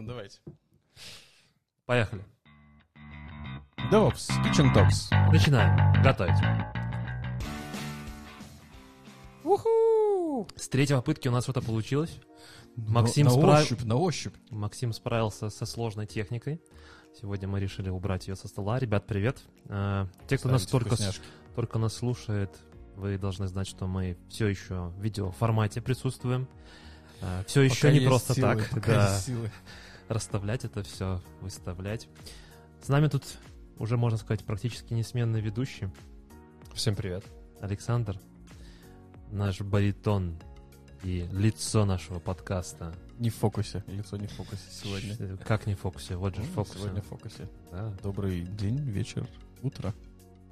Ну, давайте. Поехали. DevOps, Kitchen Talks. Начинаем. Готовить. С третьей попытки у нас что-то получилось. Максим на, справ- ощупь, на ощупь. Максим справился со сложной техникой. Сегодня мы решили убрать ее со стола. Ребят, привет. Э, Те, кто нас Ставите только, с- только нас слушает, вы должны знать, что мы все еще в видеоформате присутствуем. Все еще Пока не просто силы, так. пока да. силы. Расставлять это все, выставлять. С нами тут уже, можно сказать, практически несменный ведущий Всем привет. Александр, наш баритон и лицо нашего подкаста. Не в фокусе. Лицо не в фокусе сегодня. Как не в фокусе? Вот же в фокусе. Сегодня в фокусе. Да, Добрый день, вечер, утро.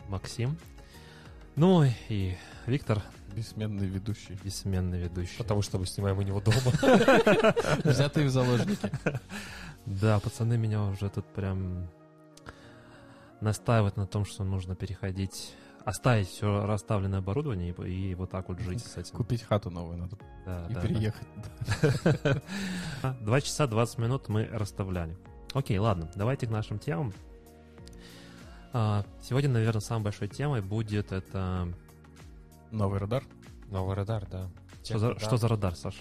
Максим. Ну и Виктор, Бессменный ведущий. бессменный ведущий. Потому что мы снимаем у него дома. Взятые в заложники. Да, пацаны меня уже тут прям настаивают на том, что нужно переходить, оставить все расставленное оборудование и, и вот так вот жить с этим. Купить хату новую надо Да, и да, переехать. Два часа 20 минут мы расставляли. Окей, ладно, давайте к нашим темам. А, Сегодня, наверное, самой большой темой будет это... Новый радар. Новый радар, да. Что за, что за радар, Саш?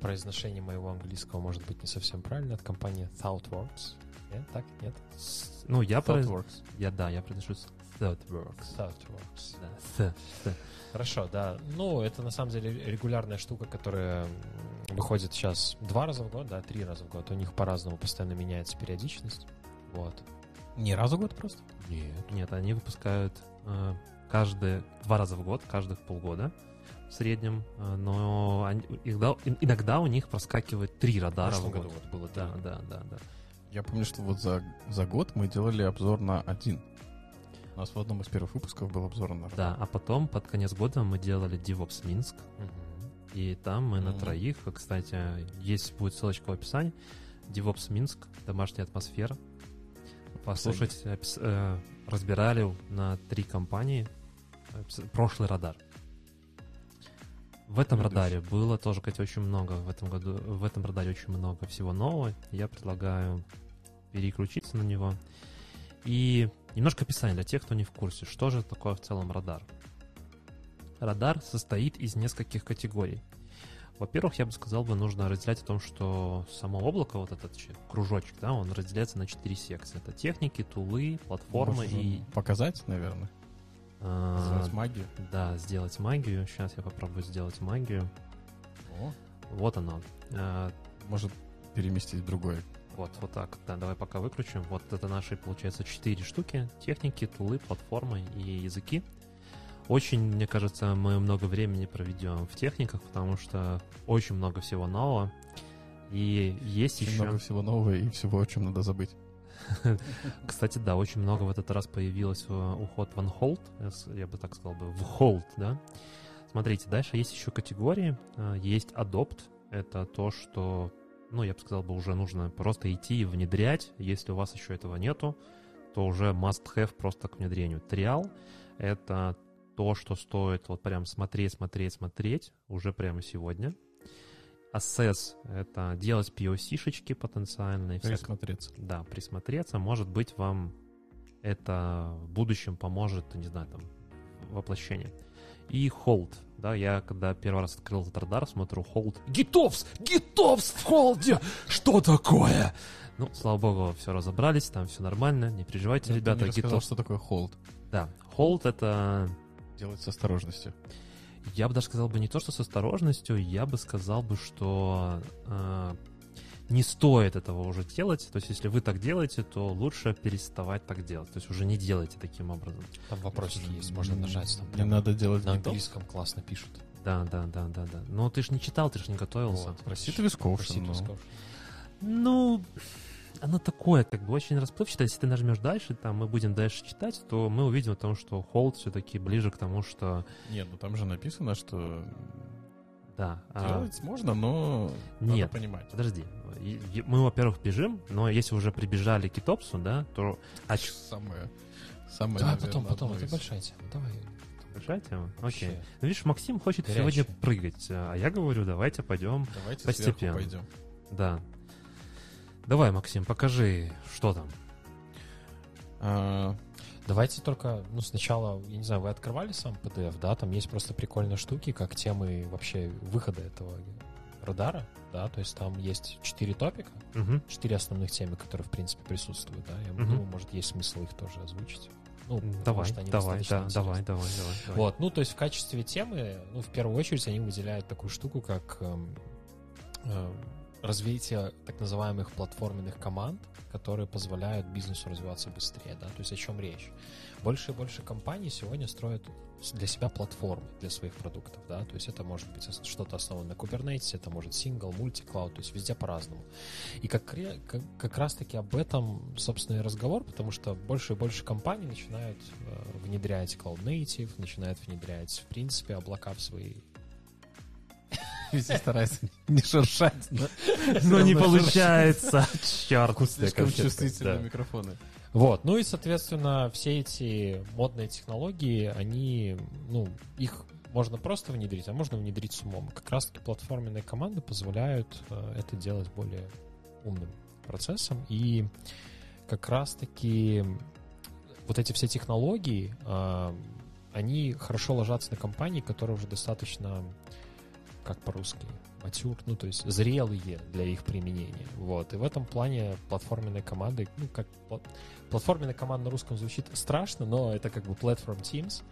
Произношение моего английского может быть не совсем правильно. От компании ThoughtWorks. Нет, так? Нет? С- Ну, я, произ- ThoughtWorks. я да, я произношу ThoughtWorks. ThoughtWorks. Да, th- Хорошо, да. Ну, это на самом деле регулярная штука, которая выходит сейчас два раза в год, да, три раза в год. У них по-разному постоянно меняется периодичность. Вот. Не раз в год просто? Нет. Нет, они выпускают э, каждые два раза в год, каждых полгода в среднем, э, но они- иногда, иногда у них проскакивает три В радара в год. году вот было Да, да, да, да. Я помню, что вот за, за год мы делали обзор на один. У нас в одном из первых выпусков был обзор на Да, а потом под конец года мы делали DevOps Минск, Мгм. и там мы на Мгм. троих, кстати, есть будет ссылочка в описании, DevOps Минск, домашняя атмосфера. Послушать, э, разбирали на три компании прошлый радар. В этом радаре было тоже, кстати, очень много в этом году, в этом радаре очень много всего нового. Я предлагаю переключиться на него. И немножко описание для тех, кто не в курсе, что же такое в целом радар. Радар состоит из нескольких категорий. Во-первых, я бы сказал, бы нужно разделять о том, что само облако, вот этот че- кружочек, да, он разделяется на четыре секции. Это техники, тулы, платформы Можно и... Показать, наверное. а, Сделать магию. да, сделать магию. Сейчас я попробую сделать магию. О, Вот оно. А, может переместить в другой. Вот, вот так. Да, давай пока выключим. Вот это наши, получается, четыре штуки. Техники, тулы, платформы и языки. Очень, мне кажется, мы много времени проведем в техниках, потому что очень много всего нового. И есть Очень еще... много всего нового и всего, о чем надо забыть. Кстати, да, очень много в этот раз появилось э, уход в hold, э, я бы так сказал бы, в hold, да. Смотрите, дальше есть еще категории. Э, Есть adopt, это то, что, ну, я бы сказал бы, уже нужно просто идти и внедрять. Если у вас еще этого нету, то уже must have просто к внедрению. Триал — это то, что стоит вот прям смотреть, смотреть, смотреть уже прямо сегодня. Assess — это делать POC-шечки потенциальные, Присмотреться. да, присмотреться. Может быть, вам это в будущем поможет, не знаю, там, воплощение. И hold, да, я когда первый раз открыл этот радар, смотрю hold. Гитовс! Гитовс в холде! Что такое? Ну, слава богу, все разобрались, там все нормально, не переживайте, ты ребята, не рассказал, что такое холд. Да, hold это Делать с осторожностью. я бы даже сказал бы не то, что с осторожностью, я бы сказал бы, что э, не стоит этого уже делать. То есть, если вы так делаете, то лучше переставать так делать. То есть уже не делайте таким образом. Там вопросики есть, можно нажать. Там Не прям надо делать на английском классно пишут. Да, да, да, да, да. Но ты же не читал, ты же не готовился. Вот. Спроси Твисков, Прости, ну. Ну, оно такое, как бы очень расплывчатое. Если ты нажмешь дальше, там мы будем дальше читать, то мы увидим о том, что hold все-таки ближе к тому, что Нет, ну там же написано, что да. а, делать можно, но нет. надо понимать. Подожди. Мы, во-первых, бежим, но если уже прибежали к Китопсу, да, то... А Самое, самое, Да, наверное, потом, потом, это большая тема. Давай. Большая тема? Окей. Вообще. Ну, видишь, Максим хочет Горячая. сегодня прыгать, а я говорю, давайте пойдем. Давайте Постепенно. сверху пойдем. Да. Давай, Максим, покажи, что там. А, Давайте только, ну, сначала, я не знаю, вы открывали сам PDF, да? Там есть просто прикольные штуки, как темы вообще выхода этого радара, да? То есть там есть четыре топика, четыре основных темы, которые, в принципе, присутствуют, да? Я Мгм. думаю, может, есть смысл их тоже озвучить. Ну, Давай, что они давай, да, давай, давай, давай, давай. Вот, ну, то есть в качестве темы, ну, в первую очередь они выделяют такую штуку, как эм, эм, развитие так называемых платформенных команд, которые позволяют бизнесу развиваться быстрее, да, то есть о чем речь. Больше и больше компаний сегодня строят для себя платформы для своих продуктов, да, то есть это может быть что-то основано на Kubernetes, это может сингл, мультиклауд, то есть везде по-разному. И как, как, как раз-таки об этом, собственно, и разговор, потому что больше и больше компаний начинают э, внедрять Cloud Native, начинают внедрять, в принципе, облака в свои... Везде старается не шуршать. но не получается. Черт. Слишком чувствительные микрофоны. Вот, ну и, соответственно, все эти модные технологии, они, ну, их можно просто внедрить, а можно внедрить с умом. Как раз-таки платформенные команды позволяют э, это делать более умным процессом. И как раз-таки вот эти все технологии, э, они хорошо ложатся на компании, которые уже достаточно, как по-русски, матюр, ну, то есть зрелые для их применения. Вот. И в этом плане платформенные команды, ну, как пла- платформенная команда на русском звучит страшно, но это как бы Platform Teams.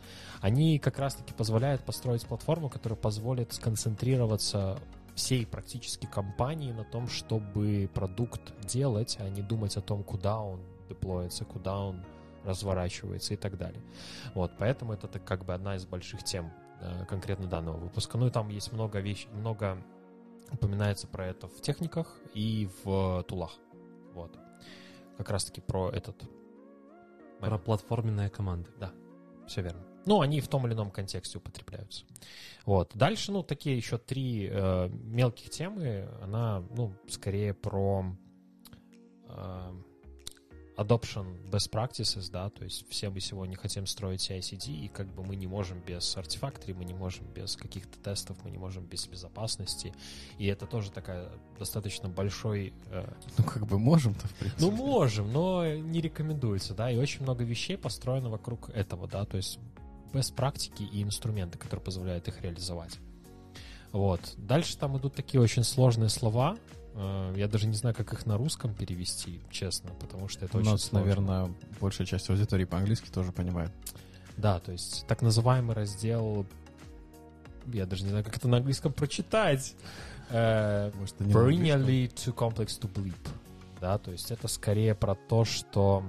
Они как раз-таки позволяют построить платформу, которая позволит сконцентрироваться всей практически компании на том, чтобы продукт делать, а не думать о том, куда он деплоится, куда он разворачивается и так далее. Вот, поэтому это как бы одна из больших тем конкретно данного выпуска. Ну и там есть много вещей, много упоминается про это в техниках и в тулах. Вот. Как раз таки про этот. Про платформенные команды. Все верно. Ну, они в том или ином контексте употребляются. Вот. Дальше, ну, такие еще три э, мелких темы. Она, ну, скорее про э, adoption best practices, да, то есть все мы сегодня хотим строить CI/CD, и как бы мы не можем без Artifactory, мы не можем без каких-то тестов, мы не можем без безопасности, и это тоже такая достаточно большой э, Ну, как бы можем-то, в принципе. ну, можем, но не рекомендуется, да, и очень много вещей построено вокруг этого, да, то есть без практики и инструменты, которые позволяют их реализовать. Вот. Дальше там идут такие очень сложные слова. Э, Я даже не знаю, как их на русском перевести, честно, потому что это У очень нас, сложно. наверное, большая часть аудитории по-английски тоже понимает. Да, то есть так называемый раздел... Я даже не знаю, как это на английском прочитать. Э, Может? Perennially too complex to bleep. Да, то есть это скорее про то, что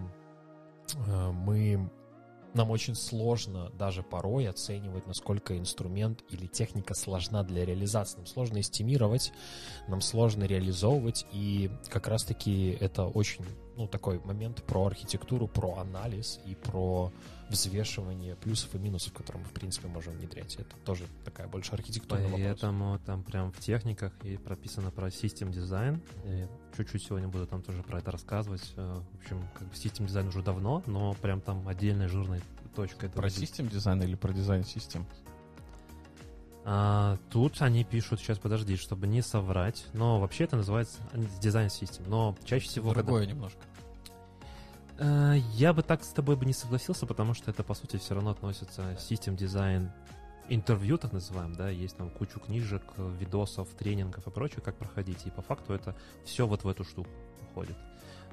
э, мы нам очень сложно даже порой оценивать, насколько инструмент или техника сложна для реализации. Нам сложно эстимировать, нам сложно реализовывать, и как раз-таки это очень, ну, такой момент про архитектуру, про анализ и про взвешивание плюсов и минусов, которые мы, в принципе, можем внедрять. Это тоже такая больше архитектурный вопрос. Поэтому там прям в техниках и прописано про систем дизайн. Чуть-чуть сегодня буду там тоже про это рассказывать. Э, В общем, как бы system design уже давно, но прям там отдельной жирной точкой. это Про system design или про дизайн систем? А, тут они пишут, сейчас подожди, чтобы не соврать, но вообще это называется design systems. Но чаще всего, когда- Другое немножко. Э, Я бы так с тобой бы не согласился, потому что это, по сути, все равно относится system design интервью, так называем, да, есть там кучу книжек, видосов, тренингов и прочее, как проходить, и по факту это все вот в эту штуку уходит.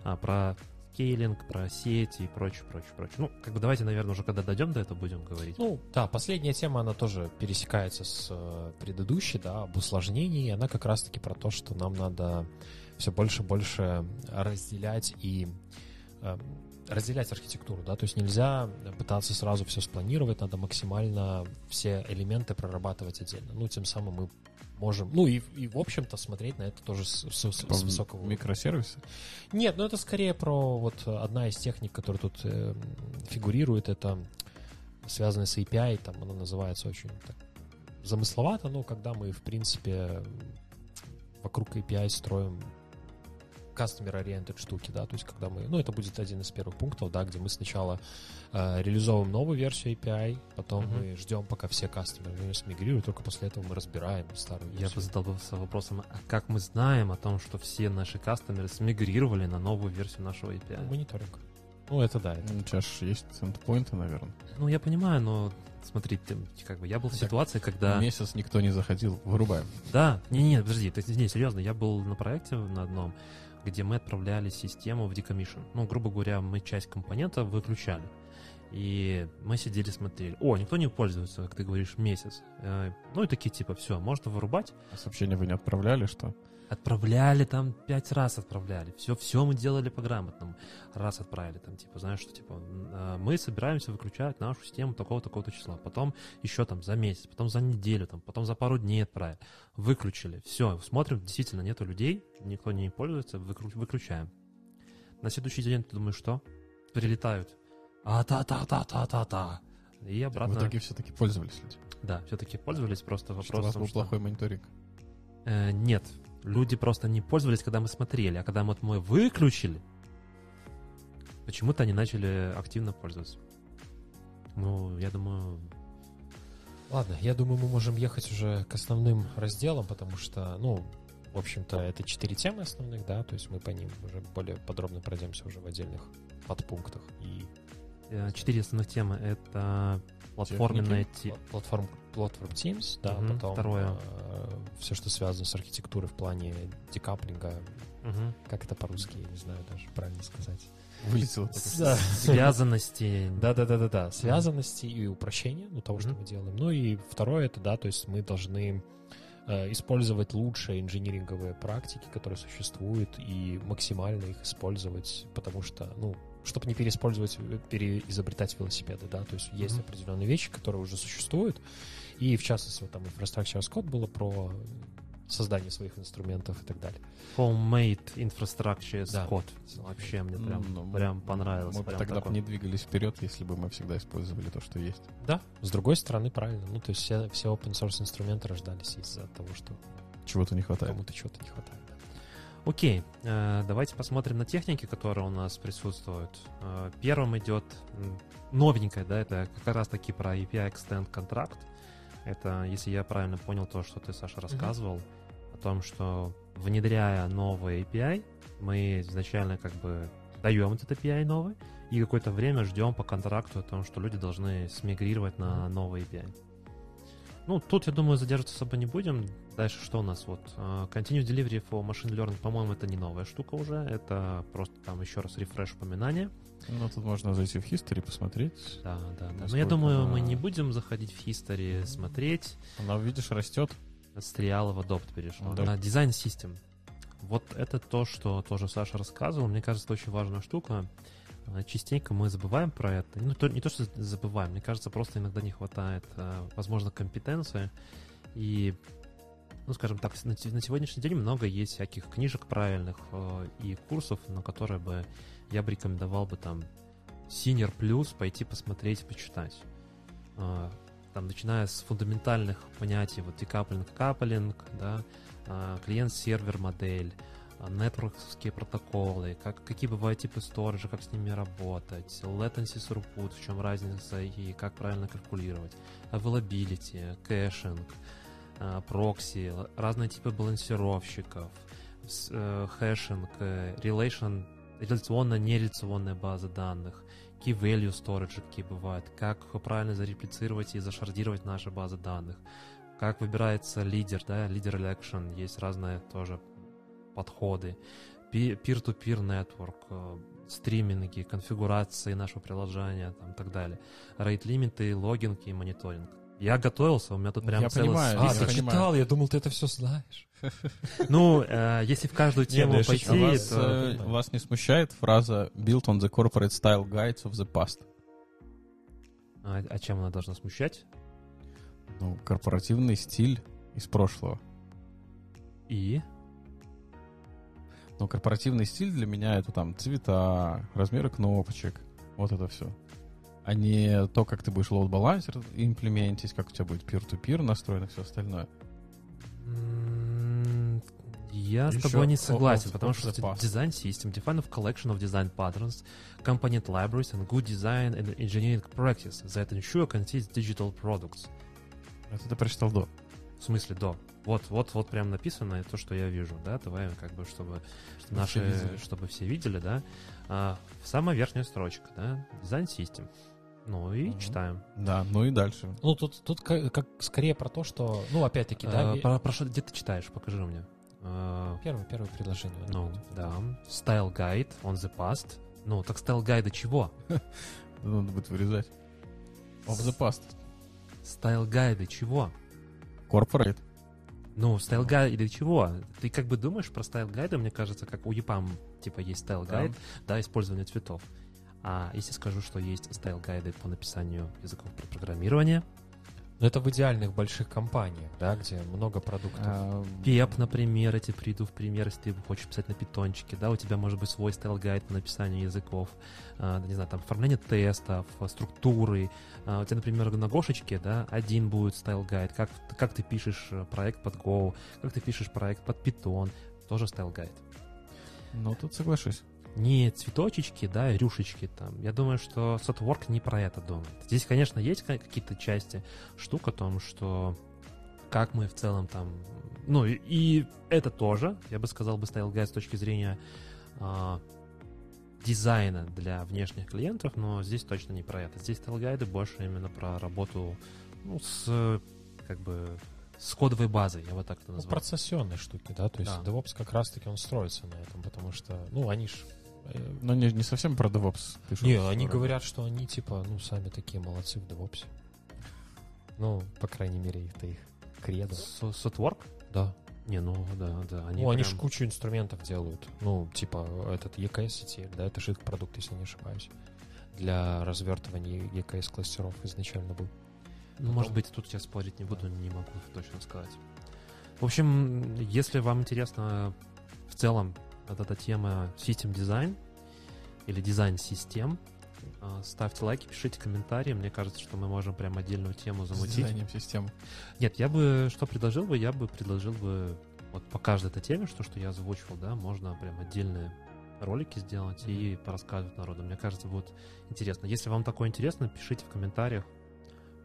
А про скейлинг, про сети и прочее, прочее, прочее. Ну, как бы давайте, наверное, уже когда дойдем до этого, будем говорить. Ну, да, последняя тема, она тоже пересекается с э, предыдущей, да, об усложнении. Она как раз-таки про то, что нам надо все больше и больше разделять и разделять архитектуру, да, то есть нельзя пытаться сразу все спланировать, надо максимально все элементы прорабатывать отдельно. Ну, тем самым мы можем, ну и, и в общем-то смотреть на это тоже с, с- с- с высокого уровня. Микросервисы? Нет, ну это скорее про вот одна из техник, которая тут э, фигурирует, это связанная с API, там она называется очень так, замысловато, но когда мы, в принципе, вокруг API строим customer-oriented штуки, да, то есть когда мы, ну, это будет один из первых пунктов, да, где мы сначала э, реализовываем новую версию API, потом Мгм. мы ждем, пока все кастомеры смигрируют, только после этого мы разбираем старую Я бы версию. задался вопросом, а как мы знаем о том, что все наши кастомеры смигрировали на новую версию нашего API? Мониторинг. Ну, это да, это Ну, У тебя же есть эндпоинты, наверное. Ну, я понимаю, но смотри, ты, как бы я был в Так, ситуации, когда... Месяц никто не заходил, вырубаем. Да, не-не, подожди, то есть, не, серьезно, я был на проекте на одном, где мы отправляли систему в decommission. Ну, грубо говоря, мы часть компонента выключали. И мы сидели, смотрели. О, никто не пользуется, как ты говоришь, месяц. Э, Ну и такие типа, все, можно вырубать. А сообщения вы не отправляли, что? Отправляли там пять раз отправляли. Все, все мы делали по-грамотному. Раз отправили там, типа, знаешь, что типа э, мы собираемся выключать нашу систему такого-такого-то числа. Потом еще там за месяц, потом за неделю, там, потом за пару дней отправили. Выключили. Все, смотрим, действительно нету людей, никто не пользуется, выключаем. На следующий день ты думаешь, что? Прилетают. А та та та та та та И обратно. В итоге все-таки пользовались люди. Да, все-таки пользовались, просто Что у вопрос. вас был что- плохой мониторинг. Э, нет, люди просто не пользовались, когда мы смотрели, а когда вот мы выключили, почему-то они начали активно пользоваться. Ну, я думаю, Ладно, я думаю, мы можем ехать уже к основным разделам, потому что, ну, в общем-то, это четыре темы основных, да, то есть мы по ним уже более подробно пройдемся уже в отдельных подпунктах. И четыре основных темы — это платформенная те- пла- платформ, платформ Teams, да, Мгм, потом второе. все, что связано с архитектурой в плане декаплинга, Мгм. как это по-русски, я не знаю даже правильно сказать. Вылетело. Да. связанности. Да, да, да, да, да. Связанности и упрощения, ну, того, что мы делаем. Ну и второе, это, да, то есть мы должны э, использовать лучшие инжиниринговые практики, которые существуют, и максимально их использовать, потому что, ну, чтобы не переиспользовать, э, переизобретать велосипеды, да, то есть есть Мгм. определенные вещи, которые уже существуют, и в частности, вот там Infrastructure as Code было про создание своих инструментов и так далее. Homemade infrastructure as Да. code. Вообще мне прям, Ну, прям понравилось. Мы бы прям тогда бы не двигались вперед, если бы мы всегда использовали то, что есть. Да, с другой стороны, правильно. Ну, то есть все, все open source инструменты рождались из-за того, что Чего-то не хватает. кому-то чего-то не хватает. Окей, э, давайте посмотрим на техники, которые у нас присутствуют. Э, Первым идет новенькая, да, это как раз таки про API Extend контракт. Это, если я правильно понял то, что ты, Саша, рассказывал, о том, что внедряя новый API, мы изначально как бы даем этот API новый, и какое-то время ждем по контракту о том, что люди должны смигрировать на новый API. Ну, тут, я думаю, задерживаться особо не будем. Дальше что у нас? Вот э, Continuous Delivery for Machine Learning, по-моему, это не новая штука уже. Это просто там еще раз рефреш упоминания. Ну, тут можно зайти в History, посмотреть. Да, да, да. Но я думаю, мы она- не будем заходить в History, смотреть. Она, видишь, растет. С триала в Adopt перешла. Да. На дизайн систем. Вот это то, что тоже Саша рассказывал. Мне кажется, это очень важная штука. А, Частенько мы забываем про это. Ну, то- не то, что забываем. Мне кажется, просто иногда не хватает, а, возможно, компетенции. И, ну, скажем так, на, на сегодняшний день много есть всяких книжек правильных э, и курсов, на которые бы я бы рекомендовал бы там Senior Plus пойти посмотреть, почитать. А, Там, начиная с фундаментальных понятий, вот декаплинг, каплинг, да, а, клиент-сервер модель, а, нетворкские протоколы, как, какие бывают типы сториджа, как с ними работать, latency throughput, в чем разница и как правильно калькулировать, availability, caching, прокси, л- разные типы балансировщиков, э, hashing, э, relation, реляционно-нереляционная база данных, key value storage какие бывают, как правильно зареплицировать и зашардировать наши базы данных, как выбирается лидер, да, leader election, есть разные тоже подходы, peer-to-peer network, э, стриминги, конфигурации нашего приложения, там, и так далее, рейт-лимиты, логинг и мониторинг. Я готовился, у меня тут прям Я целый понимаю, А, я список. ты понимаю. читал, я думал, ты это все знаешь. Ну, э, если в каждую тему я пойти. А вас, то... э, вас не смущает фраза «built on the corporate style guides of the past»? А, а чем она должна смущать? Ну, корпоративный стиль из прошлого. И? Ну, корпоративный стиль для меня это там цвета, размеры кнопочек, вот это все. А не то, как ты будешь load балансер имплементить, как у тебя будет peer-to-peer настроен и все остальное. Я с Еще тобой не of- согласен, of- потому of что design system define a collection of design patterns, component libraries and good design and engineering practice that ensure consist digital products. Это ты прочитал до. В смысле, до. Вот, вот, вот прям написано то, что я вижу, да, давай как бы, чтобы Чтобы наши, все видели. чтобы все видели, да. А, самая верхняя строчка, да, design system. Ну и Мгм. читаем. Да, ну и дальше. Ну, тут, тут как, как скорее про то, что, ну, опять-таки, да, А, ве- про, про что- где ты читаешь? Покажи мне. А, первое, первое предложение. ну, да. Style guide on the past. Ну, так style guide чего? Надо будет вырезать. Of the past. Style guide чего? Corporate. Ну, style guide ы чего? Ты как бы думаешь про style guide ы, мне кажется, как у EPAM, типа, есть style guide, да, использование цветов. А если скажу, что есть style guide ы по написанию языков про- программирования, Но это в идеальных больших компаниях, да, где много продуктов. А, PEP, например, я тебе приду в пример, если ты хочешь писать на питончике, да, у тебя может быть свой style guide по написанию языков, а, не знаю, там, оформление тестов, а, структуры, А, у тебя, например, на Гошечке, да, один будет style guide, как, как ты пишешь э, проект под Go, как ты пишешь проект под Python, тоже style guide. Ну, тут соглашусь. Не цветочечки, да, рюшечки там. Я думаю, что ThoughtWorks не про это думает. Здесь, конечно, есть ка- какие-то части штук о том, что как мы в целом там... Ну, и, и это тоже, я бы сказал, бы style guide с точки зрения а, дизайна для внешних клиентов, но здесь точно не про это. Здесь стайл-гайды больше именно про работу ну, с как бы с кодовой базой, я вот так это Ну, назвал. процессные штуки, да, то есть Да. DevOps как раз-таки он строится на этом, потому что, ну, они ж... Но не, не совсем про DevOps. Не, они Вроде. говорят, что они, типа, ну, сами такие молодцы в DevOps. Ну, по крайней мере, это их кредо. С- ThoughtWorks? Да. Не, ну да, да. ну, они прям- же кучу инструментов делают. Ну, типа, этот eksctl, да, это же их продукт, если не ошибаюсь. Для развертывания EKS кластеров изначально был. Ну, может быть, тут я спорить не буду, не могу точно сказать. В общем, если вам интересна в целом вот эта тема систем дизайн или дизайн систем, а, ставьте лайки, пишите комментарии. Мне кажется, что мы можем прям отдельную тему С замутить. дизайном систем. Нет, я бы что предложил бы, я бы предложил бы вот по каждой этой теме, что, что я озвучивал, да, можно прям отдельные ролики сделать и порассказывать народу. Мне кажется, будет интересно. Если вам такое интересно, пишите в комментариях,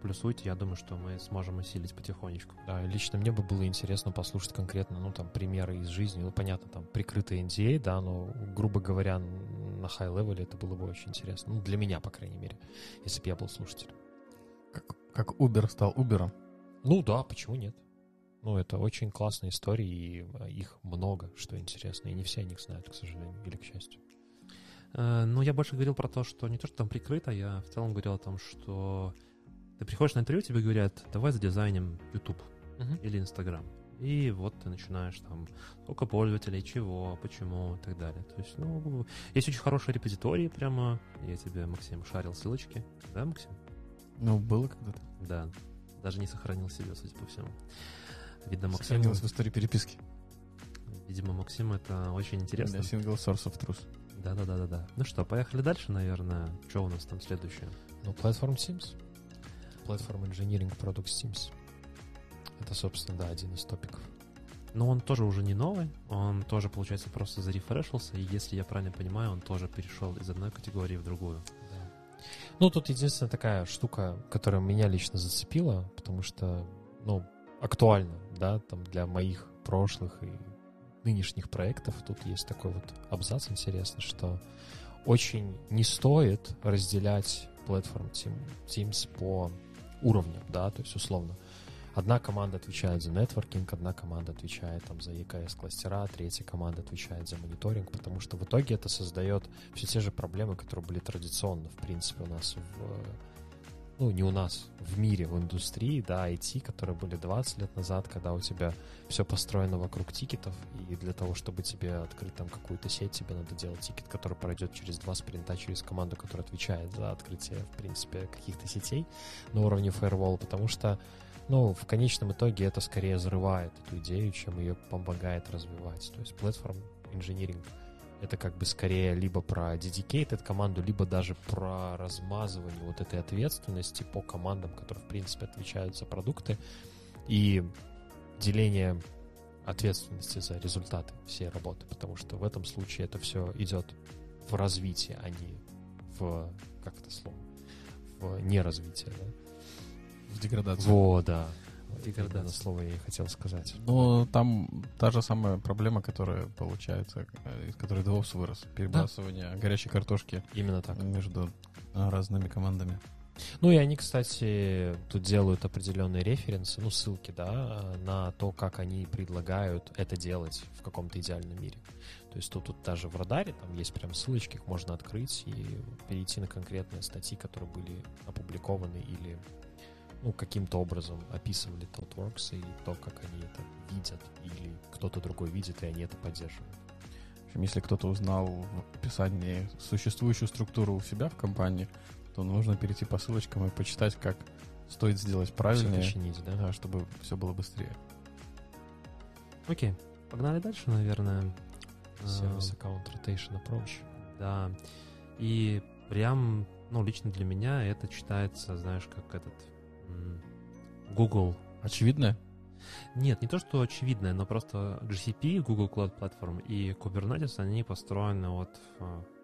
плюсуйте. Я думаю, что мы сможем усилить потихонечку. Да, лично мне бы было интересно послушать конкретно, ну, там, примеры из жизни. Ну, понятно, там, прикрытые NDA, да, но, грубо говоря, на high-level е это было бы очень интересно. Ну, для меня, по крайней мере, если бы я был слушателем. Как, как Uber стал Uber. Ну да, почему нет? Ну, это очень классные истории, и э, их много, что интересно. И не все о них знают, к сожалению, или к счастью. Э, Ну, я больше говорил про то, что не то, что там прикрыто, я в целом говорил о том, что ты приходишь на интервью, тебе говорят, давай задизайним YouTube. или Инстаграм. И вот ты начинаешь там, сколько пользователей, чего, почему и так далее. То есть, ну, есть очень хорошие репозитории прямо. Я тебе, Максим, шарил ссылочки. Да, Максим? Ну, было когда-то. Да. Даже не сохранил себе, судя по всему. Видно, Максим, Сохранилось в истории переписки. видимо, Максим это очень интересно. Для single source of truth. Да-да-да-да-да. Ну что, поехали дальше, наверное. Что у нас там следующее? Ну, Platform Teams. Platform Engineering Product Teams. Это, собственно, да, один из топиков. Но он тоже уже не новый, он тоже, получается, просто зарефрешился, и если я правильно понимаю, он тоже перешел из одной категории в другую. Ну, тут единственная такая штука, которая меня лично зацепила, потому что, ну, актуально, да, там для моих прошлых и нынешних проектов. Тут есть такой вот абзац интересный, что очень не стоит разделять платформ Teams по уровням, да, то есть условно. Одна команда отвечает за нетворкинг, одна команда отвечает там за EKS кластера, третья команда отвечает за мониторинг, потому что в итоге это создает все те же проблемы, которые были традиционно, в принципе, у нас в ну, не у нас, в мире, в индустрии, да, IT, которые были 20 лет назад, когда у тебя все построено вокруг тикетов, и для того, чтобы тебе открыть там какую-то сеть, тебе надо делать тикет, который пройдет через два спринта, через команду, которая отвечает за открытие, в принципе, каких-то сетей на уровне firewall, потому что ну, в конечном итоге это скорее взрывает эту идею, чем ее помогает развивать. То есть platform engineering это как бы скорее либо про dedicated команду, либо даже про размазывание вот этой ответственности по командам, которые, в принципе, отвечают за продукты, и деление ответственности за результаты всей работы, потому что в этом случае это все идет в развитие, а не в, как это слово, в неразвитие, да? В деградации. Во, да. Это слово я и хотел сказать. Ну, там та же самая проблема, которая получается, э, из которой DevOps вырос. Перебрасывание горячей картошки Именно так. между разными командами. Ну и они, кстати, тут делают определенные референсы, ну ссылки, да, на то, как они предлагают это делать в каком-то идеальном мире. То есть тут, тут даже в радаре там есть прям ссылочки, их можно открыть и перейти на конкретные статьи, которые были опубликованы или ну, каким-то образом описывали ThoughtWorks и то, как они это видят, или кто-то другой видит, и они это поддерживают. В общем, если кто-то узнал в описании существующую структуру у себя в компании, то нужно перейти по ссылочкам и почитать, как стоит сделать правильнее, починить, да? да, чтобы все было быстрее. Окей, погнали дальше, наверное. Service Account Rotation Approach. Да. И прям, ну, лично для меня это читается, знаешь, как этот Google. Очевидно? Нет, не то, что очевидное, но просто GCP, Google Cloud Platform и Kubernetes, они построены вот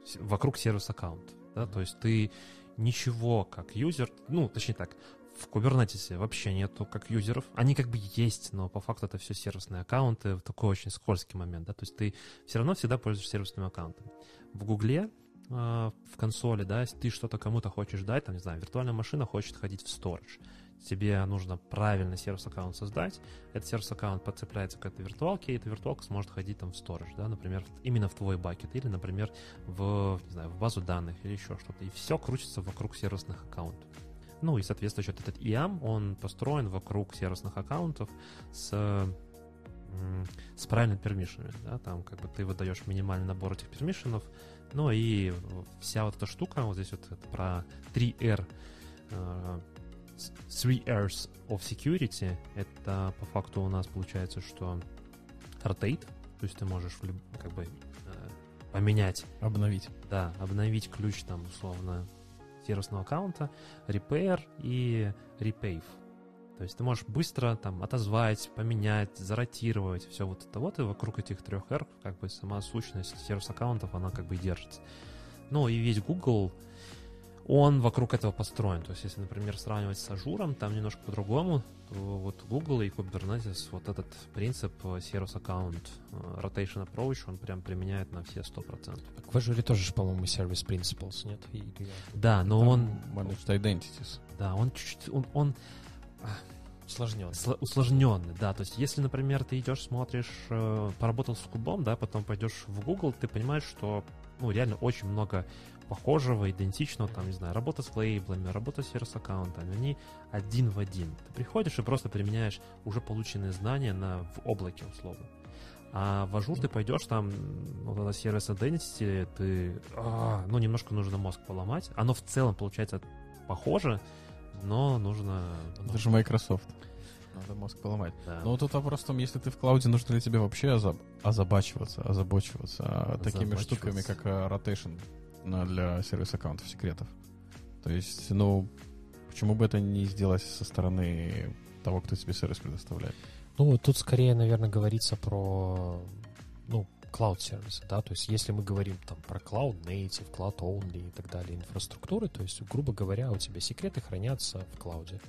с- вокруг сервис-аккаунта. Да? То есть ты ничего как юзер, ну, точнее так, в Kubernetes вообще нету как юзеров. Они как бы есть, но по факту это все сервисные аккаунты, такой очень скользкий момент, да, то есть ты все равно всегда пользуешься сервисным аккаунтом. В Гугле в консоли, да, если ты что-то кому-то хочешь дать, там, не знаю, виртуальная машина хочет ходить в storage, тебе нужно правильно сервис-аккаунт создать, этот сервис-аккаунт подцепляется к этой виртуалке, и эта виртуалка сможет ходить там в storage, да, например, именно в твой бакет, или, например, в, не знаю, в базу данных или еще что-то. И все крутится вокруг сервисных аккаунтов. Ну и, соответственно, вот этот IAM, он построен вокруг сервисных аккаунтов с, с правильными пермишинами, да, там как бы ты выдаешь минимальный набор этих пермишинов, ну и вся вот эта штука, вот здесь вот это про 3R, э, с- Three R's of Security, это по факту у нас получается, что rotate, то есть ты можешь как бы э, поменять Обновить. да, обновить ключ там условно сервисного аккаунта, repair и repave. То есть ты можешь быстро там отозвать, поменять, заротировать, все вот это вот, и вокруг этих трех R как бы сама сущность сервис-аккаунтов, она как бы и держится. Ну и весь Google, он вокруг этого построен. То есть если, например, сравнивать с Azure ом, там немножко по-другому, то вот Google и Kubernetes вот этот принцип э, сервис-аккаунт э, rotation approach, он прям применяет на все 100%. Так в Azure тоже же, по-моему, Service Principles, нет? И- Да, но он, Managed Identities. да, он чуть-чуть, он, он Усложнен. сло- усложненный, да. То есть, если, например, ты идешь, смотришь, э, поработал с кубом, да, потом пойдешь в Google, ты понимаешь, что, ну, реально очень много похожего, идентичного, там, не знаю, работа с лейблами, работа с сервис-аккаунтами, они один в один. Ты приходишь и просто применяешь уже полученные знания на, в облаке, условно. А в Azure ты пойдешь, там, вот это сервис identity, ты, а, ну, немножко нужно мозг поломать. Оно в целом, получается, похоже, но нужно... ну, Это же Microsoft. Надо мозг поломать. да. Но тут вопрос в том, если ты в cloud е, нужно ли тебе вообще озаб- озабачиваться, озабочиваться а, такими штуками, как а, rotation для сервис-аккаунтов секретов. То есть, ну, почему бы это не сделать со стороны того, кто тебе сервис предоставляет? Ну, вот тут скорее, наверное, говорится про, ну, cloud сервисы, да, то есть если мы говорим там про cloud native, cloud only и так далее инфраструктуры, то есть, грубо говоря, у тебя секреты хранятся в клауде,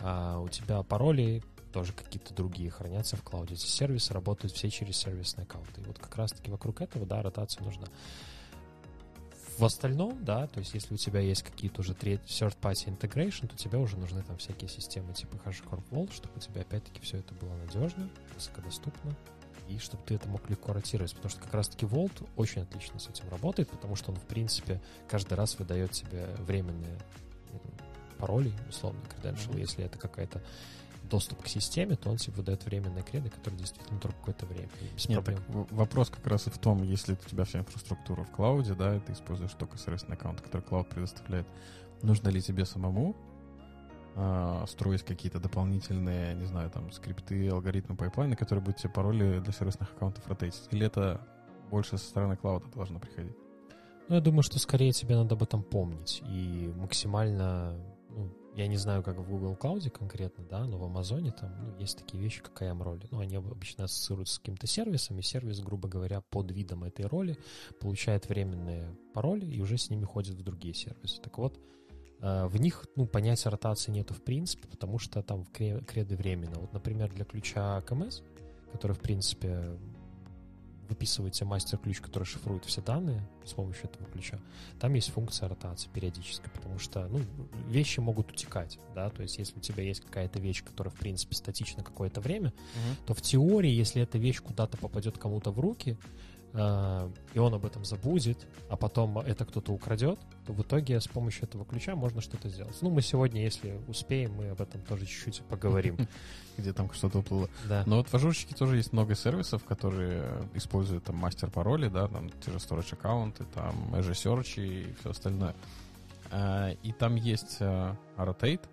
а у тебя пароли тоже какие-то другие хранятся в клауде. Эти сервисы работают все через сервисные аккаунты. И вот как раз-таки вокруг этого, да, ротация нужна. В остальном, да, то есть если у тебя есть какие-то уже third-party integration, то тебе уже нужны там всякие системы типа HashiCorp Vault, чтобы у тебя опять-таки все это было надежно, высокодоступно, и чтобы ты это мог легко ротировать, потому что как раз-таки Vault очень отлично с этим работает, потому что он, в принципе, каждый раз выдает тебе временные пароли, условно, credential, Мгм. если это какая-то доступ к системе, то он тебе выдает временные креды, которые действительно только какое-то время. без Нет, проблем. так вопрос как раз и в том, если у тебя вся инфраструктура в cloud е, да, и ты используешь только сервисный аккаунт, который cloud предоставляет, нужно ли тебе самому а, строить какие-то дополнительные, не знаю, там, скрипты, алгоритмы, пайплайны, которые будут тебе пароли для сервисных аккаунтов rotate ить? Или это больше со стороны cloud а должно приходить? Ну, я думаю, что скорее тебе надо об этом помнить и максимально ну, я не знаю, как в Google Cloud конкретно, да, но в Амазоне там ну, есть такие вещи, как IAM роли. Ну, они обычно ассоциируются с каким-то сервисом, и сервис, грубо говоря, под видом этой роли получает временные пароли и уже с ними ходит в другие сервисы. Так вот, в них, ну, понятия ротации нету в принципе, потому что там креды временно. Вот, например, для ключа КМС, который, в принципе, выписываете мастер-ключ, который шифрует все данные с помощью этого ключа, там есть функция ротации периодической, потому что ну, вещи могут утекать, да, то есть если у тебя есть какая-то вещь, которая, в принципе, статична какое-то время, угу. то в теории, если эта вещь куда-то попадет кому-то в руки, Э, и он об этом забудет, а потом это кто-то украдет, то в итоге с помощью этого ключа можно что-то сделать. Ну, мы сегодня, если успеем, мы об этом тоже чуть-чуть поговорим. Где там что-то уплыло. Да. Но вот в ажурчике тоже есть много сервисов, которые используют там мастер-пароли, да, там те же storage аккаунты, там Azure Search и все остальное. Э, и там есть э, Rotate,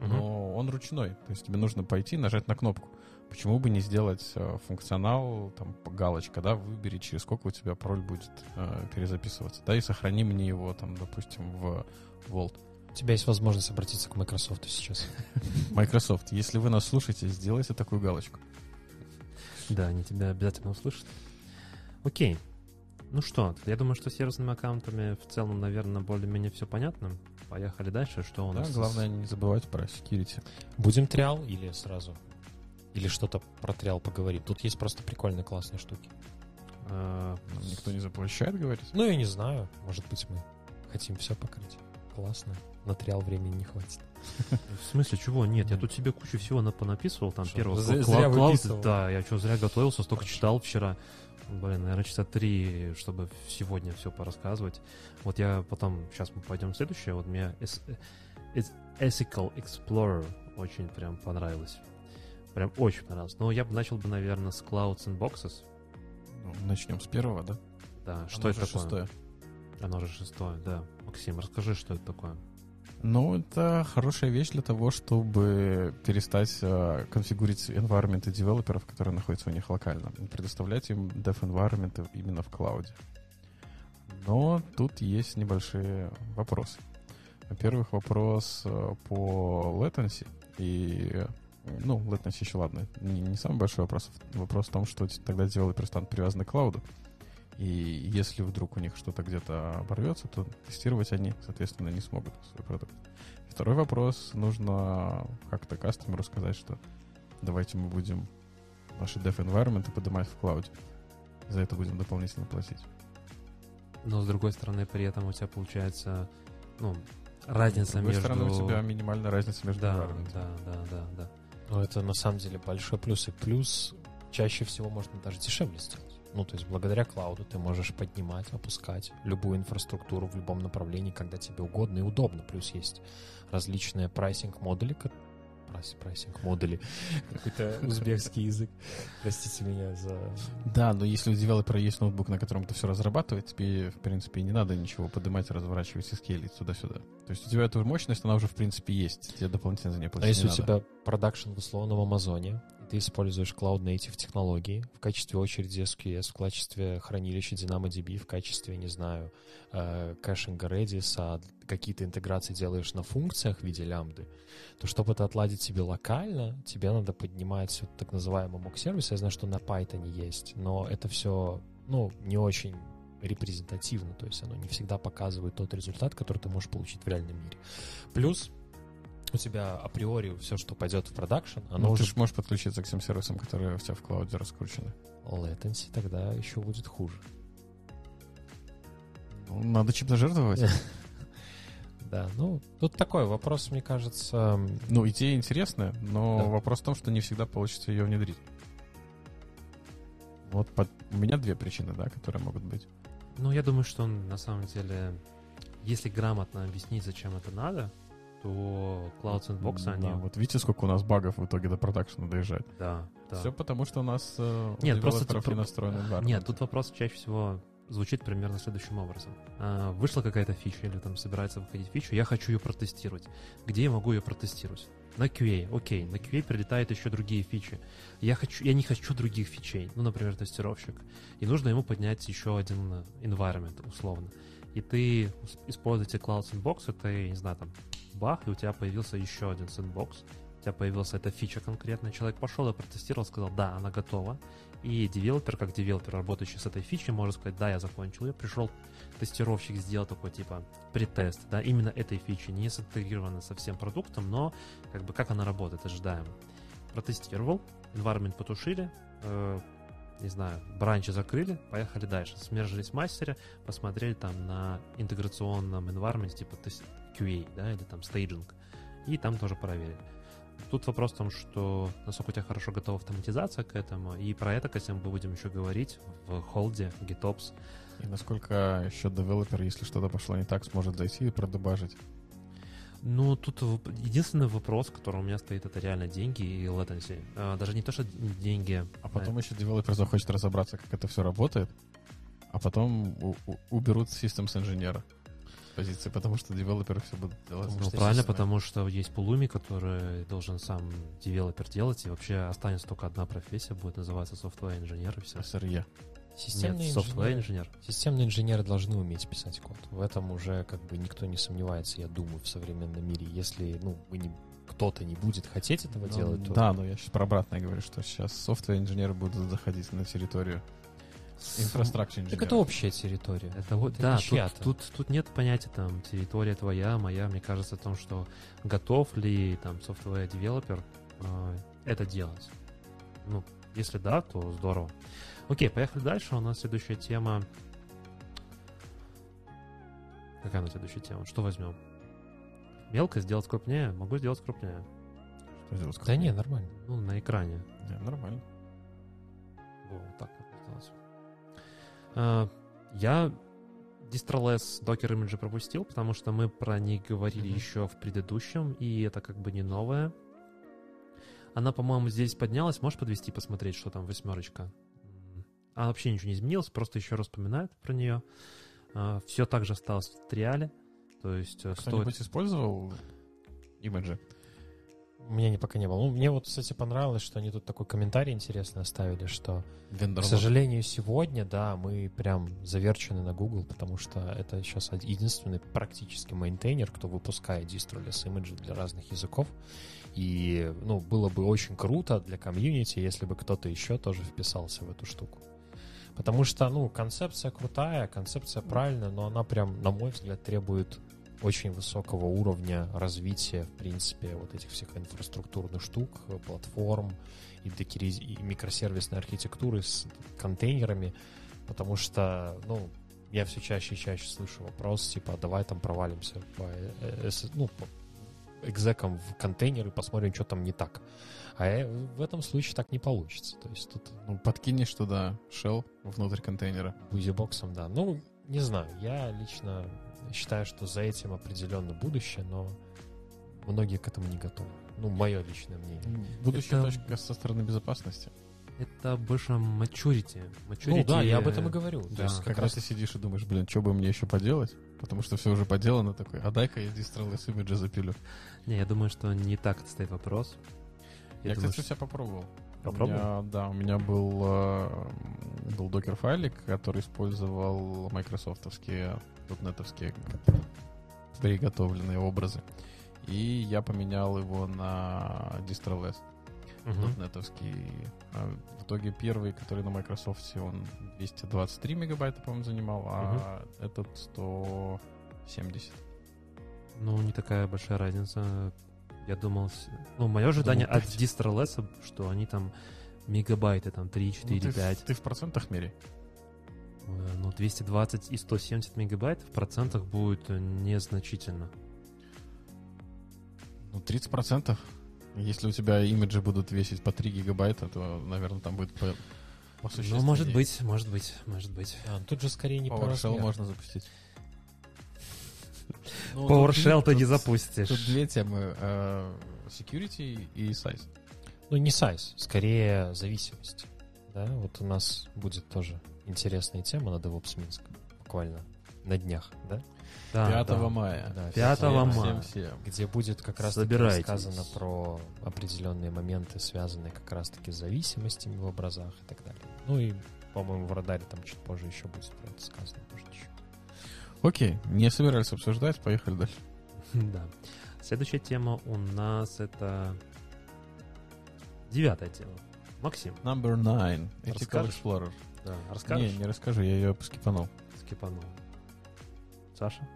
но он ручной. То есть тебе нужно пойти, нажать на кнопку. Почему бы не сделать э, функционал, там, галочка, да, выбери, через сколько у тебя пароль будет э, перезаписываться, да, и сохрани мне его, там, допустим, в Vault. У тебя есть возможность обратиться к Microsoft сейчас. Microsoft, если вы нас слушаете, сделайте такую галочку. Да, они тебя обязательно услышат. Окей. Ну что, я думаю, что с сервисными аккаунтами в целом, наверное, более-менее все понятно. Поехали дальше. Что у нас? Да, главное не забывать про security. Будем триал или сразу? Или что-то про триал поговорить. Тут есть просто прикольные классные штуки. А, никто не запрещает говорить? Ну, я не знаю. Может быть, мы хотим все покрыть. Классно. На триал времени не хватит. В смысле, чего? Нет, я тут себе кучу всего понаписывал. Там первого зря выписывал. Да, я что, зря готовился, столько читал вчера. Блин, наверное, часа три, чтобы сегодня все порассказывать. Вот я потом, сейчас мы пойдем в следующее. Вот мне Ethical Explorer очень прям понравилось. Прям очень понравилось. Но я бы начал бы, наверное, с Clouds and Boxes. Ну, начнем с первого, да? Да, Оно что это такое? шестое. Оно же шестое, да. Максим, расскажи, что это такое. Ну, это хорошая вещь для того, чтобы перестать э, конфигурить environment девелоперов, которые находятся у них локально, предоставлять им dev environment именно в клауде. Но тут есть небольшие вопросы. Во-первых, вопрос э, по latency и ну, latency еще ладно, не, не самый большой вопрос. Вопрос в том, что тогда девелоперы станут привязаны к клауду. И если вдруг у них что-то где-то оборвется, то тестировать они, соответственно, не смогут свой продукт. Второй вопрос. Нужно как-то кастомеру сказать, что давайте мы будем наши dev environment поднимать в клауде. За это будем дополнительно платить. Но с другой стороны, при этом у тебя получается, ну, разница с другой между... стороны, у тебя минимальная разница между да, Да, да, да, да. Ну, это на самом деле большой плюс. И плюс чаще всего можно даже дешевле сделать. Ну, то есть благодаря клауду ты можешь поднимать, опускать любую инфраструктуру в любом направлении, когда тебе угодно и удобно. Плюс есть различные прайсинг-модули, прайсинг модули. Какой-то узбекский язык. Простите меня за... Да, но если у девелопера есть ноутбук, на котором это все разрабатывает, тебе, в принципе, не надо ничего поднимать, разворачивать и скейлить туда-сюда. То есть у тебя эта мощность, она уже, в принципе, есть. Тебе дополнительно за нее платить А если у тебя продакшн в условном Амазоне, ты используешь Cloud Native технологии в качестве очереди SQS, в качестве хранилища DynamoDB, в качестве, не знаю, э, caching а Redis, а какие-то интеграции делаешь на функциях в виде лямбды, то чтобы это отладить себе локально, тебе надо поднимать вот так называемый mock-сервис. Я знаю, что на Python есть, но это все, ну, не очень репрезентативно, то есть оно не всегда показывает тот результат, который ты можешь получить в реальном мире. Плюс у тебя априори все, что пойдет в продакшн, оно ну, уже... Ты же можешь подключиться к всем сервисам, которые у тебя в клауде раскручены. Latency тогда еще будет хуже. Ну, надо чем-то жертвовать. Да, ну, тут такой вопрос, мне кажется... Ну, идея интересная, но да. вопрос в том, что не всегда получится ее внедрить. Вот под... у меня две причины, да, которые могут быть. Ну, я думаю, что на самом деле, если грамотно объяснить, зачем это надо, то Cloud Sandbox, они... Да, вот видите, сколько у нас багов в итоге до продакшена доезжает? Да, да. Все потому, что у нас э, нет, просто тут, не настроен Нет, тут вопрос чаще всего звучит примерно следующим образом. А, вышла какая-то фича или там собирается выходить фича, я хочу ее протестировать. Где я могу ее протестировать? На QA, окей, на QA прилетают еще другие фичи. Я, хочу, я не хочу других фичей, ну, например, тестировщик. И нужно ему поднять еще один environment, условно. И ты используете Cloud Sandbox, это, я не знаю, там, бах, и у тебя появился еще один sandbox, у тебя появилась эта фича конкретная, человек пошел и протестировал, сказал, да, она готова, и девелопер, как девелопер, работающий с этой фичей, может сказать, да, я закончил ее, пришел тестировщик, сделал такой, типа, претест, да, именно этой фичи, не синтегрировано со всем продуктом, но, как бы, как она работает, ожидаем. Протестировал, environment потушили, э, не знаю, branch и закрыли, поехали дальше. Смержились в мастере, посмотрели там на интеграционном environment, типа QA, да, или там стейджинг, и там тоже проверили. Тут вопрос в том, что насколько у тебя хорошо готова автоматизация к этому, и про это, кстати, мы будем еще говорить в hold е, GitOps. И насколько еще девелопер, если что-то пошло не так, сможет зайти и продебажить. Ну, тут единственный вопрос, который у меня стоит, это реально деньги и latency. А, даже не то, что деньги. А потом а... еще девелопер захочет разобраться, как это все работает, а потом уберут systems инженера позиции, потому что девелоперы все будут делать. Ну, правильно, потому что есть Pulumi, который должен сам девелопер делать, и вообще останется только одна профессия, будет называться software инженер и все. SRE. Системный Нет, software инженер. Системные инженеры должны уметь писать код. В этом уже как бы никто не сомневается, я думаю, в современном мире. Если, ну, вы не кто-то не будет хотеть этого ну, делать, то... Да, но я сейчас про обратное говорю, что сейчас software инженеры будут заходить на территорию Engineer. Так это общая территория. Это вот, да, тут, тут, тут нет понятия там территория твоя, моя. Мне кажется о том, что готов ли там software developer э, это делать. Ну, если да, то здорово. Окей, поехали дальше. У нас следующая тема. Какая у нас следующая тема? Что возьмем? Мелко сделать крупнее? Могу сделать крупнее. Что сделать крупнее? Да не, нормально. Ну, на экране. Не, нормально. Вот так вот я Distroless Docker Image пропустил, потому что мы про них говорили mm-hmm. еще в предыдущем, и это как бы не новое. Она, по-моему, здесь поднялась. Можешь подвести посмотреть, что там восьмерочка? А вообще ничего не изменилось, просто еще раз вспоминают про нее. А, все так же осталось в trial е. То есть э, Кто-нибудь стоит... использовал имиджи? У меня не, пока не было. Ну, мне вот, кстати, понравилось, что они тут такой комментарий интересный оставили, что, Vendor к сожалению, сегодня, да, мы прям заверчены на Google, потому что это сейчас единственный практически мейнтейнер, кто выпускает distroless image и для разных языков. И, ну, было бы очень круто для комьюнити, если бы кто-то еще тоже вписался в эту штуку. Потому что, ну, концепция крутая, концепция правильная, но она прям, на мой взгляд, требует очень высокого уровня развития, в принципе, вот этих всех инфраструктурных штук, платформ и, докериз... и микросервисной архитектуры с контейнерами, потому что, ну, я все чаще и чаще слышу вопрос, типа, давай там провалимся по, э, ну, по экзекам в контейнер и посмотрим, что там не так. А в этом случае так не получится. То есть тут... Ну, подкинешь туда shell внутрь контейнера. Бузибоксом, да. Ну, не знаю, я лично считаю, что за этим определенно будущее, но многие к этому не готовы. Ну, мое личное мнение. Будущее это... точка со стороны безопасности. Это больше maturity. maturity. Ну да, я об этом и говорю. Да. То есть как, как раз ты сидишь и думаешь, блин, что бы мне еще поделать? Потому что все уже поделано такой, а дай-ка я Distress Image запилю. Не, я думаю, что не так стоит вопрос. Я, я думаю, кстати, что... себя попробовал. Попробовал? У меня, да, у меня был, э, был докер-файлик, который использовал майкрософтовские, дотнетовские приготовленные образы. И я поменял его на DistroLess. Uh-huh. А в итоге первый, который на Microsoft, он 223 мегабайта, по-моему, занимал, а uh-huh. этот 170. Ну, не такая большая разница я думал... Ну, мое ожидание думал, от DistroLess, что они там мегабайты, там 3, 4, ну, ты 5. В, ты в процентах мери? Э, ну, 220 и 170 мегабайт в процентах будет незначительно. Ну, 30 процентов. Если у тебя имиджи будут весить по 3 гигабайта, то, наверное, там будет по, по Ну, может быть, может быть, может быть. А, тут же скорее не PowerShell можно запустить. Ну, PowerShell ты не запустишь. Тут две темы. Э, security и size. Ну, не size, скорее зависимость. Да, вот у нас будет тоже интересная тема на DevOps Минск. Буквально на днях, да? Да, 5 да. мая. Да, 5 Всем, мая. Всем, всем. где будет как раз рассказано про определенные моменты, связанные как раз таки с зависимостями в образах и так далее. Ну и, по-моему, в радаре там чуть позже еще будет про это сказано. Может, еще. Окей, не собирались обсуждать, поехали дальше. Да. Следующая тема у нас это девятая тема. Максим, Number 9. Ethical? Explorer. Да, расскажешь? Не, не расскажу, я ее скипанул. Скипанул. Саша?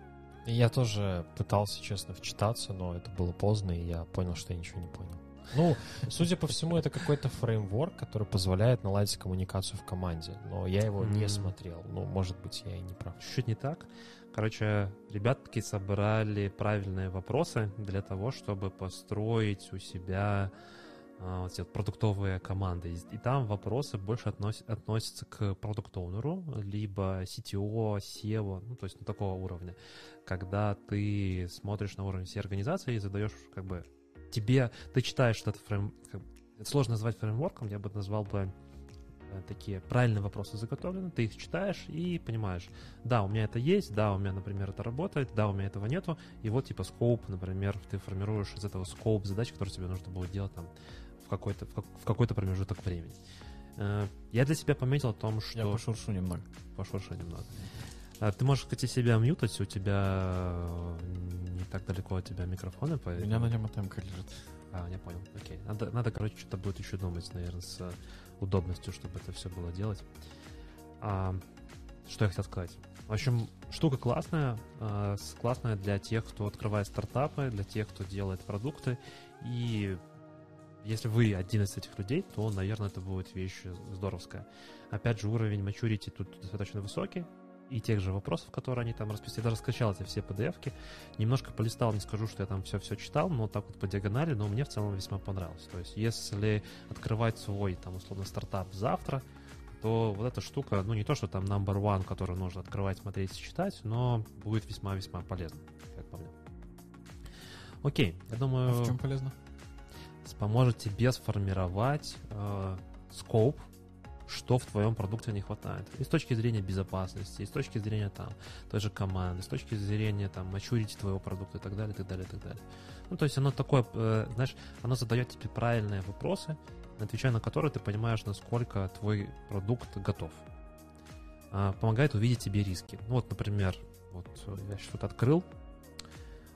Я тоже пытался, честно, вчитаться, но это было поздно, и я понял, что я ничего не понял. Ну, судя по всему, это какой-то фреймворк, который позволяет наладить коммуникацию в команде. Но я его не смотрел. Ну, может быть, я и не прав. Чуть-чуть не так. Короче, ребятки собрали правильные вопросы для того, чтобы построить у себя вот эти вот продуктовые команды. И, там вопросы больше относ- относятся к продукт-оунеру, либо CTO, SEO, ну, то есть на такого уровня. Когда ты смотришь на уровень всей организации и задаешь, как бы, тебе, ты читаешь этот фрейм, как это сложно назвать фреймворком, я бы назвал бы э, такие правильные вопросы заготовлены, ты их читаешь и понимаешь, да, у меня это есть, да, у меня, например, это работает, да, у меня этого нету, и вот типа скоп, например, ты формируешь из этого скоп задач, которые тебе нужно будет делать там в какой-то, в, как- в какой-то промежуток времени. Э, Я для себя пометил о том, что... Я пошуршу немного. Пошуршу немного. А Ты можешь, кстати, себя мьютать, у тебя э, не так далеко от тебя микрофоны, У поэтому... меня на нем АТМ лежит. А, я понял. Окей. Надо, надо, короче, что-то будет еще думать, наверное, с удобностью, чтобы это все было делать. А, что я хотел сказать? В общем, штука классная, э, классная для тех, кто открывает стартапы, для тех, кто делает продукты. И если вы один из этих людей, то, наверное, это будет вещь здоровская. Опять же, уровень maturity тут достаточно высокий. И тех же вопросов, которые они там расписали. Я даже скачал эти все PDF-ки. Немножко полистал, не скажу, что я там все-все читал, но так вот по диагонали, но мне в целом весьма понравилось. То есть, если открывать свой, там, условно, стартап завтра, то вот эта штука, ну, не то, что там number one, которую нужно открывать, смотреть читать, но будет весьма-весьма полезно, как по мне. Окей, я А думаю, в чем полезно? Поможет тебе сформировать э, скоп, что в твоем продукте не хватает. И с точки зрения безопасности, и с точки зрения там той же команды, с точки зрения там maturity твоего продукта и так далее, и так далее, и так далее. Ну, то есть оно такое, э, знаешь, оно задает тебе правильные вопросы, отвечая на которые ты понимаешь, насколько твой продукт готов. А, помогает увидеть тебе риски. Ну, вот, например, вот э, я что-то открыл.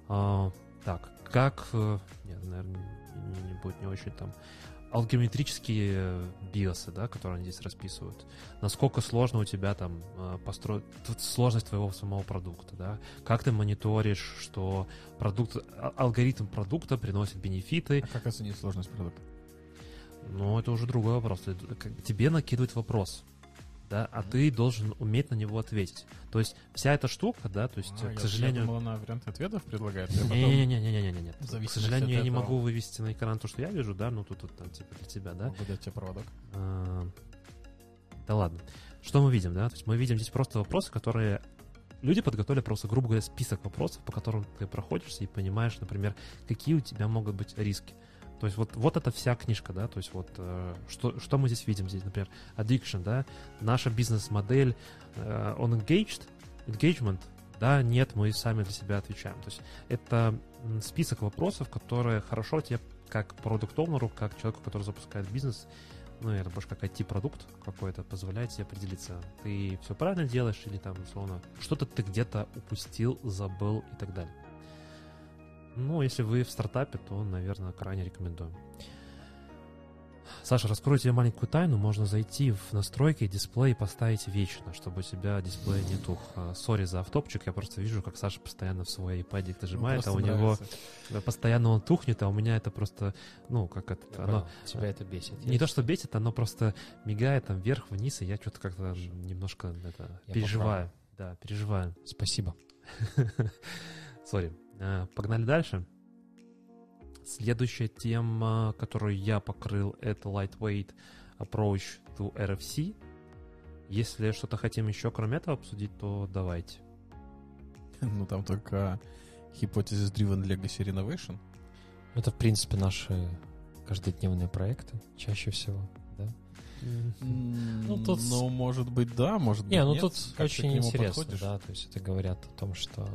А, так, как... э, Нет, наверное, будет не очень там... Алгометрические э, биосы, да, которые они здесь расписывают. Насколько сложно у тебя там э, построить... Сложность твоего самого продукта, да. Как ты мониторишь, что продукт... а- Алгоритм продукта приносит бенефиты, А как оценить сложность продукта? но это уже другой вопрос. Тебе накидывают вопрос, да, а ты должен уметь на него ответить. То есть вся эта штука, да, то есть, А, к я- сожалению... Я думал, она ответов предлагает. потом- Не-не-не-не-не-не, К сожалению, я не могу вывести на экран то, что я вижу, да, ну тут, тут там типа для тебя, да. Могу дать тебе проводок. А, Да ладно. Что мы видим, да? То есть мы видим здесь просто вопросы, которые люди подготовили просто, грубо говоря, список вопросов, по которым ты проходишься и понимаешь, например, какие у тебя могут быть риски. То есть вот, вот эта вся книжка, да, то есть вот э, что, что мы здесь видим здесь, например, addiction, да, наша бизнес-модель, э, on engaged, engagement, да, нет, мы сами для себя отвечаем. То есть это список вопросов, которые хорошо тебе как продукт-оунеру, как человеку, который запускает бизнес, ну, это больше как IT-продукт какой-то, позволяет тебе определиться, ты все правильно делаешь или там, условно, что-то ты где-то упустил, забыл и так далее. Ну, если вы в стартапе, то, наверное, крайне рекомендуем. Саша, раскрою тебе маленькую тайну. Можно зайти в настройки дисплей и поставить вечно, чтобы у тебя дисплей не тух. А, Сори за автопчик, я просто вижу, как Саша постоянно в свой iPad нажимает, а у него нравится. да, постоянно он тухнет, а у меня это просто, ну, как это, Я оно. Тебя это бесит. не Я то что бесит, оно просто мигает там вверх, вниз, и я что-то как-то немножко это, Я переживаю. Да, переживаю. Спасибо. Сори. А, Погнали дальше. Следующая тема, которую я покрыл, это lightweight approach to RFC. Если что-то хотим еще кроме этого обсудить, то давайте. Ну, там только Hypothesis Driven Legacy Renovation. Это, в принципе, наши каждодневные проекты, чаще всего, да? Ну, Ну, тут- может быть, да, может быть, Не, ну нет. тут Как очень интересно, подходишь? да, то есть это говорят о том, что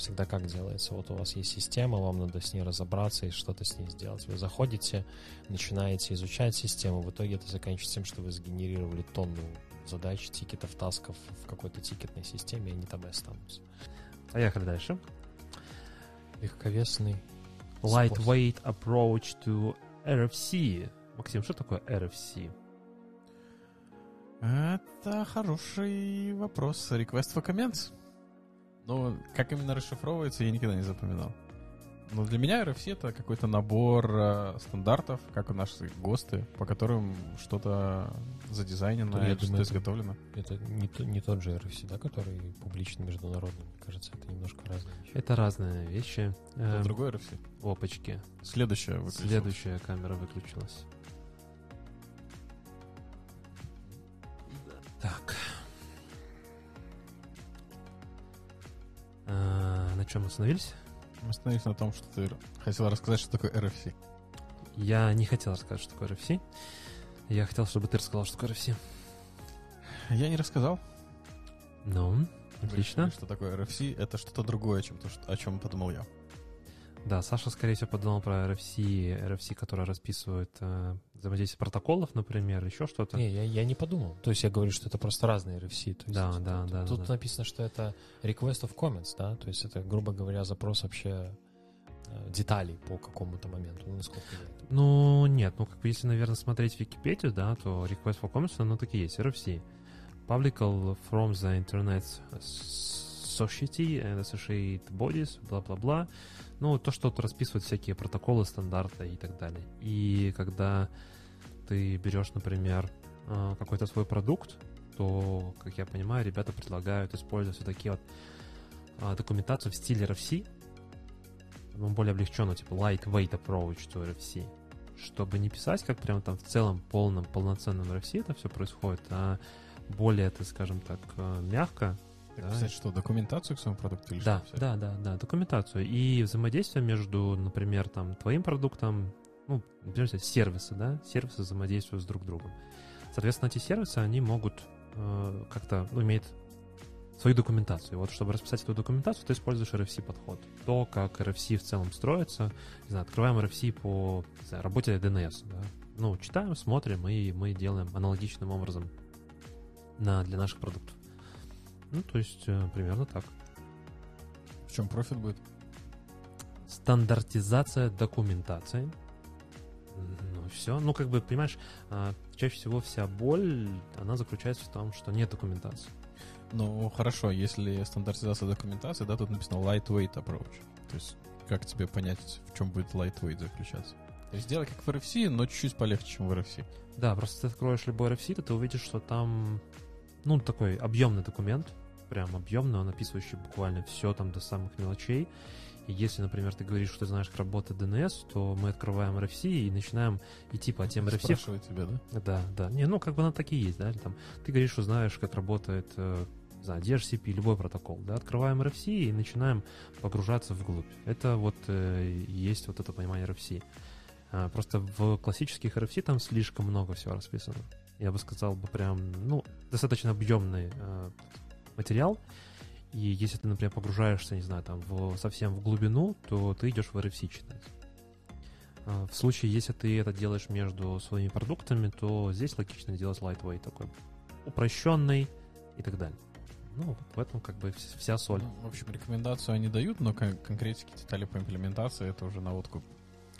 всегда как делается, вот у вас есть система, вам надо с ней разобраться и что-то с ней сделать. Вы заходите, начинаете изучать систему, в итоге это заканчивается тем, что вы сгенерировали тонну задач, тикетов, тасков в какой-то тикетной системе, и они там и останутся. Поехали дальше. Легковесный. Lightweight approach to RFC. Максим, что такое RFC? Это хороший вопрос. Request for comments. Ну, как именно расшифровывается, я никогда не запоминал. Но для меня RFC это какой-то набор э, стандартов, как у наших ГОСТы, по которым что-то задизайнено, Я что-то думаю, это- изготовлено. Это не, то- не тот же RFC, да, который публичный, международный. Мне кажется, это немножко разные вещи. Это разные вещи. Это Эм, другой RFC. Опачки. Следующее выключилось. Следующая камера выключилась. Так. А, на чем остановились? Мы остановились на том, что ты хотел рассказать, что такое RFC. Я не хотел рассказать, что такое RFC. Я хотел, чтобы ты рассказал, что такое RFC. Я не рассказал. Ну, отлично. решили, Что такое RFC? Это что-то другое, чем то, что- о чем подумал я. Да, Саша, скорее всего, подумал про RFC, RFC, которая расписывает э, взаимодействие протоколов, например, еще что-то. Не, я, я не подумал. То есть я говорю, что это просто разные RFC. То есть Да, да, тут, да, Тут да. написано, что это request of comments, да? То есть это, грубо говоря, запрос вообще э, деталей по какому-то моменту. Ну, насколько я это Ну, нет, ну, как бы, если, наверное, смотреть Википедию, да, то request for comments, оно так и есть, RFC. Publical from the Internet Society and Associated Bodies, бла-бла-бла. Ну, то, что тут расписывают всякие протоколы, стандарты и так далее. И когда ты берешь, например, э, какой-то свой продукт, то, как я понимаю, ребята предлагают использовать все такие вот а, документацию в стиле RFC, ну, более облегченную, типа lightweight approach to RFC, чтобы не писать, как прям там в целом полном, полноценном RFC это все происходит, а более, это, скажем так, э, мягко. Так Да. писать что, документацию к своему продукту или Да, что писать? да, да, да, документацию и взаимодействие между, например, там твоим продуктом, ну, например, сервисы, да, сервисы взаимодействуют с друг другом. Соответственно, эти сервисы, они могут э, как-то, ну, иметь свою документацию. Вот чтобы расписать эту документацию, ты используешь RFC подход. То, как RFC в целом строится, не знаю, открываем RFC по знаю, работе DNS, да. Ну, читаем, смотрим, и мы делаем аналогичным образом на, для наших продуктов. Ну, то есть, э, примерно так. В чем профит будет? Стандартизация документации. Ну, все. Ну, как бы, понимаешь, а, чаще всего вся боль, она заключается в том, что нет документации. Ну, хорошо, если стандартизация документации, да, тут написано lightweight approach. То есть, как тебе понять, в чем будет lightweight заключаться? То есть, сделай как в RFC, но чуть-чуть полегче, чем в RFC. Да, просто ты откроешь любой RFC, то ты увидишь, что там, ну, такой объемный документ, прям объемный, он описывающий буквально все там до самых мелочей. И если, например, ты говоришь, что ты знаешь, как работает DNS, то мы открываем RFC и начинаем идти по тем RFC, Спрашивает тебя, да? Да, да. Не, ну как бы она так и есть, да. Там, ты говоришь, что знаешь, как работает, э, не знаю, DHCP, любой протокол, да. Открываем RFC и начинаем погружаться вглубь. Это вот э, есть вот это понимание RFC. А, просто в классических RFC там слишком много всего расписано. Я бы сказал бы прям, ну, достаточно объемный э, материал. И если ты, например, погружаешься, не знаю, там, в, совсем в глубину, то ты идешь в RFC читать. А, В случае, если ты это делаешь между своими продуктами, то здесь логично делать lightweight такой упрощенный и так далее. Ну, в этом как бы вс- вся соль. Ну, в общем, рекомендацию они дают, но кон- конкретики, детали по имплементации, это уже на откуп.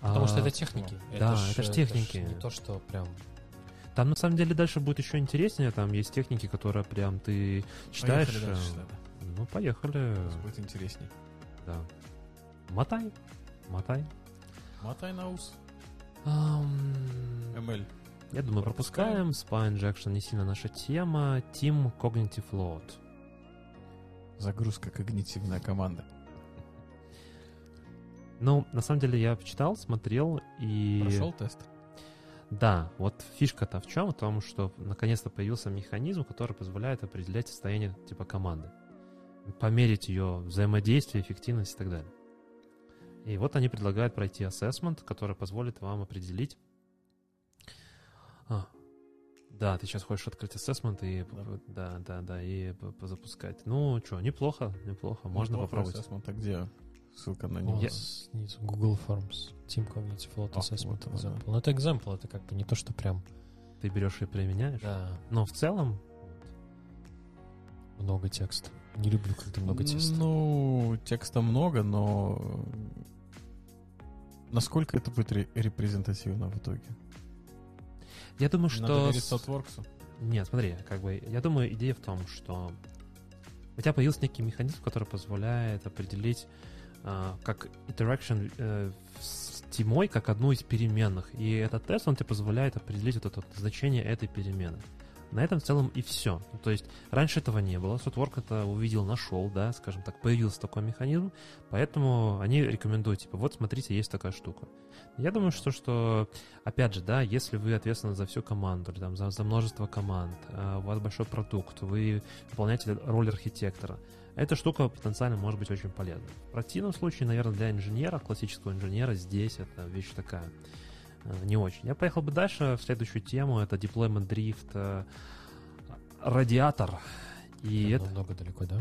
Потому А, что это техники. да, ж- это ж техники. не то, что прям... Там на самом деле дальше будет еще интереснее. Там есть техники, которые прям ты читаешь. Поехали дальше, э, да, Ну, поехали. да. Будет интересней. Да. Мотай. Мотай. Мотай на ус. Ам, ML. Я думаю, пропускаем. Spy Injection не сильно наша тема. Team Cognitive Load. Загрузка когнитивная команда. Ну, на самом деле я читал, смотрел и... Прошел тест? Да, вот фишка-то в чем? В том, что наконец-то появился механизм, который позволяет определять состояние типа команды. Померить ее взаимодействие, эффективность и так далее. И вот они предлагают пройти assessment, который позволит вам определить, а, Да, ты сейчас хочешь открыть ассессмент и да, да, да, и запускать. Ну, что, неплохо, неплохо, можно неплохо попробовать. Assessment, а где ссылка на Ну, него? Я- снизу Google Forms, Team Community Float А, Assessment вот оно, да. Example. Ну, это example, это как бы не то, что прям, Ты берешь и применяешь. да, Но в целом, много текста. Не люблю, когда много текста. Ну, текста много, но насколько это будет ре- репрезентативно в итоге? я думаю, Надо что... верить с- Сотворксу. Нет, смотри, как бы, я думаю, идея в том, что у тебя появился некий механизм, который позволяет определить а, как interaction э, с тимой как одну из переменных. И этот тест, он тебе позволяет определить вот это значение этой перемены. На этом в целом и все. Ну, То есть раньше этого не было. Сотворк это увидел, нашел, да, скажем так, появился такой механизм, поэтому они рекомендуют, типа, вот смотрите, есть такая штука. Я думаю, что, что опять же, да, если вы ответственны за всю команду, там, за, за множество команд, а, у вас большой продукт, вы выполняете роль архитектора, эта штука потенциально может быть очень полезной. В противном случае, наверное, для инженера, классического инженера, здесь это вещь такая э, не очень. Я поехал бы дальше в следующую тему, это deployment drift, э, радиатор. И Это это... Много далеко, да?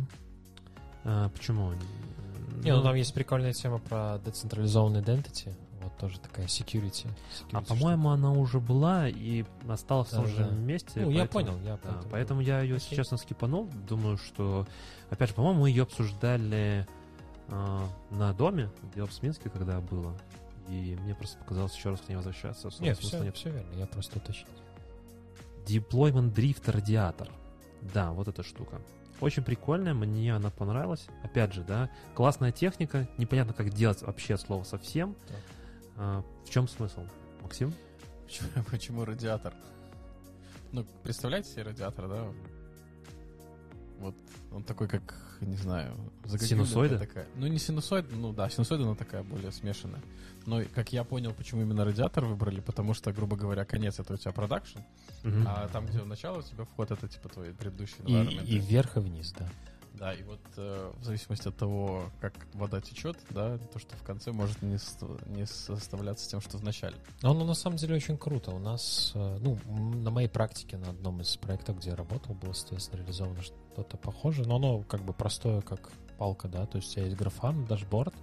э, почему? Не, ну там есть прикольная тема про decentralizованный identity. Тоже такая security. А security по-моему, она уже была и осталась в том Да, же да. месте. Ну, я поэтому- понял, я Да, поэтому- я ее, если честно, скипанул. Думаю, что, опять же, по-моему, мы ее обсуждали а, на доме, где в Минске, когда было. И мне просто показалось еще раз к ней возвращаться. Нет, все, нет. все верно, я просто уточнил. Deployment Drift радиатор. Да, вот эта штука. Очень прикольная, мне она понравилась. Опять же, да, классная техника. Непонятно, как делать вообще от слова совсем. Так. А, в чем смысл? Максим? Почему, почему радиатор? Ну, представляете себе радиатор, да? Вот он такой, как, не знаю, Синусоида? такая. Ну, не синусоид, ну да, синусоида, но такая более смешанная. Но, как я понял, почему именно радиатор выбрали, потому что, грубо говоря, конец это у тебя продакшн, Мгм. а там, где начало у тебя вход, это типа твой предыдущий И, и вверх, и вниз, да. Да, и вот э, в зависимости от того, как вода течет, да, то, что в конце может не, не составляться тем, что в начале. Но оно на самом деле очень круто. У нас, э, ну, на моей практике на одном из проектов, где я работал, было, соответственно, реализовано что-то похожее, но оно как бы простое, как палка, да, то есть у тебя есть графан, дашборд,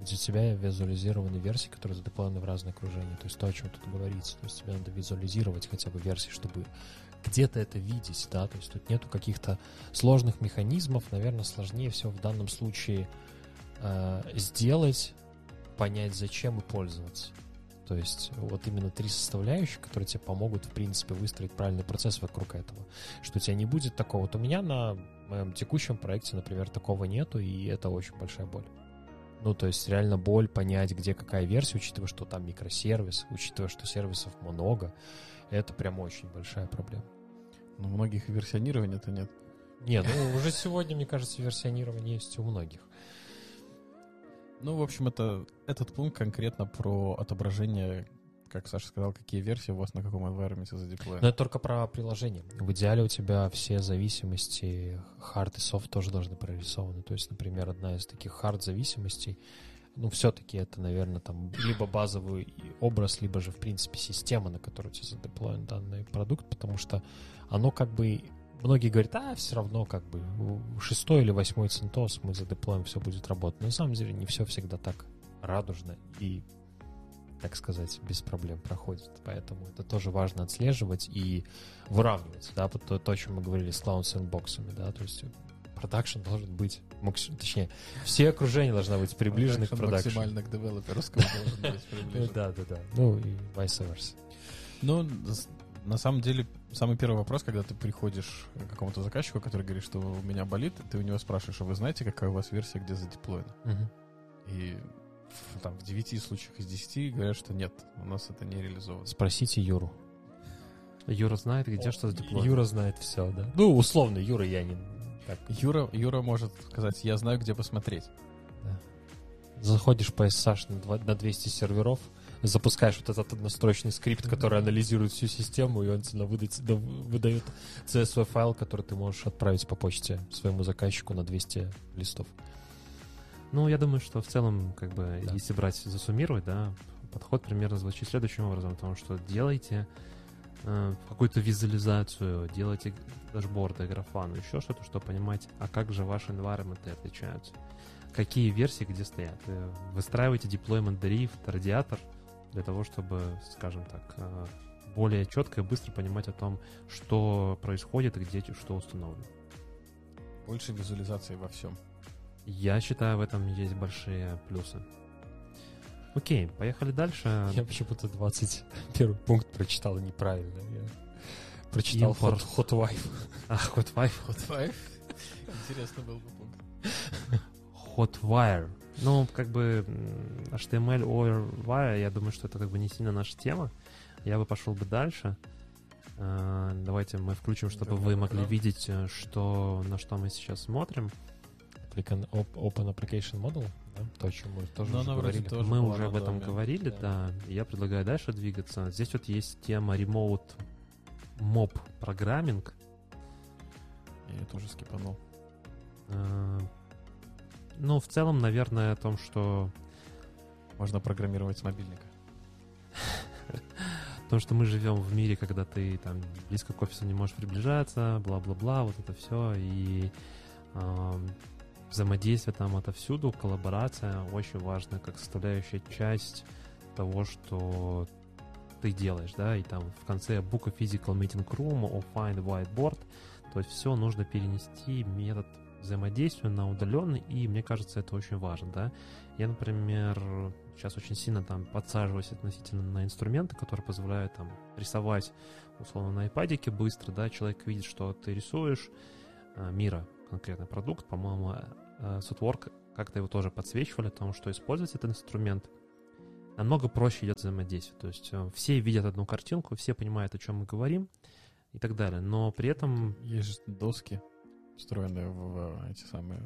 где у тебя визуализированы версии, которые задеплоены в разные окружения, то есть то, о чем тут говорится, то есть тебе надо визуализировать хотя бы версии, чтобы где-то это видеть, да, то есть тут нету каких-то сложных механизмов, наверное, сложнее всего в данном случае э, сделать, понять, зачем и пользоваться. То есть вот именно три составляющих, которые тебе помогут, в принципе, выстроить правильный процесс вокруг этого. Что у тебя не будет такого. Вот у меня на моем текущем проекте, например, такого нету, и это очень большая боль. Ну, то есть реально боль понять, где какая версия, учитывая, что там микросервис, учитывая, что сервисов много, это прям очень большая проблема. Но у многих версионирования-то нет. Не, ну уже сегодня, мне кажется, версионирование есть у многих. Ну, в общем, это, этот пункт конкретно про отображение, как Саша сказал, какие версии у вас на каком environment Но задеплоены. это только про приложение. В идеале у тебя все зависимости hard и soft тоже должны прорисованы. То есть, например, одна из таких hard зависимостей, ну, все-таки это, наверное, там либо базовый образ, либо же, в принципе, система, на которую у тебя задеплоен данный продукт, потому что оно как бы... Многие говорят, а, все равно как бы шестой или восьмой центос мы задеплоим, все будет работать. Но на самом деле не все всегда так радужно и так сказать, без проблем проходит. Поэтому это тоже важно отслеживать и выравнивать, да, вот то, то, о чем мы говорили с Sandbox'ами, да, то есть продакшн должен быть, точнее, все окружения должны быть приближены к Production продакшну. максимально к девелоперскому должен быть приближен. да, да, да. Ну и vice versa. Ну, на самом деле, самый первый вопрос, когда ты приходишь к какому-то заказчику, который говорит, что у меня болит, ты у него спрашиваешь, а вы знаете, какая у вас версия, где задеплоена? Мгм. И в, там, в 9 случаях из 10 говорят, что нет, у нас это не реализовано. Спросите Юру. Юра знает, где что с дипломом. Юра знает все, да. Ну, условно, Юра я не... Так, Юра, Юра может сказать, я знаю, где посмотреть. Заходишь по SSH на, два- на 200 серверов, запускаешь вот этот однострочный скрипт, который анализирует всю систему, и он тебе выдает, да, выдает CSV файл, который ты можешь отправить по почте своему заказчику на 200 листов. Ну, я думаю, что в целом, как бы, Да. если брать, засуммировать, да, подход примерно звучит следующим образом, потому что делайте э, какую-то визуализацию, делаете дашборды, графану, еще что-то, чтобы понимать, а как же ваши environment отличаются. Какие версии где стоят. Э, Выстраиваете deployment drift, радиатор, для того, чтобы, скажем так, э, более четко и быстро понимать о том, что происходит и где что установлено. Больше визуализации во всем. Я считаю, в этом есть большие плюсы. Окей, поехали дальше. Я почему-то 21 пункт прочитал неправильно. Я прочитал Импорт. hot, hot wife. А, Hotwire. Hotwire? Интересно был бы пункт. Hotwire. Ну, как бы HTML over wire, я думаю, что это как бы не сильно наша тема. Я бы пошел бы дальше. Э, Давайте мы включим, чтобы вы могли видеть, э, что, на что мы сейчас смотрим. Open Application Model, да? то, о чем мы тоже Но уже говорили. тоже мы уже об этом говорили, Да. да. Я предлагаю дальше двигаться. Здесь вот есть тема remote mob программинг. Я тоже скипанул. Ну, в целом, наверное, о том, что Можно программировать с мобильника. Потому что мы живем в мире, когда ты там близко к офису не можешь приближаться, бла-бла-бла, вот это все. И взаимодействие там отовсюду, коллаборация очень важная как составляющая часть того, что ты делаешь, да, и там в конце буква physical meeting room, or find whiteboard, то есть все нужно перенести метод взаимодействия на удаленный, и мне кажется, это очень важно, да. Я, например, сейчас очень сильно там подсаживаюсь относительно на инструменты, которые позволяют там рисовать условно на iPad быстро, да, человек видит, что ты рисуешь, а, мира, конкретный продукт, по-моему, э, Sotwork как-то его тоже подсвечивали, о том, что использовать этот инструмент намного проще идет взаимодействие. То есть э, все видят одну картинку, все понимают, о чем мы говорим и так далее. Но при этом Есть доски, встроенные в эти самые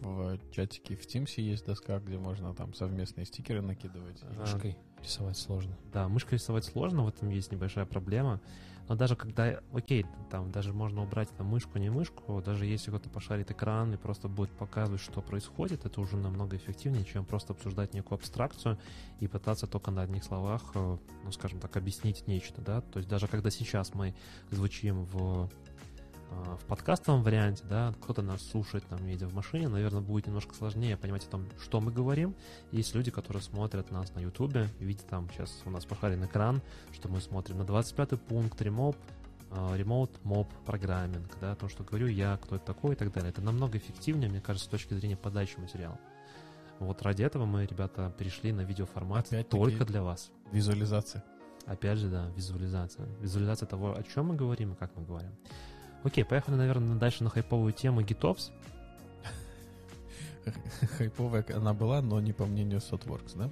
в чатике в Teams есть доска, где можно там совместные стикеры накидывать. А, Мышкой рисовать сложно. Да, мышкой рисовать сложно, в этом есть небольшая проблема. Но даже когда, окей, там даже можно убрать там мышку, не мышку, даже если кто-то пошарит экран и просто будет показывать, что происходит, это уже намного эффективнее, чем просто обсуждать некую абстракцию и пытаться только на одних словах, э, ну, скажем так, объяснить нечто, да. То есть даже когда сейчас мы звучим в в подкастовом варианте, да, кто-то нас слушает, там, едя в машине, наверное, будет немножко сложнее понимать о том, что мы говорим. Есть люди, которые смотрят нас на Ютубе, видят там, сейчас у нас пошарен экран, что мы смотрим на 25-й пункт ремоп, ремоут моб программинг, да, то, что говорю я, кто это такой и так далее. Это намного эффективнее, мне кажется, с точки зрения подачи материала. Вот ради этого мы, ребята, перешли на видеоформат Опять-таки- только для вас. Визуализация. Опять же, да, визуализация. Визуализация того, о чем мы говорим и как мы говорим. Окей, поехали, наверное, дальше на хайповую тему GitOps. Хайповая она была, но не по мнению Sotworks, да?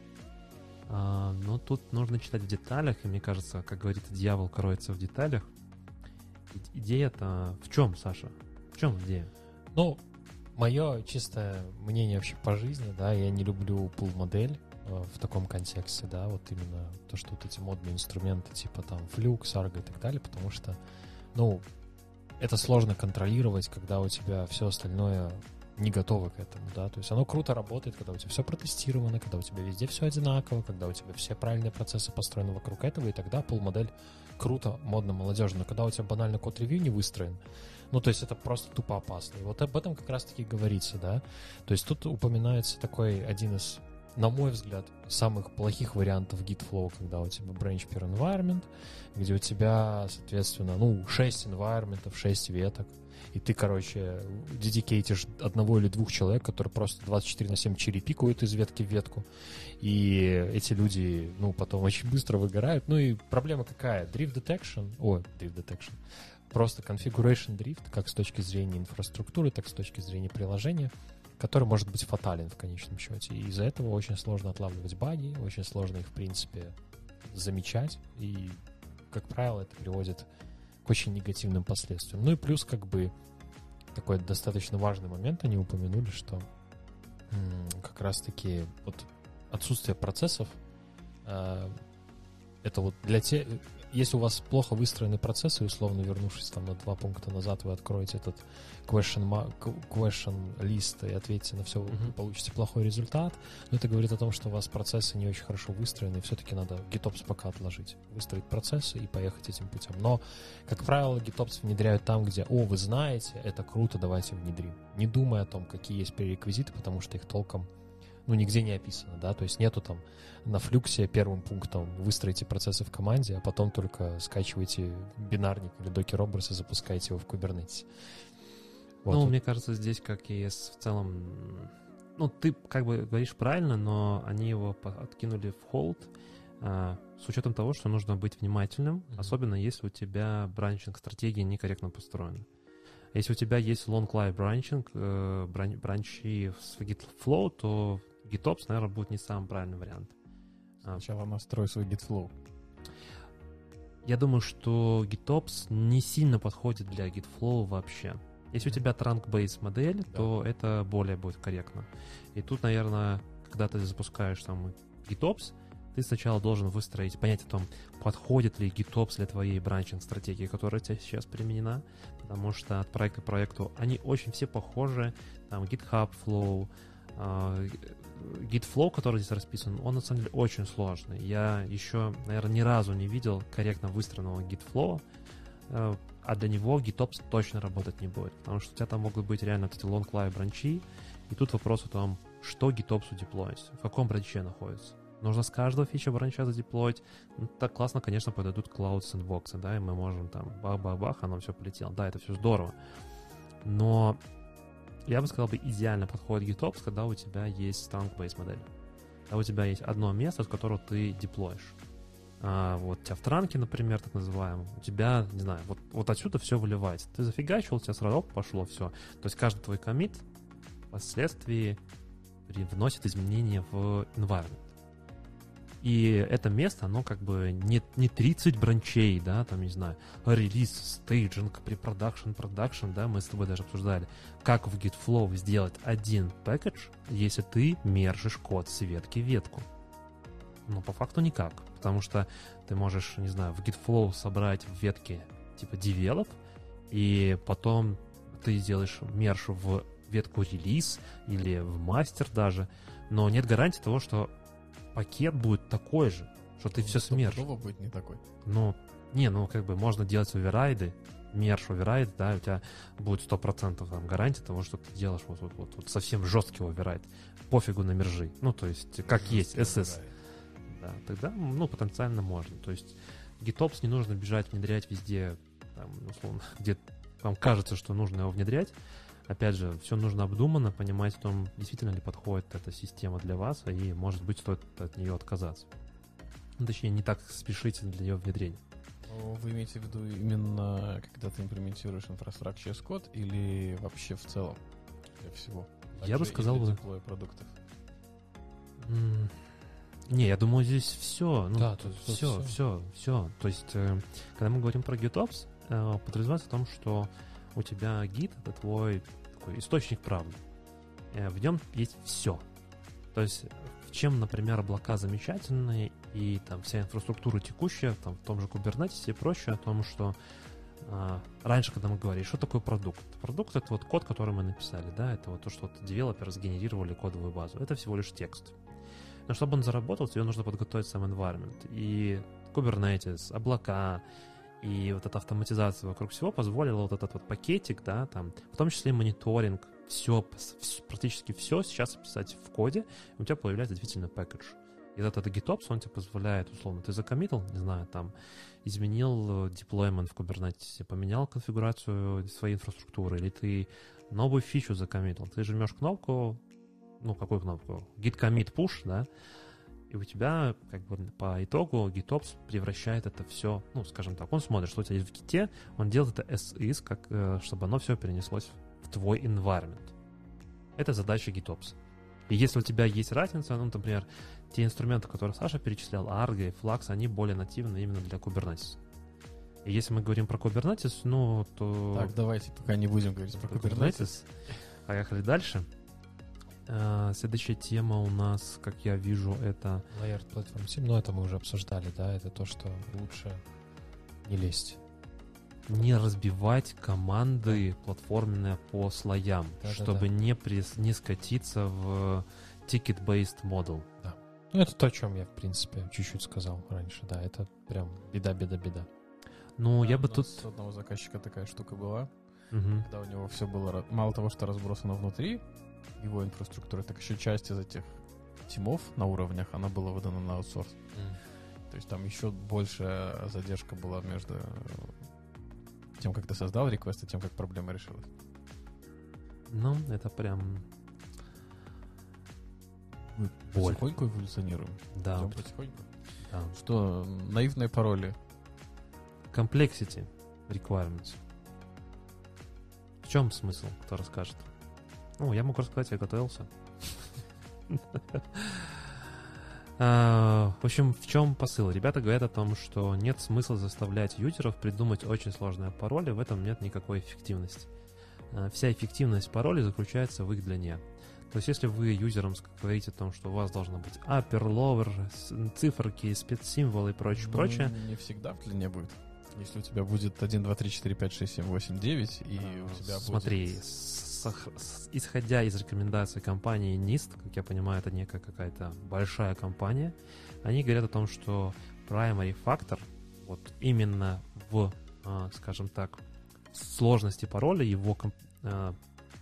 А, но тут нужно читать в деталях, и мне кажется, как говорится, дьявол кроется в деталях. И- Идея-то в чем, Саша? В чем идея? Ну, мое чистое мнение вообще по жизни, да, я не люблю пул модель э, в таком контексте, да, вот именно то, что вот эти модные инструменты типа там Flux, Argo и так далее, потому что, ну, это сложно контролировать, когда у тебя все остальное не готово к этому, да, то есть оно круто работает, когда у тебя все протестировано, когда у тебя везде все одинаково, когда у тебя все правильные процессы построены вокруг этого, и тогда пул модель круто, модно, молодежно, но когда у тебя банально код-ревью не выстроен, ну, то есть это просто тупо опасно. И вот об этом как раз-таки говорится, да. То есть тут упоминается такой один из, на мой взгляд, самых плохих вариантов Gitflow, когда у тебя branch per environment, где у тебя, соответственно, ну, 6 environment, 6 веток, и ты, короче, дедикейтишь одного или двух человек, которые просто 24 на 7 черепикают из ветки в ветку, и эти люди, ну, потом очень быстро выгорают. Ну и проблема какая? Drift detection, о, drift detection, просто configuration drift, как с точки зрения инфраструктуры, так с точки зрения приложения, который может быть фатален в конечном счете. И из-за этого очень сложно отлавливать баги, очень сложно их, в принципе, замечать. И, как правило, это приводит к очень негативным последствиям. Ну и плюс, как бы, такой достаточно важный момент они упомянули, что м, как раз-таки вот отсутствие процессов э, это вот для те если у вас плохо выстроены процессы, условно вернувшись там на два пункта назад, вы откроете этот question, question лист и ответите на все, вы Мгм. получите плохой результат. Но это говорит о том, что у вас процессы не очень хорошо выстроены, и все-таки надо GitOps пока отложить. Выстроить процессы и поехать этим путем. Но, как правило, GitOps внедряют там, где, о, вы знаете, это круто, давайте внедрим. Не думая о том, какие есть пререквизиты, потому что их толком ну, нигде не описано, да, то есть нету там на флюксе первым пунктом выстроите процессы в команде, а потом только скачиваете бинарник или докер образ и запускаете его в Kubernetes. Вот. Ну, мне кажется, здесь как и с- в целом... Ну, ты как бы говоришь правильно, но они его откинули в холд а, с учетом того, что нужно быть внимательным, Мгм. особенно если у тебя бранчинг-стратегия некорректно построена. Если у тебя есть long life бранчинг, э, бран- бранчи с GitFlow, то GitOps, наверное, будет не самый правильный вариант. А, Сначала настрой свой GitFlow. Я думаю, что GitOps не сильно подходит для GitFlow вообще. Если у тебя trunk-based модель, Да. то это более будет корректно. И тут, наверное, когда ты запускаешь там GitOps, ты сначала должен выстроить, понять о том, подходит ли GitOps для твоей бранчинг-стратегии, которая у тебя сейчас применена, потому что от проекта к проекту они очень все похожи, там GitHub Flow, а, GitFlow, который здесь расписан, он на самом деле очень сложный. Я еще, наверное, ни разу не видел корректно выстроенного GitFlow, э, а для него GitOps точно работать не будет, потому что у тебя там могут быть реально вот эти long live бранчи, и тут вопрос о том, что GitOps удеплоить, в каком бранче находится. Нужно с каждого фича бранча задеплоить. Ну, так классно, конечно, подойдут Cloud Sandbox, да, и мы можем там бах-бах-бах, оно все полетело. Да, это все здорово. Но я бы сказал, бы идеально подходит GitOps, когда у тебя есть trunk-based модель. Когда у тебя есть одно место, с которого ты деплоишь. А, вот у тебя в транке, например, так называемом, у тебя, не знаю, вот, вот отсюда все выливается. Ты зафигачил, у тебя сразу пошло все. То есть каждый твой комит впоследствии вносит изменения в environment. И это место, оно как бы не, не 30 бранчей, да, там, не знаю, релиз, стейджинг, препродакшн, продакшн, да, мы с тобой даже обсуждали, как в GitFlow сделать один package, если ты мержишь код с ветки в ветку. Но по факту никак, потому что ты можешь, не знаю, в GitFlow собрать в ветке типа develop, и потом ты сделаешь мерж в ветку релиз или в мастер даже, но нет гарантии того, что пакет будет такой же, что ты все смержишь. Стопудово будет не такой. Ну, не, ну как бы можно делать оверрайды, мерж оверрайд, да, у тебя будет 100% там гарантия того, что ты делаешь вот, вот, вот, вот совсем жесткий оверрайд. Пофигу на мержи. Ну, то есть, как есть, SS. Да, тогда, ну, потенциально можно. То есть, GitOps не нужно бежать, внедрять везде, там, условно, где вам кажется, что нужно его внедрять. Опять же, все нужно обдуманно, понимать о том, действительно ли подходит эта система для вас, и, может быть, стоит от нее отказаться. Ну, точнее, не так спешите для ее внедрения. Вы имеете в виду именно, когда ты имплементируешь инфраструктуру as код или вообще в целом для всего? Я бы Также сказал для бы- продуктов. М, Не, я думаю, здесь все. Ну, Да, тут- все, всё. все, все. То есть, э, когда мы говорим про GitOps, э, подразумевается о том, что у тебя Git — это твой такой источник правды. Э, В нем есть все. То есть, чем, например, облака замечательные и там вся инфраструктура текущая, там в том же Kubernetes и прочее, о том, что а, раньше, когда мы говорили, что такое продукт? Продукт — это вот код, который мы написали, да, это вот то, что вот девелоперы сгенерировали кодовую базу. Это всего лишь текст. Но чтобы он заработал, тебе нужно подготовить сам environment. И Kubernetes, облака, и вот эта автоматизация вокруг всего позволила вот этот вот пакетик, да, там, в том числе мониторинг, все, практически все сейчас описать в коде, и у тебя появляется действительно пакетж. И вот этот GitOps, он тебе позволяет, условно, ты закоммитил, не знаю, там, изменил э, deployment в Kubernetes, поменял конфигурацию своей инфраструктуры, или ты новую фичу закоммитил. Ты жмешь кнопку, ну, какую кнопку? Git commit push, да, и у тебя, как бы, по итогу GitOps превращает это все, ну, скажем так, он смотрит, что у тебя есть в гите, он делает это as is, как, э, чтобы оно все перенеслось в твой environment. Это задача GitOps. И если у тебя есть разница, ну, например, те инструменты, которые Саша перечислял, Argo и Flux, они более нативны именно для Kubernetes. И если мы говорим про Kubernetes, ну, то... Так, давайте пока не будем говорить про Kubernetes. Поехали дальше. А, Следующая тема у нас, как я вижу, это... Layered Platform 7, ну это мы уже обсуждали, да, это то, что лучше не лезть. Не разбивать команды платформенные по слоям, Да-да-да. чтобы не, прис- не скатиться в ticket-based model. Ну, это то, о чем я, в принципе, чуть-чуть сказал раньше. Да, это прям беда-беда-беда. Ну, я Да, бы у тут... У одного заказчика такая штука была, Мгм. когда у него все было... Мало того, что разбросано внутри его инфраструктуры, так еще часть из этих тимов на уровнях, она была выдана на аутсорс. То есть там еще большая задержка была между тем, как ты создал реквест, и тем, как проблема решилась. Ну, это прям... Мы Боль. потихоньку эволюционируем. Да, Идем потихоньку. да. Что, наивные пароли? Complexity requirements. В чем смысл, кто расскажет? Ну, я могу рассказать, я готовился. А, В общем, в чем посыл? Ребята говорят о том, что нет смысла заставлять юзеров придумать очень сложные пароли, в этом нет никакой эффективности. А, Вся эффективность паролей заключается в их длине. То есть, если вы юзерам говорите о том, что у вас должно быть upper, lower, циферки, спецсимволы и прочее, Ну, прочее, Не всегда в длине будет. Если у тебя будет 1, 2, 3, 4, 5, 6, 7, 8, 9, и у тебя Смотри, будет... с- с- исходя из рекомендаций компании NIST, как я понимаю, это некая какая-то большая компания, они говорят о том, что primary factor, вот именно в, а, скажем так, сложности пароля, его а,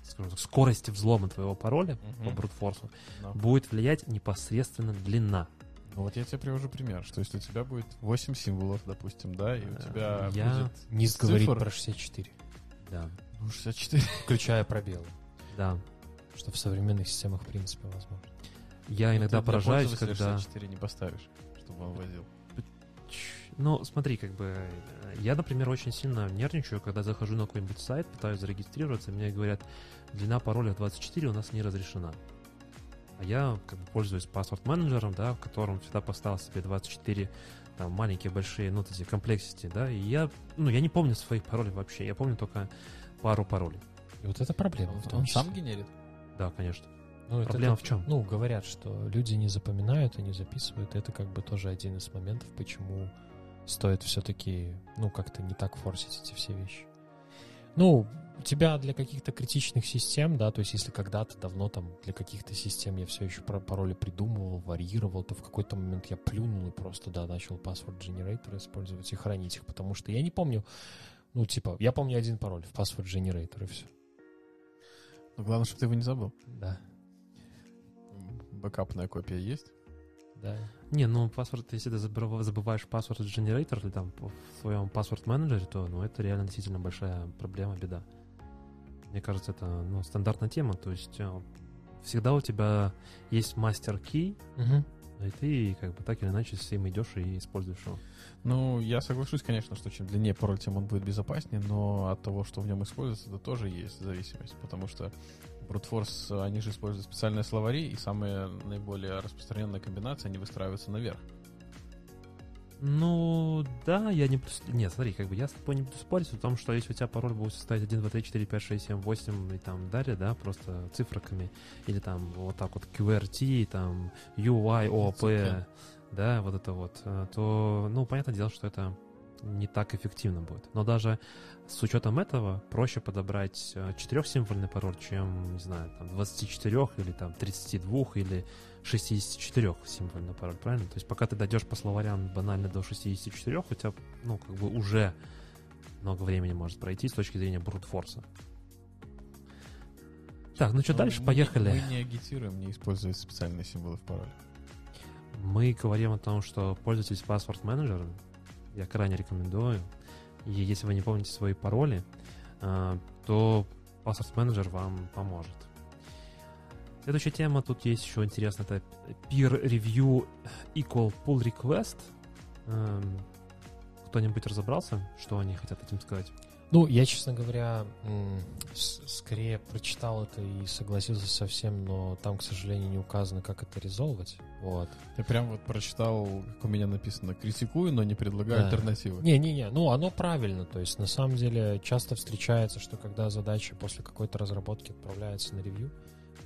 скажем так, скорости взлома твоего пароля по Мгм. брутфорсу Да. будет влиять непосредственно длина. Ну вот я тебе привожу пример, что если у тебя будет 8 символов, допустим, да, и у Э, тебя я- будет НИС говорит про 64, Да, ну, 64. включая пробелы, да. что в современных системах, в принципе, возможно. Я иногда Ты для поражаюсь, когда... 64 не поставишь, чтобы он возил. Ну, смотри, как бы, э, я, например, очень сильно нервничаю, когда захожу на какой-нибудь сайт, пытаюсь зарегистрироваться, мне говорят, длина пароля 24 у нас не разрешена. А я как бы пользуюсь паспорт-менеджером, да, в котором всегда поставил себе 24 там, маленькие, большие, ну, вот эти комплексити, да, и я, ну, я не помню своих паролей вообще, я помню только пару паролей. И вот это проблема. в том Он числе. сам генерит? Да, конечно. Ну, это Проблема так- в чем? Ну, говорят, что люди не запоминают и не записывают. Это как бы тоже один из моментов, почему стоит все-таки, ну, как-то не так форсить эти все вещи. Ну, у тебя для каких-то критичных систем, да, то есть если когда-то давно там для каких-то систем я все еще пароли придумывал, варьировал, то в какой-то момент я плюнул и просто, да, начал password generator использовать и хранить их, потому что я не помню, ну, типа, я помню один пароль в password generator и все. Но главное, чтобы ты его не забыл. Да, Бэкапная копия есть? Да. Не, ну, паспорт, если ты забыв- забываешь паспорт generator или там в своем паспорт-менеджере, то, ну, это реально действительно большая проблема, беда. Мне кажется, это, ну, стандартная тема, то есть э, всегда у тебя есть мастер-ки, Мгм. и ты как бы так или иначе с ним идешь и используешь его. Ну, я соглашусь, конечно, что чем длиннее пароль, тем он будет безопаснее, но от того, что в нем используется, это тоже есть зависимость, потому что Brute Force, они же используют специальные словари, и самые наиболее распространенные комбинации, они выстраиваются наверх. Ну, да, я не... буду Нет, смотри, как бы я с тобой не буду спорить о том, что если у тебя пароль будет состоять 1, 2, 3, 4, 5, 6, 7, 8 и там далее, да, просто цифрами, или там вот так вот QRT, там UI, да, вот это вот, э, то, ну, понятное дело, что это не так эффективно будет. Но даже с учетом этого проще подобрать э, четырехсимвольный пароль, чем, не знаю, там 24 или там 32 или 64 символьный пароль, правильно? То есть пока ты дойдешь по словарям банально до 64, у тебя, ну, как бы уже много времени может пройти с точки зрения брутфорса. Так, ну что, Но дальше? мы Поехали. Мы не агитируем не использовать специальные символы в пароле. Мы говорим о том, что пользуйтесь паспорт-менеджером. Я крайне рекомендую. И если вы не помните свои пароли, а, то паспорт-менеджер вам поможет. Следующая тема, тут есть еще интересно, это peer review equal pull request. Эм, Кто-нибудь разобрался, что они хотят этим сказать? Ну, я, честно говоря, скорее прочитал это и согласился со всем, но там, к сожалению, не указано, как это резолвать. Вот. Ты прям вот прочитал, как у меня написано, критикую, но не предлагаю Да. альтернативы. Не-не-не, ну оно правильно, то есть на самом деле часто встречается, что когда задача после какой-то разработки отправляется на ревью,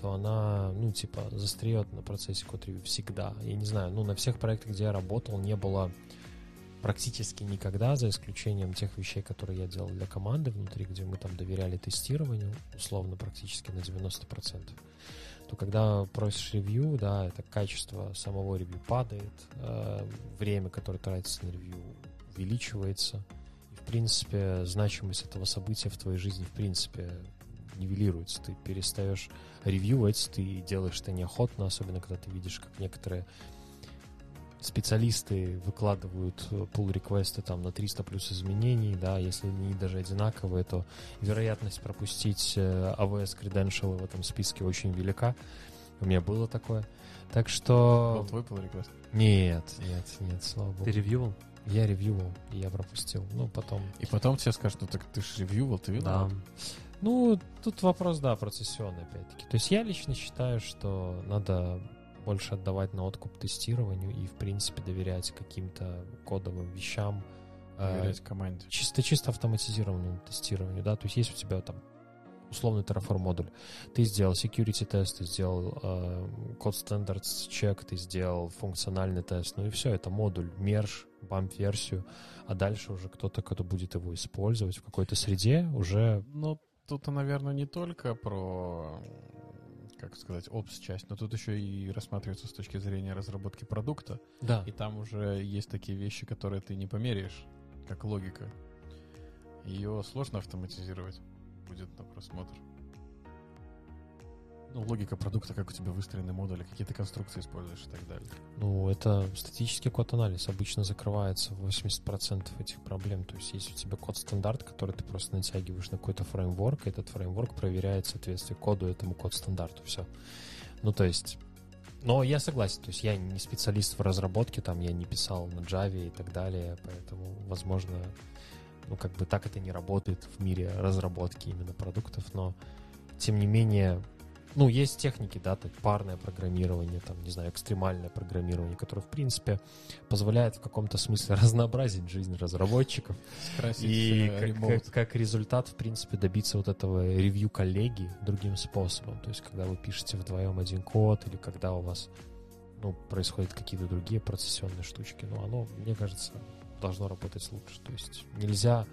то она, ну, типа, застряет на процессе код-ревью всегда. Я не знаю, ну, на всех проектах, где я работал, не было практически никогда, за исключением тех вещей, которые я делал для команды внутри, где мы там доверяли тестированию, условно, практически на 90%, то когда просишь ревью, да, это качество самого ревью падает, э, время, которое тратится на ревью, увеличивается. И, в принципе, значимость этого события в твоей жизни, в принципе, нивелируется. Ты перестаешь ревьюать, ты делаешь это неохотно, особенно когда ты видишь, как некоторые специалисты выкладывают pull реквесты там на 300 плюс изменений, да, если они даже одинаковые, то вероятность пропустить э, AWS credential в этом списке очень велика. У меня было такое. Так что... Был твой pull request? Нет, нет, нет, слава богу. Ты ревьювал? Я ревьювал, и я пропустил. Ну, потом... И потом тебе скажут, ну так ты же ревьювал, ты видел? Да. Ну, тут вопрос, да, процессионный, опять-таки. То есть я лично считаю, что надо больше отдавать на откуп тестированию и, в принципе, доверять каким-то кодовым вещам. э, Доверять команде. Чисто-чисто автоматизированному тестированию, да, то есть есть у тебя там условный Terraform модуль, ты сделал security тест, ты сделал э, код standards check, ты сделал функциональный тест, ну и все, это модуль, мерж, бамп версию, а дальше уже кто-то, кто будет его использовать в какой-то среде, уже Ну, тут, наверное, не только про, как сказать, опс-часть, но тут еще и рассматривается с точки зрения разработки продукта. да, И там уже есть такие вещи, которые ты не померяешь, как логика. Ее сложно автоматизировать будет на просмотр. Ну, логика продукта, как у тебя выстроены модули, какие ты конструкции используешь и так далее. Ну, это статический код-анализ. Обычно закрывается 80% этих проблем. То есть, есть у тебя код-стандарт, который ты просто натягиваешь на какой-то фреймворк, и этот фреймворк проверяет соответствие коду этому код-стандарту. Все. Ну, то есть... Но я согласен, то есть я не специалист в разработке, там я не писал на Java и так далее, поэтому, возможно, ну, как бы так это не работает в мире разработки именно продуктов, но, тем не менее, ну, есть техники, да, так, парное программирование, там, не знаю, экстремальное программирование, которое, в принципе, позволяет в каком-то смысле разнообразить жизнь разработчиков. Скрасить И э, как, как- как результат, в принципе, добиться вот этого ревью коллеги другим способом. То есть, когда вы пишете вдвоем один код, или когда у вас ну, происходят какие-то другие процессионные штучки, ну, оно, мне кажется, должно работать лучше. То есть нельзя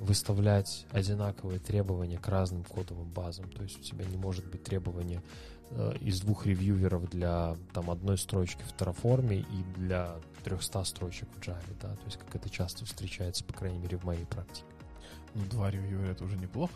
выставлять одинаковые требования к разным кодовым базам. То есть у тебя не может быть требования э, из двух ревьюверов для там одной строчки в Terraform и для 300 строчек в Java, да, то есть как это часто встречается, по крайней мере, в моей практике. Ну, два ревьюера это уже неплохо.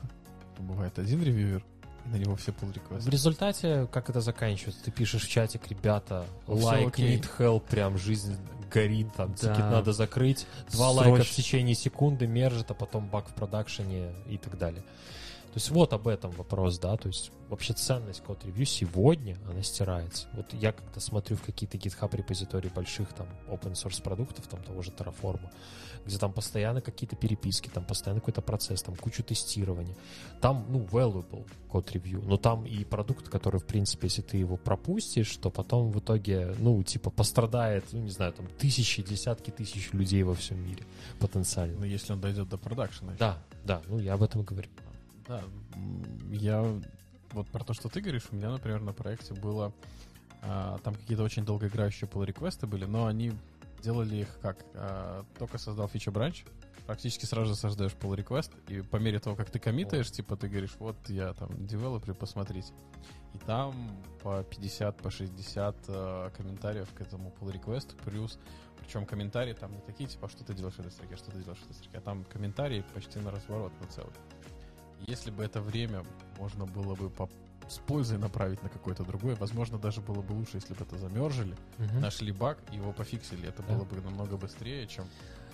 Ну, Бывает один ревьюер, и на него все pull В request. результате, как это заканчивается? Ты пишешь в чатик, ребята, лайк, окей. need help, прям жизнь горит, там, Да. тикет надо закрыть, два Сроч- лайка в течение секунды, мержит, а потом баг в продакшене и так далее. То есть вот об этом вопрос, да, то есть вообще ценность код-ревью сегодня, она стирается. Вот я когда смотрю в какие-то GitHub репозитории больших там open source продуктов, там того же Terraform, где там постоянно какие-то переписки, там постоянно какой-то процесс, там кучу тестирования. Там, ну, valuable код-ревью, но там и продукт, который, в принципе, если ты его пропустишь, то потом в итоге, ну, типа, пострадает, ну, не знаю, там, тысячи, десятки тысяч людей во всем мире потенциально. Ну, если он дойдет до продакшена. Да, да, ну, я об этом говорю. Да, я вот про то, что ты говоришь, у меня, например, на проекте было а, там какие-то очень долгоиграющие pull реквесты были, но они делали их как а, только создал фича бранч, практически сразу же создаешь pull request, и по мере того, как ты коммитаешь, типа ты говоришь, вот я там девелопер, посмотрите. И там по 50, по 60 э, комментариев к этому pull request, плюс, причем комментарии там не такие, типа, что ты делаешь в этой строке, что ты делаешь в этой строке, а там комментарии почти на разворот, на целый. Если бы это время можно было бы по- с пользой направить на какое-то другое, возможно, даже было бы лучше, если бы это замержили, нашли баг и его пофиксили. Это Да. было бы намного быстрее, чем...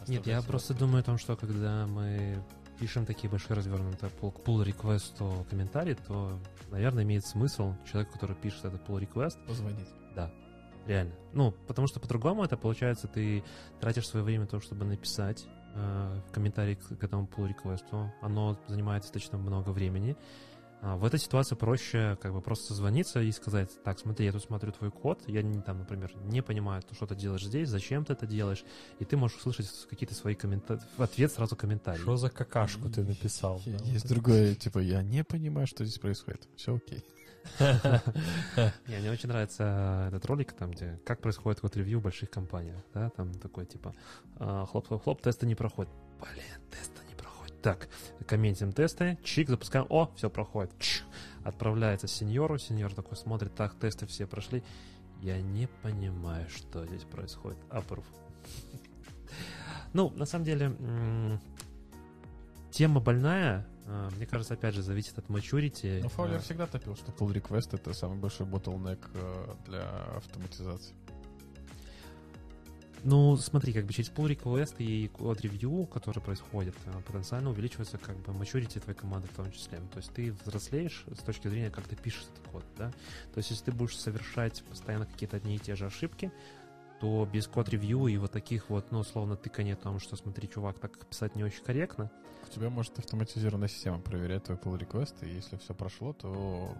Нет, я просто думаю о том, что когда мы пишем такие большие развернутые pull, request комментарии, то, наверное, имеет смысл человеку, который пишет этот pull request, Позвонить. Да, реально. Ну, потому что по-другому это получается, ты тратишь свое время на то, чтобы написать э, комментарий к, к этому pull реквесту Оно занимает достаточно много времени. А в этой ситуации проще как бы просто созвониться и сказать, так, смотри, я тут смотрю твой код, я не там, например, не понимаю, что ты делаешь здесь, зачем ты это делаешь, и ты можешь услышать какие-то свои комментарии, в ответ сразу комментарий. Что за какашку ты написал? да, Есть вот другое, типа, я не понимаю, что здесь происходит. Все окей. Не, мне очень нравится этот ролик, там, где как происходит код ревью в больших компаниях, да, там такой, типа, хлоп-хлоп-хлоп, тесты не проходят. Блин, тесты не проходят. Так, комментим тесты, чик, запускаем, о, все проходит. Чш, отправляется сеньору, сеньор такой смотрит, так, тесты все прошли. Я не понимаю, что здесь происходит. Approve. Ну, на самом деле, тема больная. А, мне кажется, опять же, зависит от maturity. Но Фаулер а... всегда топил, что pull request это самый большой bottleneck э, для автоматизации. Ну, смотри, как бы через pull request и код review, который происходит, э, потенциально увеличивается как бы maturity твоей команды в том числе. То есть ты взрослеешь с точки зрения, как ты пишешь этот код, да? То есть если ты будешь совершать постоянно какие-то одни и те же ошибки, то без код-ревью и вот таких вот, ну, условно, тыкания о том, что, смотри, чувак, так писать не очень корректно. Тебя может автоматизированная система проверять твой pull request, и если все прошло, то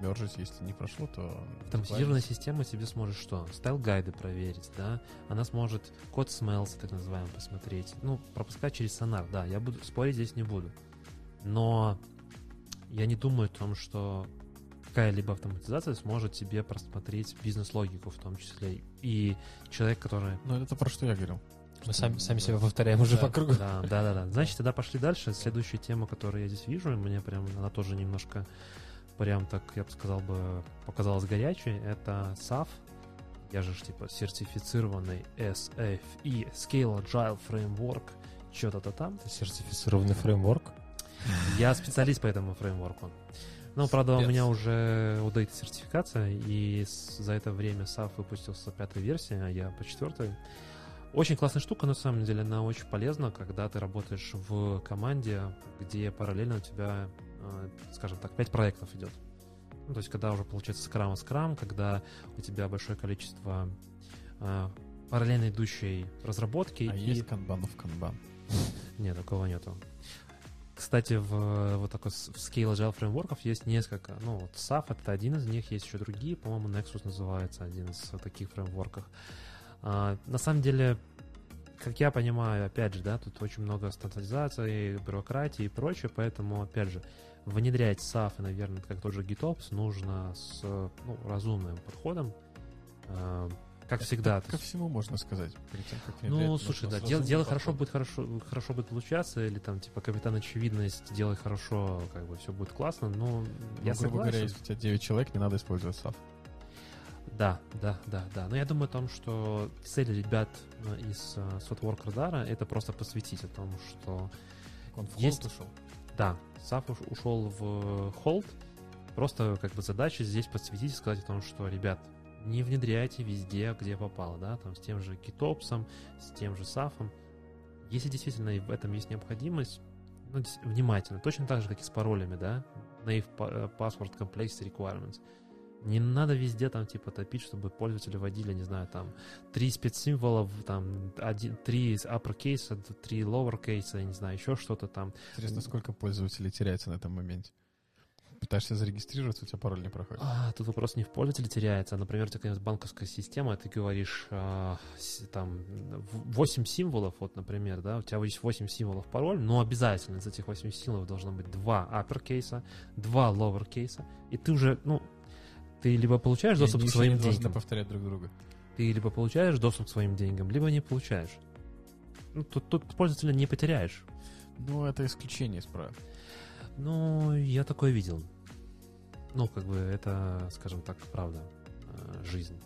мержить, если не прошло, то... Автоматизированная система тебе сможет что? Стайл-гайды проверить, да? Она сможет код smells, так называемый, посмотреть. Ну, пропускать через сонар, да, я буду спорить здесь не буду. Но я не думаю о том, что какая-либо автоматизация сможет тебе просмотреть бизнес-логику в том числе. И человек, который... Ну, это про что я говорил. Мы сами, сами себя повторяем уже да, по кругу. Да, да, да, да. Значит, тогда пошли дальше. Следующая тема, которую я здесь вижу, мне прям она тоже немножко прям так, я бы сказал бы, показалась горячей. Это SAF. Я же типа сертифицированный SFE Scale Agile Framework. Что-то там. Сертифицированный фреймворк? Я специалист по этому фреймворку. Ну, правда, у меня уже удает сертификация, и за это время SAF выпустился пятая версия, а я по четвертой. Очень классная штука, на самом деле, она очень полезна, когда ты работаешь в команде, где параллельно у тебя, э, скажем так, пять проектов идет. Ну, то есть, когда уже получается скрам скрам, когда у тебя большое количество э, параллельно идущей разработки. А и... есть канбан в канбан? Нет, такого нету. Кстати, в вот такой в Scale Agile фреймворков есть несколько. Ну, вот SAF это один из них, есть еще другие. По-моему, Nexus называется один из таких фреймворков. А, на самом деле, как я понимаю, опять же, да, тут очень много стандартизации, бюрократии и прочее, поэтому, опять же, внедрять SAF, наверное, как тот же GitOps, нужно с ну, разумным подходом. А, как всегда. ко всему можно сказать. Перед тем, как ну, слушай, да, дело, дело хорошо будет хорошо, хорошо будет получаться, или там, типа, капитан очевидность, делай хорошо, как бы все будет классно, но ну, я согласен. говоря, если у тебя 9 человек, не надо использовать SAF. Да, да, да, да. Но я думаю о том, что цель ребят э, из uh, Softwork Radar это просто посвятить о том, что он в есть... ушел. Да, SAF ушел в холд. Просто как бы задача здесь посвятить и сказать о том, что, ребят, не внедряйте везде, где попало, да, там с тем же GitOps, с тем же SAF. Если действительно в этом есть необходимость, ну, внимательно, точно так же, как и с паролями, да, Naive э, Password Complexity Requirements. Не надо везде там типа топить, чтобы пользователи вводили, не знаю, там три спецсимвола, там один, три uppercase, три lowercase, я не знаю, еще что-то там. Интересно, сколько пользователей теряется на этом моменте? пытаешься зарегистрироваться, у тебя пароль не проходит. А, тут вопрос не в пользователе теряется. Например, у тебя какая-нибудь банковская система, ты говоришь а, там 8 символов, вот, например, да, у тебя есть 8 символов пароль, но обязательно из этих 8 символов должно быть 2 uppercase, 2 lowercase, и ты уже, ну, ты либо получаешь доступ к своим деньгам. повторять друг друга. Ты либо получаешь доступ к своим деньгам, либо не получаешь. Ну, тут, тут пользователя не потеряешь. Ну, это исключение из правил. Ну, я такое видел. Ну, как бы это, скажем так, правда, э, жизнь.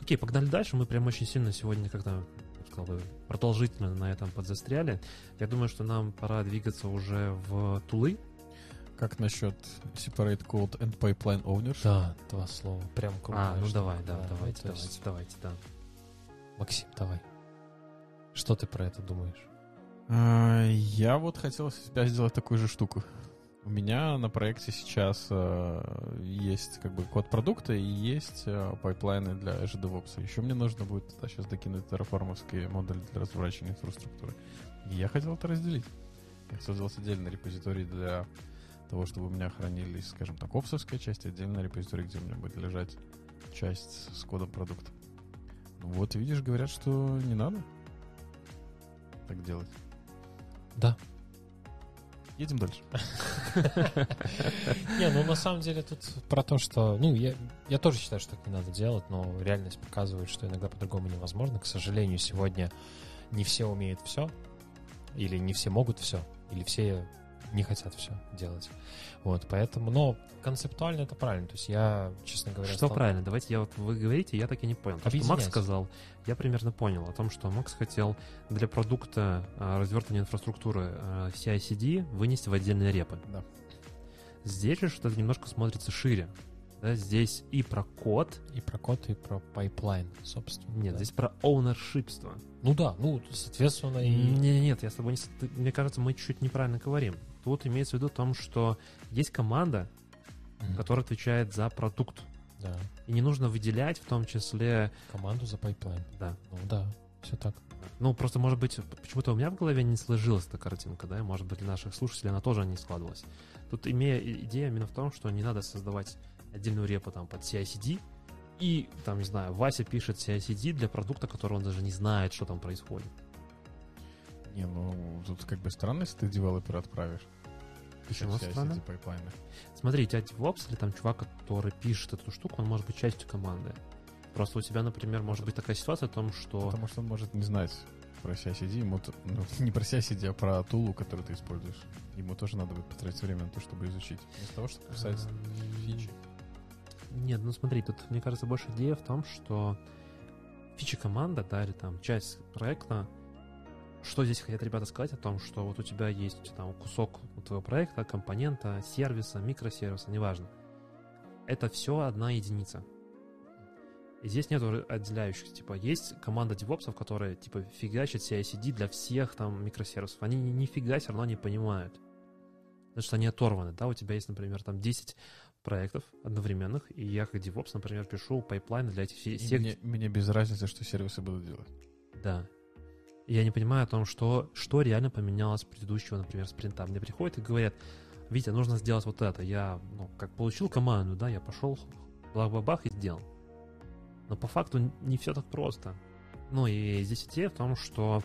Окей, погнали дальше. Мы прям очень сильно сегодня как-то, сказал бы, продолжительно на этом подзастряли. Я думаю, что нам пора двигаться уже в тулы. Как насчет separate code and pipeline ownership? Да, два слова. Прям круто. А, ну давай, да, да давайте, давайте, есть... давайте, да. Максим, давай. Что ты про это думаешь? А, я вот хотел себя сделать такую же штуку. У меня на проекте сейчас э, есть как бы код продукта и есть э, пайплайны для Azure DevOps. Еще мне нужно будет туда сейчас докинуть терраформовский модуль для разворачивания инфраструктуры. И я хотел это разделить. Я хотел сделать отдельный репозиторий для того, чтобы у меня хранились, скажем так, опсовская часть, отдельный репозиторий, где у меня будет лежать часть с кодом продукта. Ну вот, видишь, говорят, что не надо так делать. Да, Едем дальше. Не, ну на самом деле тут про то, что... Ну, я, я тоже считаю, что так не надо делать, но реальность показывает, что иногда по-другому невозможно. К сожалению, сегодня не все умеют все, или не все могут все, или все не хотят все делать. Вот, поэтому, но концептуально это правильно. То есть я, честно говоря... Что стал- правильно? Давайте я вот вы говорите, я так и не понял. То, что Макс сказал, я примерно понял о том, что Макс хотел для продукта а, развертывания инфраструктуры а, CI/CD вынести в отдельные репы. Да. Здесь же что-то немножко смотрится шире. Да, здесь и про код, И про код, и про пайплайн, собственно. нет, да. здесь про оунершипство. Ну да, ну, соответственно, и... Не, нет, я с тобой не... Мне кажется, мы чуть-чуть неправильно говорим. Тут имеется в виду том, что есть команда, Мгм. которая отвечает за продукт. Да, И не нужно выделять в том числе... команду за пайплайн. Да, Ну да, все так. Ну, просто, может быть, почему-то у меня в голове не сложилась эта картинка, да, и, может быть, для наших слушателей она тоже не складывалась. Тут имея идея именно в том, что не надо создавать отдельную репу там под CI-CD, и, там, не знаю, Вася пишет CI-CD для продукта, который он даже не знает, что там происходит. Не, ну тут как бы странно, если ты девелопера отправишь. Почему Пишет странно? Пайплайны. Смотри, у тебя DevOps или там чувак, который пишет эту штуку, он может быть частью команды. Просто у тебя, например, может быть такая ситуация о том, что... Потому что он может не знать про CI/CD, ему ну, не про CI/CD, а про тулу, который ты используешь. Ему тоже надо будет потратить время на то, чтобы изучить. Вместо того, чтобы писать Эм, фичи. Нет, ну смотри, тут, мне кажется, больше идея в том, что фичи команда, да, или там часть проекта, что здесь хотят ребята сказать о том, что вот у тебя есть там кусок твоего проекта, компонента, сервиса, микросервиса, неважно. Это все одна единица. И здесь нету отделяющих. Типа, есть команда девопсов, которые, типа, фигачат CI-CD для всех там микросервисов. Они ни- нифига все равно не понимают. Потому что они оторваны, да, у тебя есть, например, там 10 проектов одновременных, и я как DevOps, например, пишу пайплайны для этих всех... мне, мне без разницы, что сервисы будут делать. Да. Я не понимаю о том, что, что реально поменялось с предыдущего, например, спринта. Мне приходят и говорят, Витя, нужно сделать вот это. Я, ну, как получил команду, да, я пошел, бах-бах и сделал. Но по факту не все так просто. Ну и здесь идея в том, что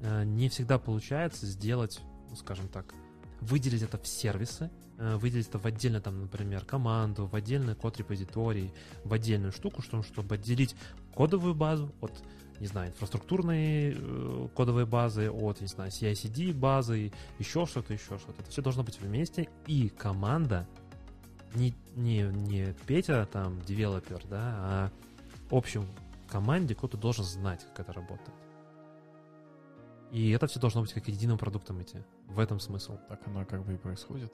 э, не всегда получается сделать, ну, скажем так, выделить это в сервисы, э, выделить это в отдельно, там, например, команду, в отдельный код репозиторий, в отдельную штуку, что- чтобы отделить кодовую базу от, не знаю, инфраструктурной э, кодовой базы, от, не знаю, CI-CD базы, еще что-то, еще что-то. Это все должно быть вместе, и команда, не, не, не Петя там, девелопер, да, а общем команде кто-то должен знать, как это работает. И это все должно быть как единым продуктом идти. В этом смысл. Так оно как бы и происходит.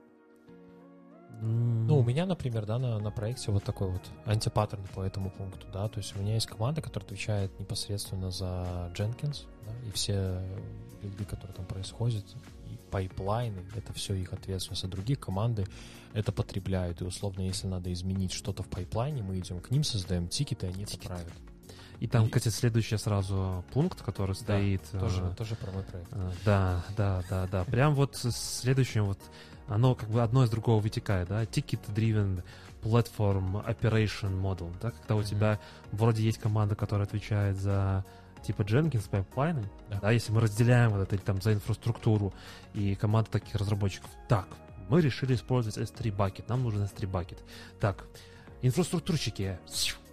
Ну, у меня, например, да, на, на проекте вот такой вот антипаттерн по этому пункту, да, то есть у меня есть команда, которая отвечает непосредственно за Jenkins, да, и все билды, которые там происходят, и пайплайны, это все их ответственность, а другие команды это потребляют, и условно, если надо изменить что-то в пайплайне, мы идем к ним, создаем тикеты, они это Тикеты. правят. И там, И- кстати, следующий сразу пункт, который стоит... Тоже, э, тоже про мой проект. э, Да, да, да, да. Прям вот с следующим вот, оно как бы одно из другого вытекает, да, ticket-driven platform operating model, да, когда у тебя вроде есть команда, которая отвечает за типа Jenkins пайплайны, Да. да, если мы разделяем вот это там за инфраструктуру и команда таких разработчиков, так, мы решили использовать S3 bucket, нам нужен S3 bucket. Так, инфраструктурщики,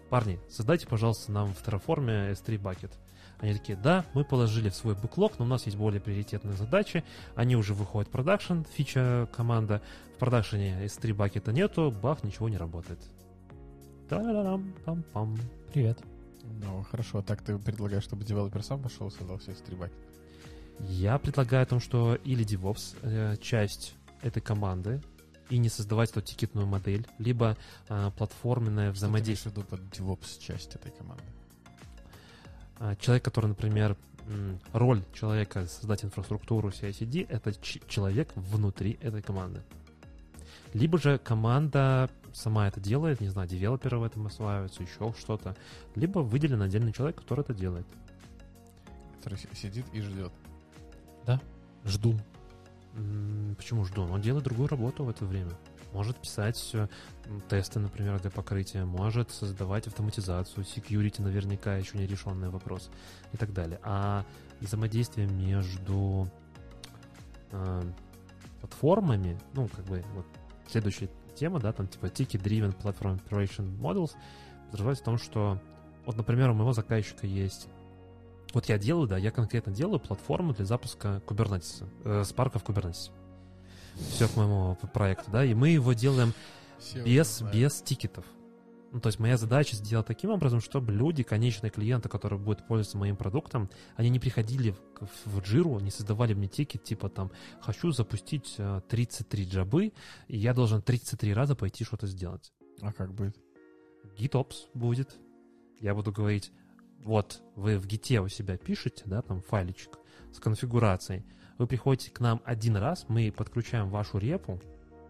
парни, создайте, пожалуйста, нам в Terraform S3 bucket. Они такие, да, мы положили в свой бэклог, но у нас есть более приоритетные задачи. Они уже выходят в продакшн, фича команда. В продакшене S3 бакета нету, бах, ничего не работает. Та-да-дам, пам-пам. Привет. Ну, хорошо. А так ты предлагаешь, чтобы девелопер сам пошел и создал все стрибаки? Я предлагаю о том, что или DevOps, э, часть этой команды, и не создавать эту тикетную модель, либо э, платформенное взаимодействие. Что ты имеешь в виду под DevOps часть этой команды? А, Человек, который, например, роль человека создать инфраструктуру CI/CD, это человек внутри этой команды. Либо же команда сама это делает, не знаю, девелоперы в этом осваиваются, еще что-то. Либо выделен отдельный человек, который это делает. Который си- сидит и ждет. Жду. М, Почему жду? Он делает другую работу в это время. Может писать э, тесты, например, для покрытия, может создавать автоматизацию, security наверняка еще не решенный вопрос и так далее. А взаимодействие между э, платформами, ну, как бы, вот, следующая тема, да, там, типа, Ticket-Driven Platform Operation Models, подразумевается в том, что, вот, например, у моего заказчика есть вот я делаю, да, я конкретно делаю платформу для запуска Kubernetes, э, Spark в Kubernetes. Все к моему проекту, да, и мы его делаем Все без, без тикетов. Ну, то есть моя задача сделать таким образом, чтобы люди, конечные клиенты, которые будут пользоваться моим продуктом, они не приходили в, в Jira, не создавали мне тикет, типа там, хочу запустить э, 33 джабы, и я должен 33 раза пойти что-то сделать. А как будет? GitOps будет. Я буду говорить, вот вы в гите у себя пишете, да, там файличек с конфигурацией. Вы приходите к нам один раз, мы подключаем вашу репу,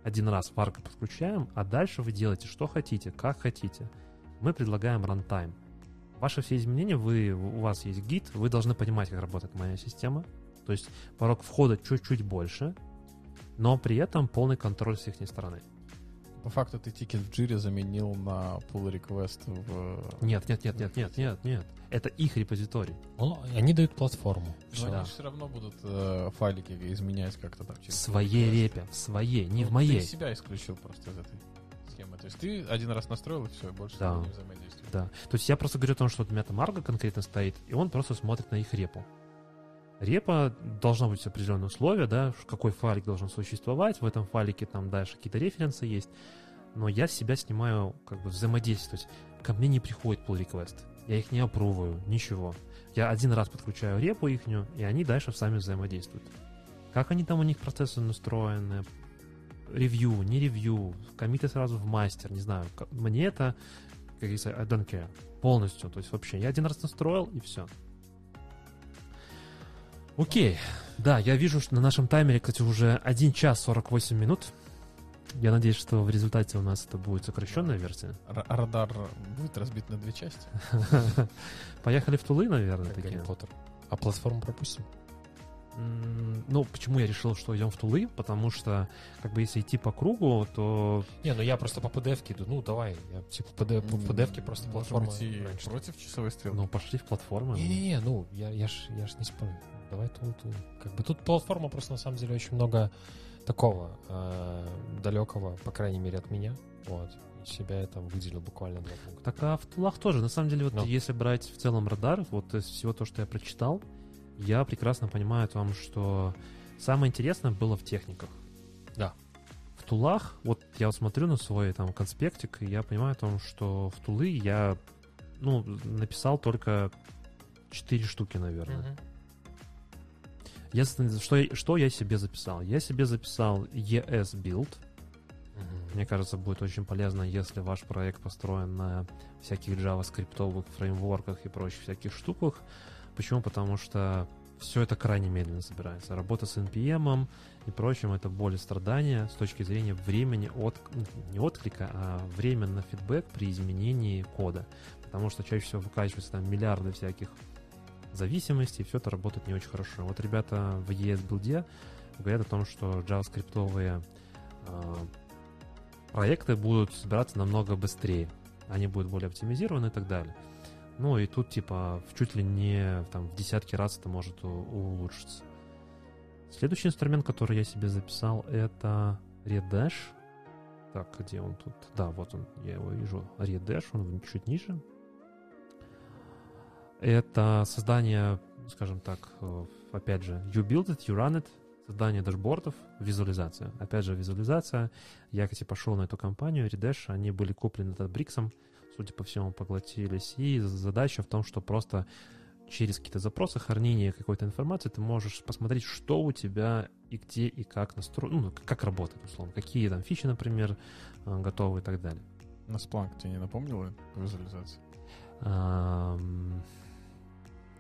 один раз варка подключаем, а дальше вы делаете что хотите, как хотите. Мы предлагаем рантайм. Ваши все изменения, вы, у вас есть гид, вы должны понимать, как работает моя система. То есть порог входа чуть-чуть больше, но при этом полный контроль с их стороны. По факту ты тикет в джире заменил на pull request в... Нет, нет, нет, нет, нет, нет, нет. Это их репозиторий. Он- они дают платформу. Но Всё. они все равно будут э, файлики изменять как-то там В через своей репе, в своей, не Ну, в моей. Ты себя исключил просто из этой схемы. То есть ты один раз настроил, и все, больше Да. не взаимодействует. Да. То есть я просто говорю о том, что вот у меня там Argo конкретно стоит, и он просто смотрит на их репу. Репа должна быть определенные условия, да, какой файлик должен существовать, в этом файлике там дальше какие-то референсы есть, но я себя снимаю как бы взаимодействовать. Ко мне не приходит pull request, я их не опруваю, ничего. Я один раз подключаю репу ихнюю, и они дальше сами взаимодействуют. Как они там у них процессы настроены, ревью, не ревью, комиты сразу в мастер, не знаю. Мне это, как говорится, I don't care. Полностью. То есть вообще, я один раз настроил, и все. Окей. Да, я вижу, что на нашем таймере, кстати, уже 1 час 48 минут. Я надеюсь, что в результате у нас это будет сокращенная версия. Р- радар будет разбит на две части. Поехали в Тулы, наверное, Как такие. Гарри Поттер. А платформу пропустим? Ну, почему я решил, что идем в Тулы? Потому что, как бы, если идти по кругу, то Не, ну я просто по PDF иду. Ну, давай. Я типа по PDF, по PDF просто Может платформа против часовой стрелки. ну, пошли в платформу. Не-не-не, ну, я, я, ж, я ж не спорю. Давай ту, ту. Как бы тут платформа просто на самом деле очень много такого э, далекого, по крайней мере, от меня. Вот. И себя я там выделил буквально два пункта. Так а в Тулах тоже. На самом деле, вот Ну. если брать в целом радар, вот из всего то, что я прочитал, я прекрасно понимаю о том, что самое интересное было в техниках. Да. В Тулах, вот я вот смотрю на свой там конспектик, и я понимаю о том, что в Тулы я, ну, написал только 4 штуки, наверное. Я, что, я- что я себе записал? Я себе записал ES Build, Мгм. мне кажется, будет очень полезно, если ваш проект построен на всяких JavaScript фреймворках и прочих всяких штуках. Почему? Потому что все это крайне медленно собирается. Работа с NPM и прочим — это боль и страдания с точки зрения времени от... не отклика, а время на фидбэк при изменении кода. Потому что чаще всего выкачиваются там миллиарды всяких зависимостей, и все это работает не очень хорошо. Вот ребята в ES говорят о том, что JavaScript проекты будут собираться намного быстрее. Они будут более оптимизированы и так далее. Ну и тут типа в чуть ли не там, в десятки раз это может улучшиться. Следующий инструмент, который я себе записал, это Redash. Так, где он тут? Да, вот он, я его вижу. Redash, он чуть ниже. Это создание, скажем так, э, опять же, you build it, you run it, создание дашбордов, визуализация. Опять же, визуализация. Я, кстати, пошел на эту компанию, Redash, они были куплены от Бриксом, судя по всему, поглотились. И задача в том, что просто через какие-то запросы, хранение какой-то информации, ты можешь посмотреть, что у тебя и где и как настроено, ну, как работает, условно, какие там фичи, например, э, готовы и так далее. На Splunk тебе не напомнило по визуализации?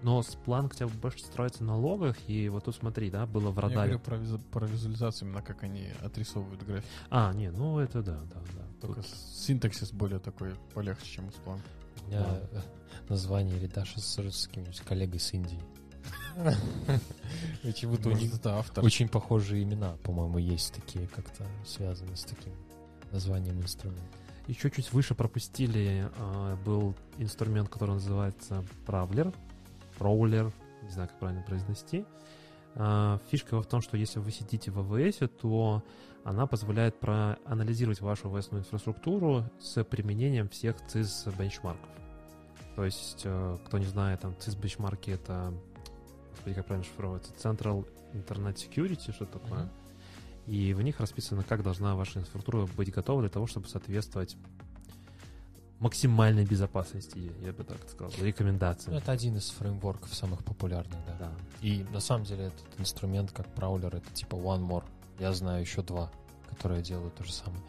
Но Splunk у тебя больше строится на логах, и вот тут смотри, да, было в Я радаре. говорю про, визу- про визуализацию, именно как они отрисовывают график. А, не, ну это да, да, да. Только Тут- синтаксис более такой полегче, чем у Splunk. У меня э, название Редаш ассоциируется с каким-нибудь коллегой с Индии. Почему-то у них автор. очень похожие имена, по-моему, есть такие, как-то связаны с таким названием инструмента. Еще чуть выше пропустили, а, был инструмент, который называется Правлер, Роулер, не знаю, как правильно произнести. А, Фишка в том, что если вы сидите в AWS, то она позволяет проанализировать вашу OS инфраструктуру с применением всех CIS бенчмарков. То есть, э, кто не знает, там CIS бенчмарки это, господи, как правильно шифровывается, Central Internet Security, что такое. Мгм. И в них расписано, как должна ваша инфраструктура быть готова для того, чтобы соответствовать максимальной безопасности, я бы так сказал, Ну, рекомендациям. это один из фреймворков самых популярных, да. Да. И на самом деле этот инструмент, как праулер, это типа One More. Я знаю еще два, которые делают то же самое.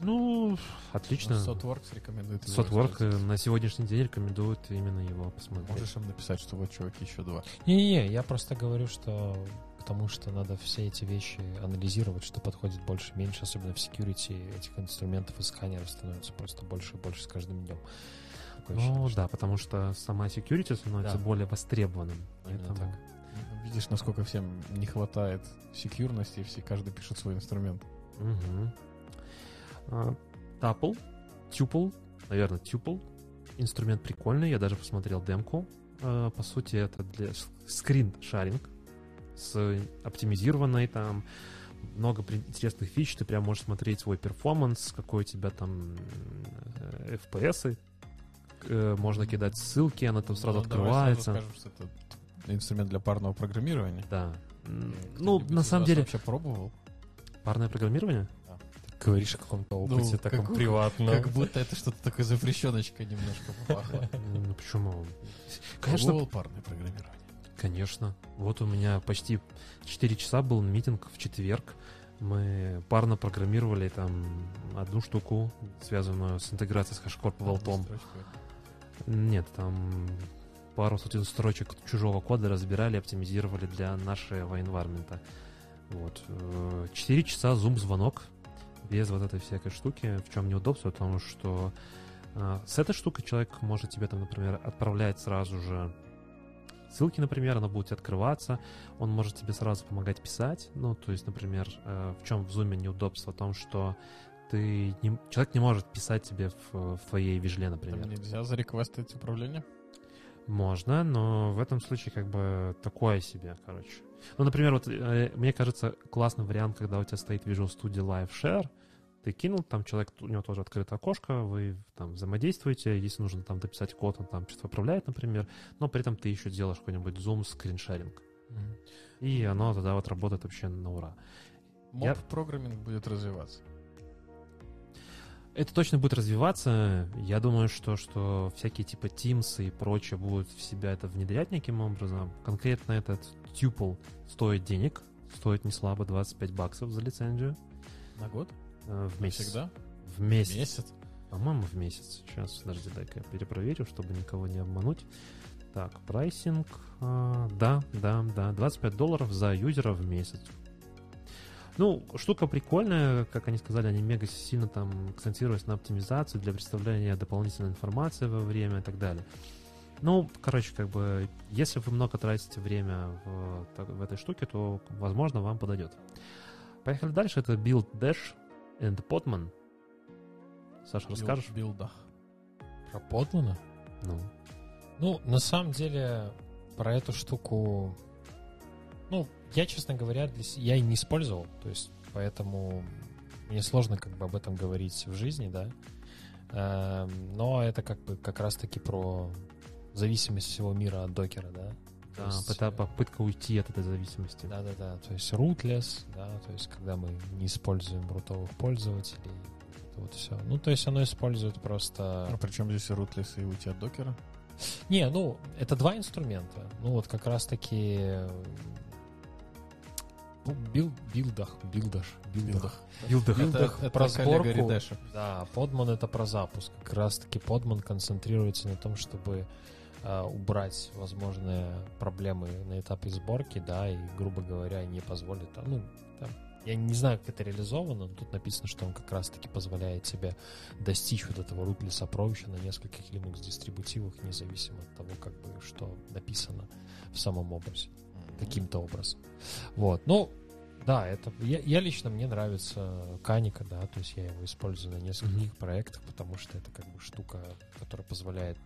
Ну, отлично. Sotworks рекомендует. Сотворк на сегодняшний день рекомендует именно его посмотреть. Можешь им написать, что вот, чуваки, еще два. Не-не-не, я просто говорю, что к тому, что надо все эти вещи анализировать, что подходит больше, меньше, особенно в security этих инструментов и сканеров становится просто больше и больше с каждым днем. Такое Ну ощущение, да, потому что сама security становится Да. более востребованным. Поэтому- так. Видишь, насколько всем не хватает секьюрности, и все, каждый пишет свой инструмент. А, Tuple, Tuple, наверное, Tuple. Инструмент прикольный, я даже посмотрел демку. А, По сути, это для скрин-шаринг с оптимизированной там много интересных фич. Ты прям можешь смотреть свой перформанс, какой у тебя там э, FPS. Э, Можно кидать ссылки, она там сразу Ну, давай открывается. сразу скажем, что это инструмент для парного программирования. Да. Ну, на самом деле, вообще пробовал? парное программирование? Говоришь о каком-то опыте Ну, таком как- приватном. Как будто это что-то такое запрещеночка немножко попахло. Ну почему? Конечно, парное программирование. Конечно. Вот у меня почти 4 часа был митинг в четверг. Мы парно программировали там одну штуку, связанную с интеграцией с Vault. Строчкой. Нет, там пару сотен строчек чужого кода разбирали, оптимизировали для нашего environment. Вот. Э, Четыре часа зум-звонок без вот этой всякой штуки. В чем неудобство? Потому что э, с этой штукой человек может тебе там, например, отправлять сразу же ссылки, например, она будет открываться, он может тебе сразу помогать писать. Ну, то есть, например, э, в чем в зуме неудобство? В том, что ты не- человек не может писать тебе в, в твоей вижле, например. Там нельзя зареквестить управление? Можно, но в этом случае как бы такое себе, короче. Ну, например, вот э, мне кажется классный вариант, когда у тебя стоит Visual Studio Live Share, ты кинул, там человек, у него тоже открыто окошко, вы там взаимодействуете, если нужно там дописать код, он там что-то поправляет, например, но при этом ты еще делаешь какой-нибудь Zoom скриншеринг. Мгм. И оно тогда вот работает вообще на ура. Я- Моб-программинг будет развиваться. Это точно будет развиваться. Я думаю, что, что всякие типа Teams и прочее будут в себя это внедрять неким образом. Конкретно этот Tuple стоит денег. Стоит не слабо 25 баксов за лицензию На год? Э, в месяц. Всегда? В месяц. Месяц? По-моему, в месяц. Сейчас, подожди, дай-ка я перепроверю, чтобы никого не обмануть. Так, прайсинг. а, да, да, да. 25 долларов за юзера в месяц. Ну, штука прикольная, как они сказали, они мега сильно там акцентируются на оптимизацию для представления дополнительной информации во время и так далее. Ну, короче, как бы, если вы много тратите время в, в этой штуке, то, возможно, вам подойдет. Поехали дальше. Это Build Dash and Podman. Саша, расскажешь? Билдах. Про Подлана? Ну, Ну, на самом деле, про эту штуку... Ну, я, честно говоря, для я и не использовал, то есть, поэтому мне сложно как бы об этом говорить в жизни, да. Эм, Но это как бы как раз-таки про зависимость всего мира от докера, да. Да, есть, это э, попытка уйти от этой зависимости. Да-да-да, то есть rootless, да, то есть когда мы не используем рутовых пользователей, это вот все. Ну, то есть оно использует просто... А причем здесь рутлес и уйти от докера? Не, ну, это два инструмента. Ну, вот как раз-таки... Ну, бил, билдах, билдаш, билдах. Билдах. Билдах Это- это про сборку. Да, подман это про запуск. Как раз-таки подман концентрируется на том, чтобы убрать возможные проблемы на этапе сборки, да, и, грубо говоря, не позволит, а, ну, там, я не знаю, как это реализовано, но тут написано, что он как раз-таки позволяет тебе достичь вот этого rootless approach на нескольких Linux дистрибутивах, независимо от того, как бы, что написано в самом образе каким-то образом. Вот. Ну, да, это я, я лично мне нравится Каника, да, то есть я его использую на нескольких Мгм. проектах, потому что это как бы штука, которая позволяет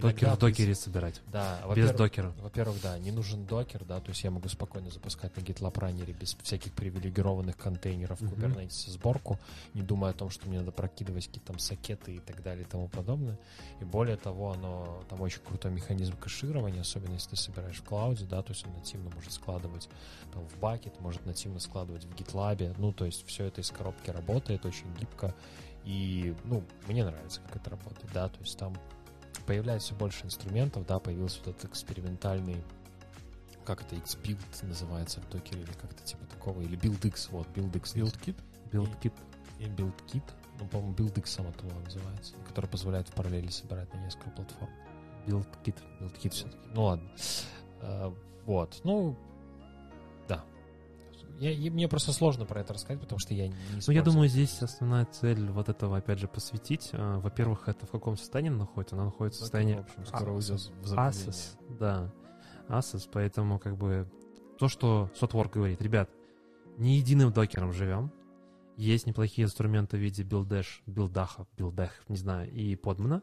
Докер в докере собирать. Да, Без докера. Во-первых, да, не нужен докер, да, то есть я могу спокойно запускать на GitLab раннере без всяких привилегированных контейнеров Мгм. Kubernetes сборку, не думая о том, что мне надо прокидывать какие-то там сокеты и так далее и тому подобное. И более того, оно там очень крутой механизм кэширования, особенно если ты собираешь в клауде, да, то есть он нативно может складывать там, в бакет, может нативно складывать в GitLab, ну, то есть все это из коробки работает очень гибко, и, ну, мне нравится, как это работает, да, то есть там появляется все больше инструментов, да, появился вот этот экспериментальный, как это, Xbuild называется в докере, или как-то типа такого, или BuildX, вот, BuildX. BuildKit? BuildKit. И BuildKit, ну, по-моему, BuildX само того называется, который позволяет в параллели собирать на несколько платформ. BuildKit. BuildKit все-таки. Ну ладно. А, вот, ну. Я, и мне просто сложно про это рассказать, потому что я не Ну, я думаю, здесь основная цель вот этого, опять же, посвятить. А, Во-первых, это в каком состоянии она находится? Она находится в состоянии В общем, скоро уйдет в. Asus, да. Asus, поэтому как бы то, что ThoughtWorks говорит, ребят, не единым докером живем, есть неплохие инструменты в виде Buildah, Buildah, Buildah, не знаю, и Podman а.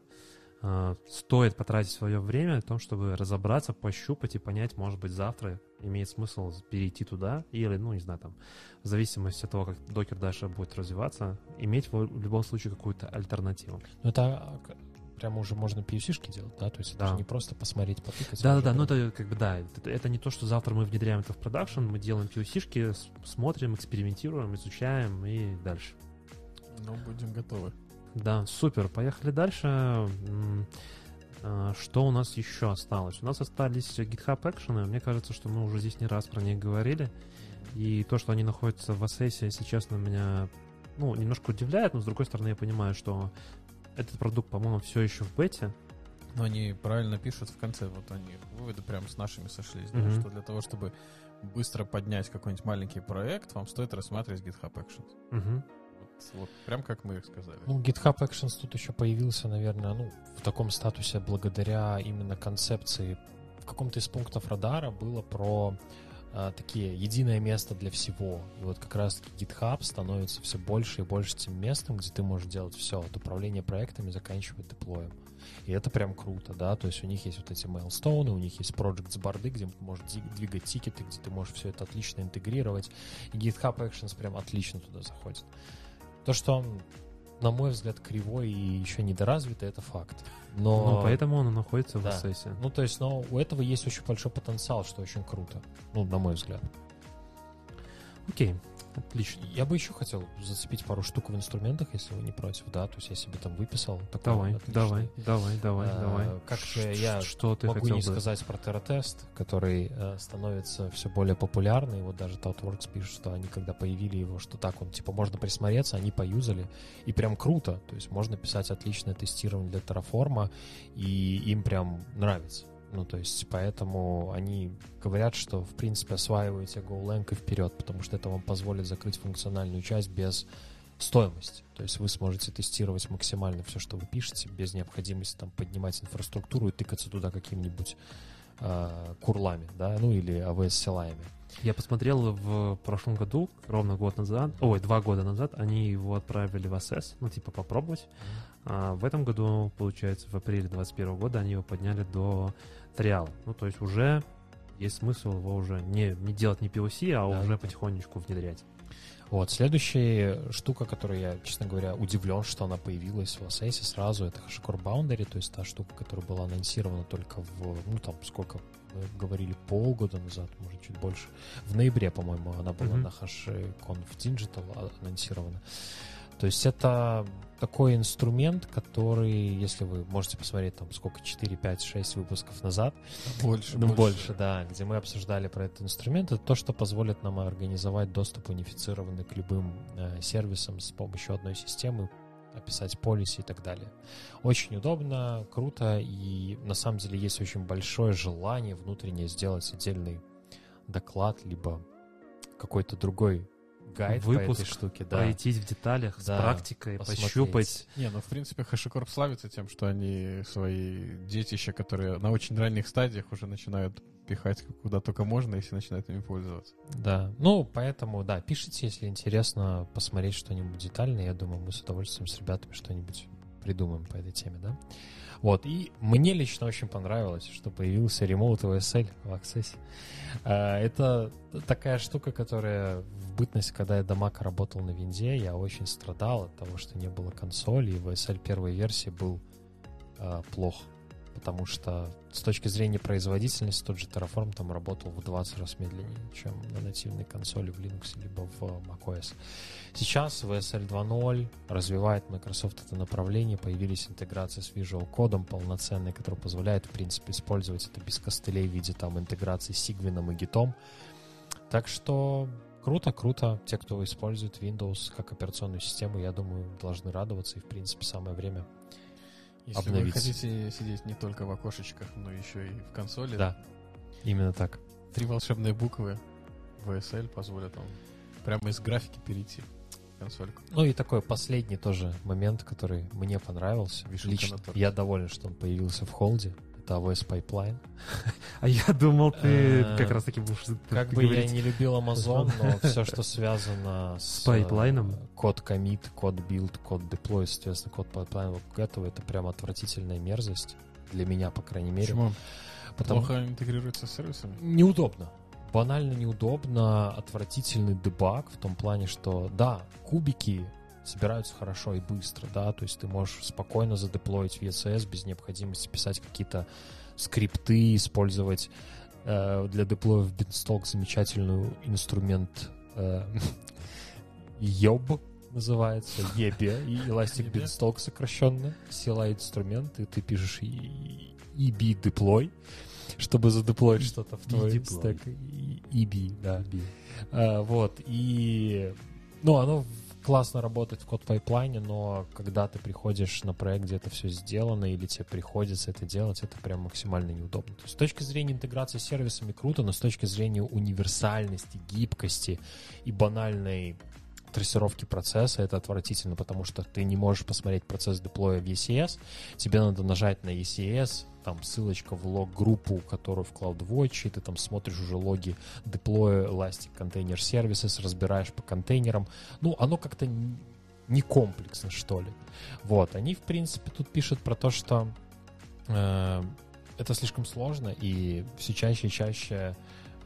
А, Стоит потратить свое время о том, чтобы разобраться, пощупать и понять, может быть, завтра имеет смысл перейти туда, или, ну, не знаю, там, в зависимости от того, как докер дальше будет развиваться, иметь в любом случае какую-то альтернативу. Ну, это а, прямо уже можно POC-шки делать, да? То есть это Да. же не просто посмотреть, потыкать. Да-да-да, ну это как бы да, это, это не то, что завтра мы внедряем это в продакшн, мы делаем POC-шки, с- смотрим, экспериментируем, изучаем и дальше. Ну, будем готовы. Да, супер, поехали дальше. А, Что у нас еще осталось? У нас остались GitHub Action, мне кажется, что мы уже здесь не раз про них говорили. И то, что они находятся в Assess, если честно, меня ну, немножко удивляет, но с другой стороны я понимаю, что этот продукт, по-моему, все еще в бете. Но они правильно пишут в конце, вот они выводы прям с нашими сошлись, да, Мгм. что для того, чтобы быстро поднять какой-нибудь маленький проект, вам стоит рассматривать GitHub Actions. Мгм. Вот, вот прям как мы их сказали. Ну, GitHub Actions тут еще появился, наверное, ну, в таком статусе благодаря именно концепции. В каком-то из пунктов радара было про а, такие единое место для всего. И вот как раз-таки GitHub становится все больше и больше тем местом, где ты можешь делать все, от управления проектами, заканчивая деплоем. И это прям круто, да, то есть у них есть вот эти мейлстоуны, у них есть projects борды, где ты можешь двигать тикеты, где ты можешь все это отлично интегрировать. И GitHub Actions прям отлично туда заходит. То, что он, на мой взгляд, кривой и еще недоразвитый, это факт. Но, Ну, поэтому он и находится в Да. Assess. ну, то есть, но у этого есть очень большой потенциал, что очень круто. Ну, на мой взгляд. Окей, отлично. Я бы еще хотел зацепить пару штук в инструментах, если вы не против, да, то есть я себе там выписал. такой Давай, отличный. давай, давай, давай, А, давай. как же я Что ты Могу не бы? сказать про Terratest, который э, становится все более популярный. Вот даже ThoughtWorks пишет, что они когда появили его, что так он, типа, можно присмотреться, они поюзали. И прям круто. То есть можно писать отличное тестирование для Terraform, и им прям нравится. Ну, то есть, поэтому они говорят, что, в принципе, осваивайте GoLang и вперед, потому что это вам позволит закрыть функциональную часть без стоимости. То есть вы сможете тестировать максимально все, что вы пишете, без необходимости там поднимать инфраструктуру и тыкаться туда какими-нибудь а, курлами, да, ну или AWS-силаями. Я посмотрел в прошлом году, ровно год назад, ой, два года назад, они его отправили в Assess, ну, типа, попробовать. А в этом году, получается, в апреле 2021 года они его подняли до триала. Ну, то есть уже есть смысл его уже не, не делать не POC, а Да. уже потихонечку внедрять. Вот, следующая штука, которую я, честно говоря, удивлен, что она появилась в Assess сразу, это HashiCorp Boundary, то есть та штука, которая была анонсирована только в, ну, там, сколько мы говорили, полгода назад, может, чуть больше. В ноябре, по-моему, она была Мгм. на HashiConf Digital анонсирована. То есть это такой инструмент, который, если вы можете посмотреть там сколько, 4, 5, 6 выпусков назад, Больше, ну, больше, да, где мы обсуждали про этот инструмент, это то, что позволит нам организовать доступ унифицированный к любым э, сервисам с помощью одной системы, описать полиси и так далее. Очень удобно, круто, и на самом деле есть очень большое желание внутреннее сделать отдельный доклад, либо какой-то другой гайд по Выпуск, этой штуке, да. Пройтись в деталях с Да, практикой, посмотреть. пощупать. Не, ну в принципе HashiCorp славится тем, что они свои детища, которые на очень ранних стадиях уже начинают пихать куда только можно, если начинают ими пользоваться. Да, ну, поэтому, да, пишите, если интересно посмотреть что-нибудь детальное. Я думаю, мы с удовольствием с ребятами что-нибудь придумаем по этой теме, да. Вот, и мне лично очень понравилось, что появился Remote OSL в Access. А, Это такая штука, которая в бытность, когда я до Mac работал на винде, я очень страдал от того, что не было консоли, и VSL первой версии был а, плох. Потому что с точки зрения производительности тот же Terraform там работал в 20 раз медленнее, чем на нативной консоли в Linux либо в macOS. Сейчас VSL 2.0 развивает Microsoft это направление, появились интеграции с Visual Code полноценные, которые позволяют, в принципе, использовать это без костылей в виде там интеграции с Sigwin и Git. Так что круто, круто. Те, кто использует Windows как операционную систему, я думаю, должны радоваться, и, в принципе, самое время Если вы Обновить. хотите сидеть не только в окошечках, но еще и в консоли, Да. Именно так. три волшебные буквы VSL позволят вам прямо из графики перейти консольку. Ну и такой последний тоже момент, который мне понравился. Вишенка Лично я доволен, что он появился в холде. Это AWS Pipeline. А я думал, ты Э, как раз таки будешь Как бы я не любил Amazon, но все, что связано с, пайплайном? э, код commit, код build, код deploy, соответственно, CodePipeline вот этого, это прям отвратительная мерзость. Для меня, по крайней мере. Почему? Потому Плохо интегрируется с сервисами? неудобно. Банально неудобно, отвратительный дебаг в том плане, что да, кубики собираются хорошо и быстро, да, то есть ты можешь спокойно задеплоить в ECS без необходимости писать какие-то скрипты, использовать э, для деплоя в Beanstalk замечательный инструмент э, YOB называется, EBE, и Elastic. Beanstalk сокращенно, CLI инструмент, и ты пишешь EB deploy, чтобы задеплоить что-то в твой deploy. стек. И- EB, да. А, вот, и... Ну, оно классно работает в код пайплайне, но когда ты приходишь на проект, где это все сделано, или тебе приходится это делать, это прям максимально неудобно. То есть с точки зрения интеграции с сервисами круто, но с точки зрения универсальности, гибкости и банальной трассировки процесса это отвратительно, потому что ты не можешь посмотреть процесс деплоя в ECS, тебе надо нажать на ECS, там ссылочка в лог-группу, которую в CloudWatch, и ты там смотришь уже логи деплоя Elastic Container Services, разбираешь по контейнерам. Ну, оно как-то не комплексно, что ли. Вот, они, в принципе, тут пишут про то, что э, это слишком сложно, и все чаще и чаще,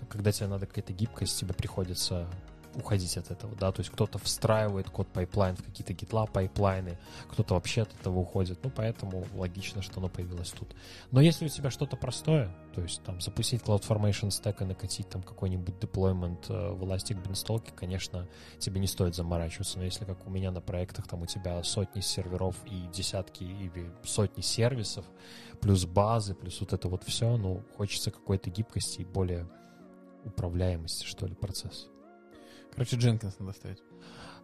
когда тебе надо какая-то гибкость, тебе приходится уходить от этого, да, то есть кто-то встраивает CodePipeline в какие-то GitLab пайплайны, кто-то вообще от этого уходит, ну, поэтому логично, что оно появилось тут. Но если у тебя что-то простое, то есть там запустить CloudFormation Stack и накатить там какой-нибудь deployment э, в Elastic Beanstalk, конечно, тебе не стоит заморачиваться, но если как у меня на проектах, там у тебя сотни серверов и десятки или сотни сервисов, плюс базы, плюс вот это вот все, ну, хочется какой-то гибкости и более управляемости, что ли, процесса. Короче, Jenkins надо ставить.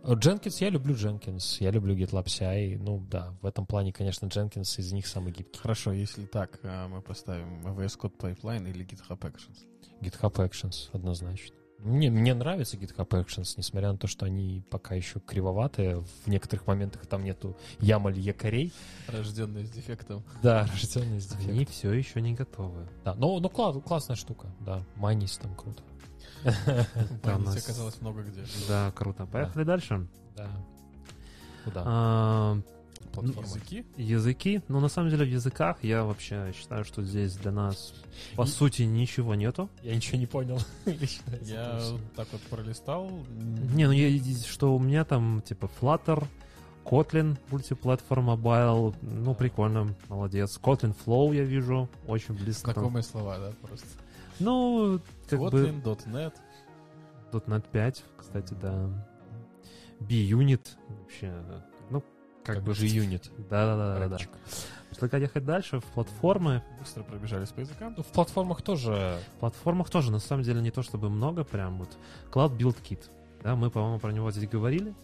Jenkins, я люблю Jenkins, я люблю GitLab CI, ну да, в этом плане, конечно, Jenkins из них самый гибкий. Хорошо, если так, а, мы поставим VS Code Pipeline или GitHub Actions. GitHub Actions, однозначно. Мне, мне нравится GitHub Actions, несмотря на то, что они пока еще кривоватые. В некоторых моментах там нету ямаль якорей. Рожденный с дефектом. Да, рожденные с дефектом. Они все еще не готовы. Да, но, но кла- классная штука, да. Майнис там круто. Памяти оказалось много где. Да, круто. Поехали дальше. Да. Куда? А, Платформа. Языки? языки. Ну, на самом деле, в языках я вообще считаю, что здесь для нас, по И- сути, ничего нету. Я ничего не понял. Я так вот пролистал. Не, ну я, что у меня там, типа, Flutter, Kotlin, мультиплатформ mobile, ну, прикольно, молодец. Kotlin Flow я вижу, очень близко. Знакомые слова, да, просто. Ну, как бы Kotlin, .NET. .NET 5, кстати, да. B-Unit, вообще, ну, как, Как бы... же юнит. Да-да-да. да. Предлагаю ехать дальше в платформы. Быстро пробежались по языкам. Ну, в платформах тоже В платформах тоже, на самом деле, не то чтобы много, прям вот. Cloud Build Kit. Да, мы, по-моему, про него здесь говорили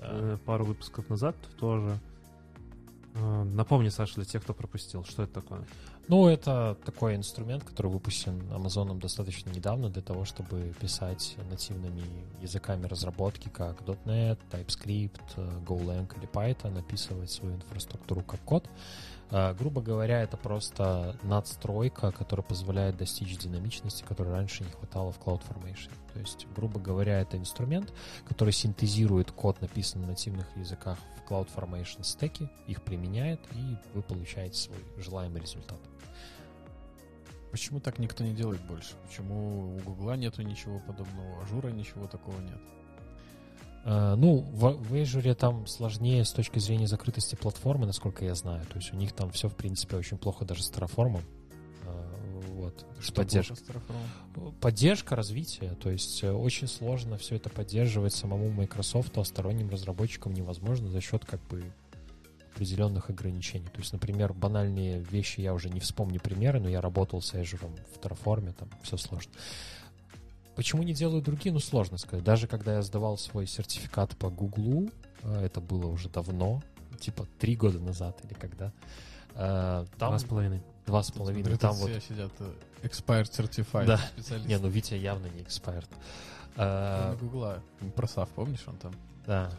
э, пару выпусков назад тоже. Э, Напомни, Саша, для тех, кто пропустил, что это такое? Ну, это такой инструмент, который выпущен Amazon достаточно недавно для того, чтобы писать нативными языками разработки, как .NET, TypeScript, Golang или Python, описывать свою инфраструктуру как код. А, грубо говоря, это просто надстройка, которая позволяет достичь динамичности, которой раньше не хватало в CloudFormation. То есть, грубо говоря, это инструмент, который синтезирует код, написанный на нативных языках в CloudFormation стеке, их применяет, и вы получаете свой желаемый результат. Почему так никто не делает больше? Почему у Гугла нету ничего подобного, у Ажура ничего такого нет? Э, ну, в, в Azure там сложнее с точки зрения закрытости платформы, насколько я знаю. То есть у них там все, в принципе, очень плохо даже с Terraform. Э, вот. Что поддерж... с Terraform? Поддержка развития. То есть э, очень сложно все это поддерживать самому Microsoft, а сторонним разработчикам невозможно за счет как бы определенных ограничений. То есть, например, банальные вещи, я уже не вспомню примеры, но я работал с Azure в Terraform, там все сложно. Почему не делают другие? Ну, сложно сказать. Даже когда я сдавал свой сертификат по Гуглу, э, это было уже давно, типа три года назад или когда. э, Там Два с половиной. два с половиной. Смотри, Там вот все сидят э, expired certified Да. специалисты. Не, ну Витя явно не. Кроме Э, Гугла. Просав, помнишь, он там? Да.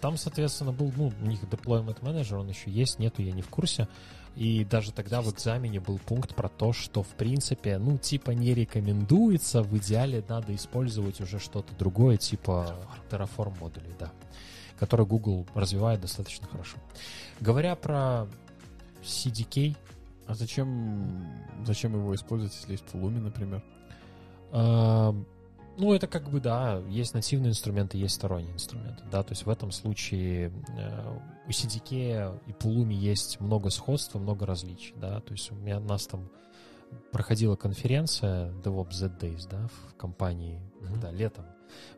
Там, соответственно, был, ну, у них deployment manager, он еще есть, нету, я не в курсе. И даже тогда в экзамене был пункт про то, что, в принципе, ну, типа не рекомендуется, в идеале надо использовать уже что-то другое, типа Terraform модулей, да, который Google развивает достаточно хорошо. Говоря про CDK, А зачем, зачем его использовать, если есть Pulumi, например? Ну, это как бы, да, есть нативные инструменты, есть сторонние инструменты, да, то есть в этом случае э, у CDK и Pulumi есть много сходства, много различий, да, то есть у меня у нас там проходила конференция DevOps Z Days, да, в компании, Мгм. да, летом.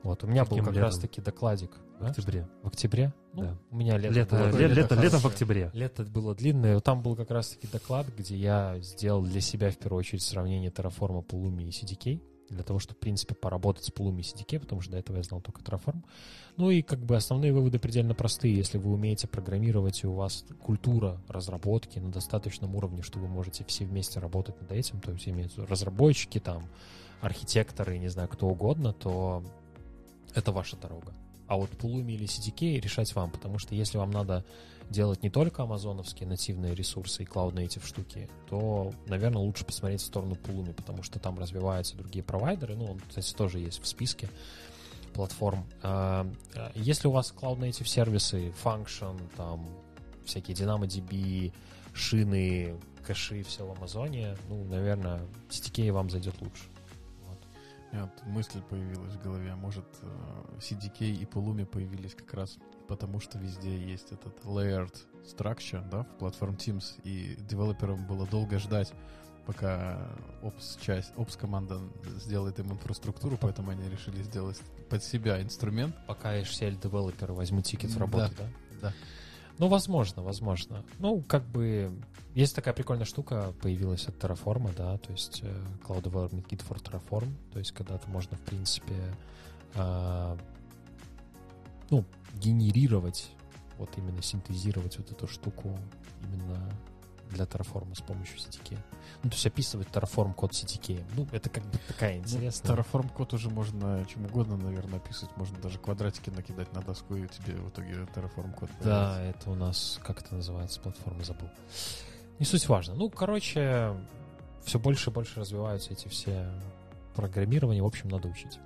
Вот, у меня был Каким как летом? раз-таки докладик. В да, октябре. В октябре? Ну, Да. У меня лето, Лето, было Какое ле- лето лето, лето в октябре. Лето было длинное. Там был как раз-таки доклад, где я сделал для себя в первую очередь сравнение Terraform, Pulumi и CDK. Для того, чтобы, в принципе, поработать с Pulumi и CDK, потому что до этого я знал только Terraform. Ну и как бы основные выводы предельно простые. Если вы умеете программировать, и у вас культура разработки на достаточном уровне, что вы можете все вместе работать над этим, то есть имеются разработчики, там, архитекторы, не знаю, кто угодно, то это ваша дорога. А вот Pulumi или CDK решать вам, потому что если вам надо делать не только амазоновские нативные ресурсы и Cloud Native штуки, то, наверное, лучше посмотреть в сторону Pulumi, потому что там развиваются другие провайдеры. Ну, он, кстати, тоже есть в списке платформ. А, а, Если у вас Cloud Native сервисы, Function, там, всякие DynamoDB, шины, кэши, все в Амазоне, ну, наверное, CDK вам зайдет лучше. Вот. Вот мысль появилась в голове. Может, э, CDK и Pulumi появились как раз потому, что везде есть этот layered structure, да, в платформ Teams, и девелоперам было долго ждать, пока Ops часть, Ops команда сделает им инфраструктуру, поэтому они решили сделать под себя инструмент. Пока HCL-девелоперы возьмут тикет в Да. работу, да? Да. Ну, возможно, возможно. Ну, как бы, есть такая прикольная штука, появилась от Terraform, да, то есть э, Cloud Development Kit for Terraform, то есть когда-то можно, в принципе, а, ну, генерировать, вот именно синтезировать вот эту штуку именно для Terraform с помощью CDK. Ну, то есть описывать Terraform код CDK. Ну, это как бы такая Ну, интересная... Terraform код уже можно чем угодно, наверное, описывать. Можно даже квадратики накидать на доску, и тебе в итоге Terraform код Да, появится. это у нас, как это называется, платформа, забыл. Не суть важно. Ну, короче, все больше и больше развиваются эти все программирования. В общем, надо учить.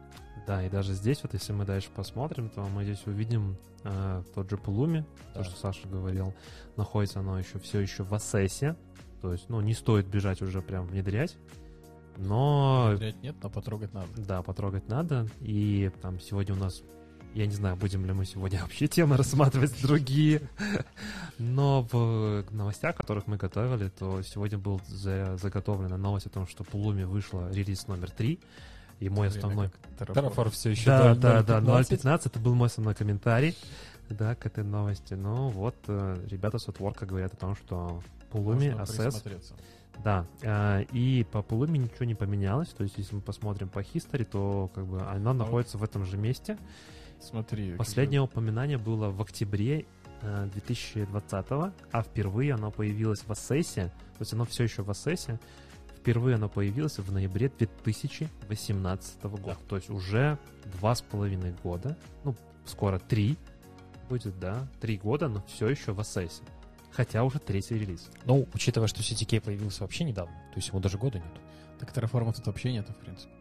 Да, и даже здесь, вот если мы дальше посмотрим, то мы здесь увидим э, тот же Pulumi, Да. то, что Саша говорил, находится оно еще все еще в Ассессе, то есть, ну, не стоит бежать уже прям внедрять, но, Внедрять нет, но потрогать надо. да, потрогать надо, и там сегодня у нас, я не знаю, будем ли мы сегодня вообще темы рассматривать другие, но в новостях, которых мы готовили, то сегодня был за- заготовлена новость о том, что Pulumi вышла релиз номер 3, и мой основной Terraform все еще да, да, да, 0.15 это был мой основной комментарий, да, к этой новости. Ну вот, э, ребята с Отворка говорят о том, что Assess, присмотреться. да, э, и по Pulumi ничего не поменялось, то есть если мы посмотрим по history, то как бы она находится в этом же месте. Смотри. как Последнее упоминание было в октябре э, 2020, а впервые оно появилось в Ассессе, то есть оно все еще в Ассессе, впервые оно появилось в ноябре 2018 года, то есть уже два с половиной года, ну, скоро три будет, да, три года, но все еще в Ассессе. Хотя уже третий релиз. Ну, учитывая, что CTK появился вообще недавно, то есть ему даже года нет. Так Terraform тут вообще нету, в принципе.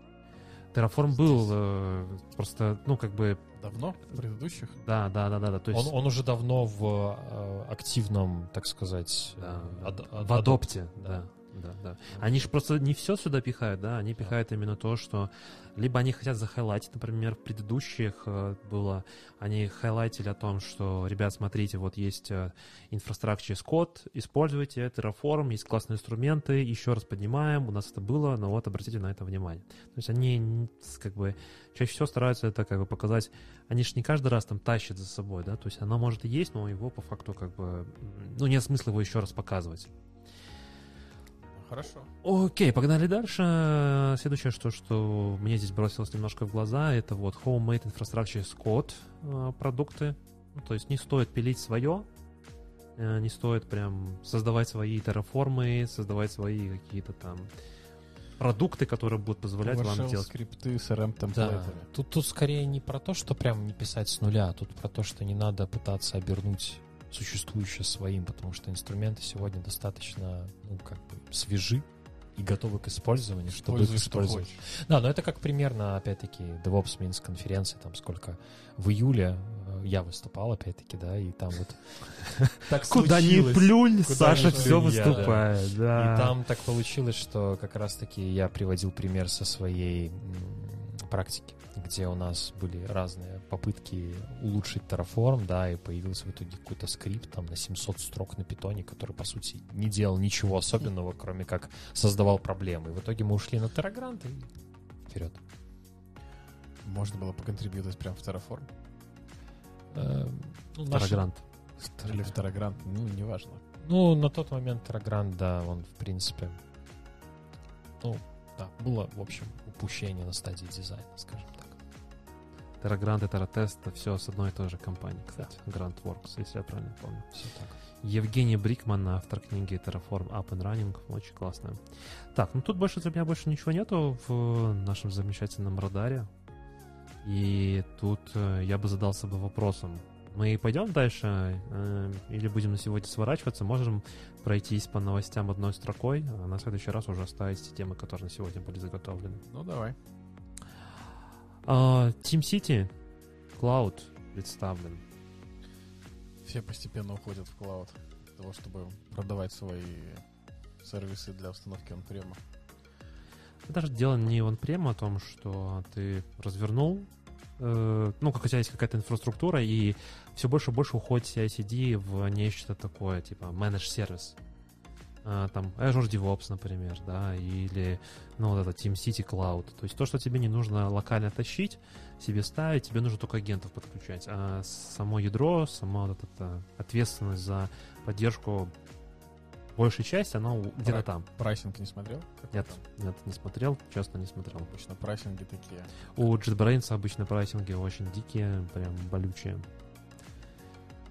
Terraform был э, просто, ну, как бы... Давно? В предыдущих? Да, да, да, да. да. То есть, Он, он уже давно в э, активном, так сказать, да, э, ад- ад- в адопте, да. да. Да, да. Они же просто не все сюда пихают, да, они пихают именно то, что либо они хотят захайлайтить, например, в предыдущих э, было, они хайлайтили о том, что, ребят, смотрите, вот есть э, as code, используйте Terraform, есть классные инструменты, еще раз поднимаем, у нас это было, но вот обратите на это внимание. То есть они как бы чаще всего стараются это как бы показать, они же не каждый раз там тащат за собой, да, то есть оно может и есть, но его по факту как бы, ну нет смысла его еще раз показывать. Хорошо. Окей, погнали дальше. Следующее, что, что мне здесь бросилось немножко в глаза, это вот Homemade Infrastructure as Code э, продукты. Ну, то есть не стоит пилить свое, э, не стоит прям создавать свои терраформы, создавать свои какие-то там продукты, которые будут позволять вам PowerShell, делать... скрипты с RM Да, тут, тут скорее не про то, что прям не писать с нуля, а тут про то, что не надо пытаться обернуть существующее своим, потому что инструменты сегодня достаточно, ну, как бы, свежи и готовы к использованию, чтобы их Используй, что использовать. хочешь. Да, но это как примерно, опять-таки, DevOps Minsk конференции, там сколько в июле э, я выступал, опять-таки, да, и там вот так Куда ни случилось. плюнь, Куда Саша ни все выступает. Да. И там так получилось, что как раз-таки я приводил пример со своей практики, где у нас были разные попытки улучшить Terraform, да, и появился в итоге какой-то скрипт там на 700 строк на питоне, который, по сути, не делал ничего особенного, кроме как создавал проблемы. И в итоге мы ушли на Terragrant и вперед. Можно было поконтрибьютать прямо в Terraform. Э, ну, наши- Террагрант. Или в Terragrant, ну, неважно. Ну, на тот момент Terragrant, да, он, в принципе, ну, да, было, в общем, упущение на стадии дизайна, скажем так. Террагрант и Терратест это все с одной и той же компании, кстати. Grantworks, если я правильно помню. Все так. Евгений Брикман, автор книги Terraform Up and Running, очень классная. Так, ну тут больше для меня больше ничего нету в нашем замечательном радаре. И тут э, я бы задался бы вопросом. Мы пойдем дальше э, или будем на сегодня сворачиваться? Можем пройтись по новостям одной строкой, а на следующий раз уже оставить те темы, которые на сегодня были заготовлены. Ну, давай. А, Team City Cloud представлен. Все постепенно уходят в клауд для того, чтобы продавать свои сервисы для установки он-према. Это даже дело не он прямо о том, что ты развернул, э, ну, как у тебя есть какая-то инфраструктура, и все больше и больше уходит CI/CD в нечто такое, типа managed сервис. А, там Azure DevOps, например, да, или, ну, вот это TeamCity Cloud. То есть то, что тебе не нужно локально тащить, себе ставить, тебе нужно только агентов подключать. А само ядро, сама вот эта ответственность за поддержку большей части, она у- где-то там. Pricing не смотрел? Нет, там? нет, не смотрел, честно не смотрел. Обычно прайсинги такие. У JetBrains обычно прайсинги очень дикие, прям болючие.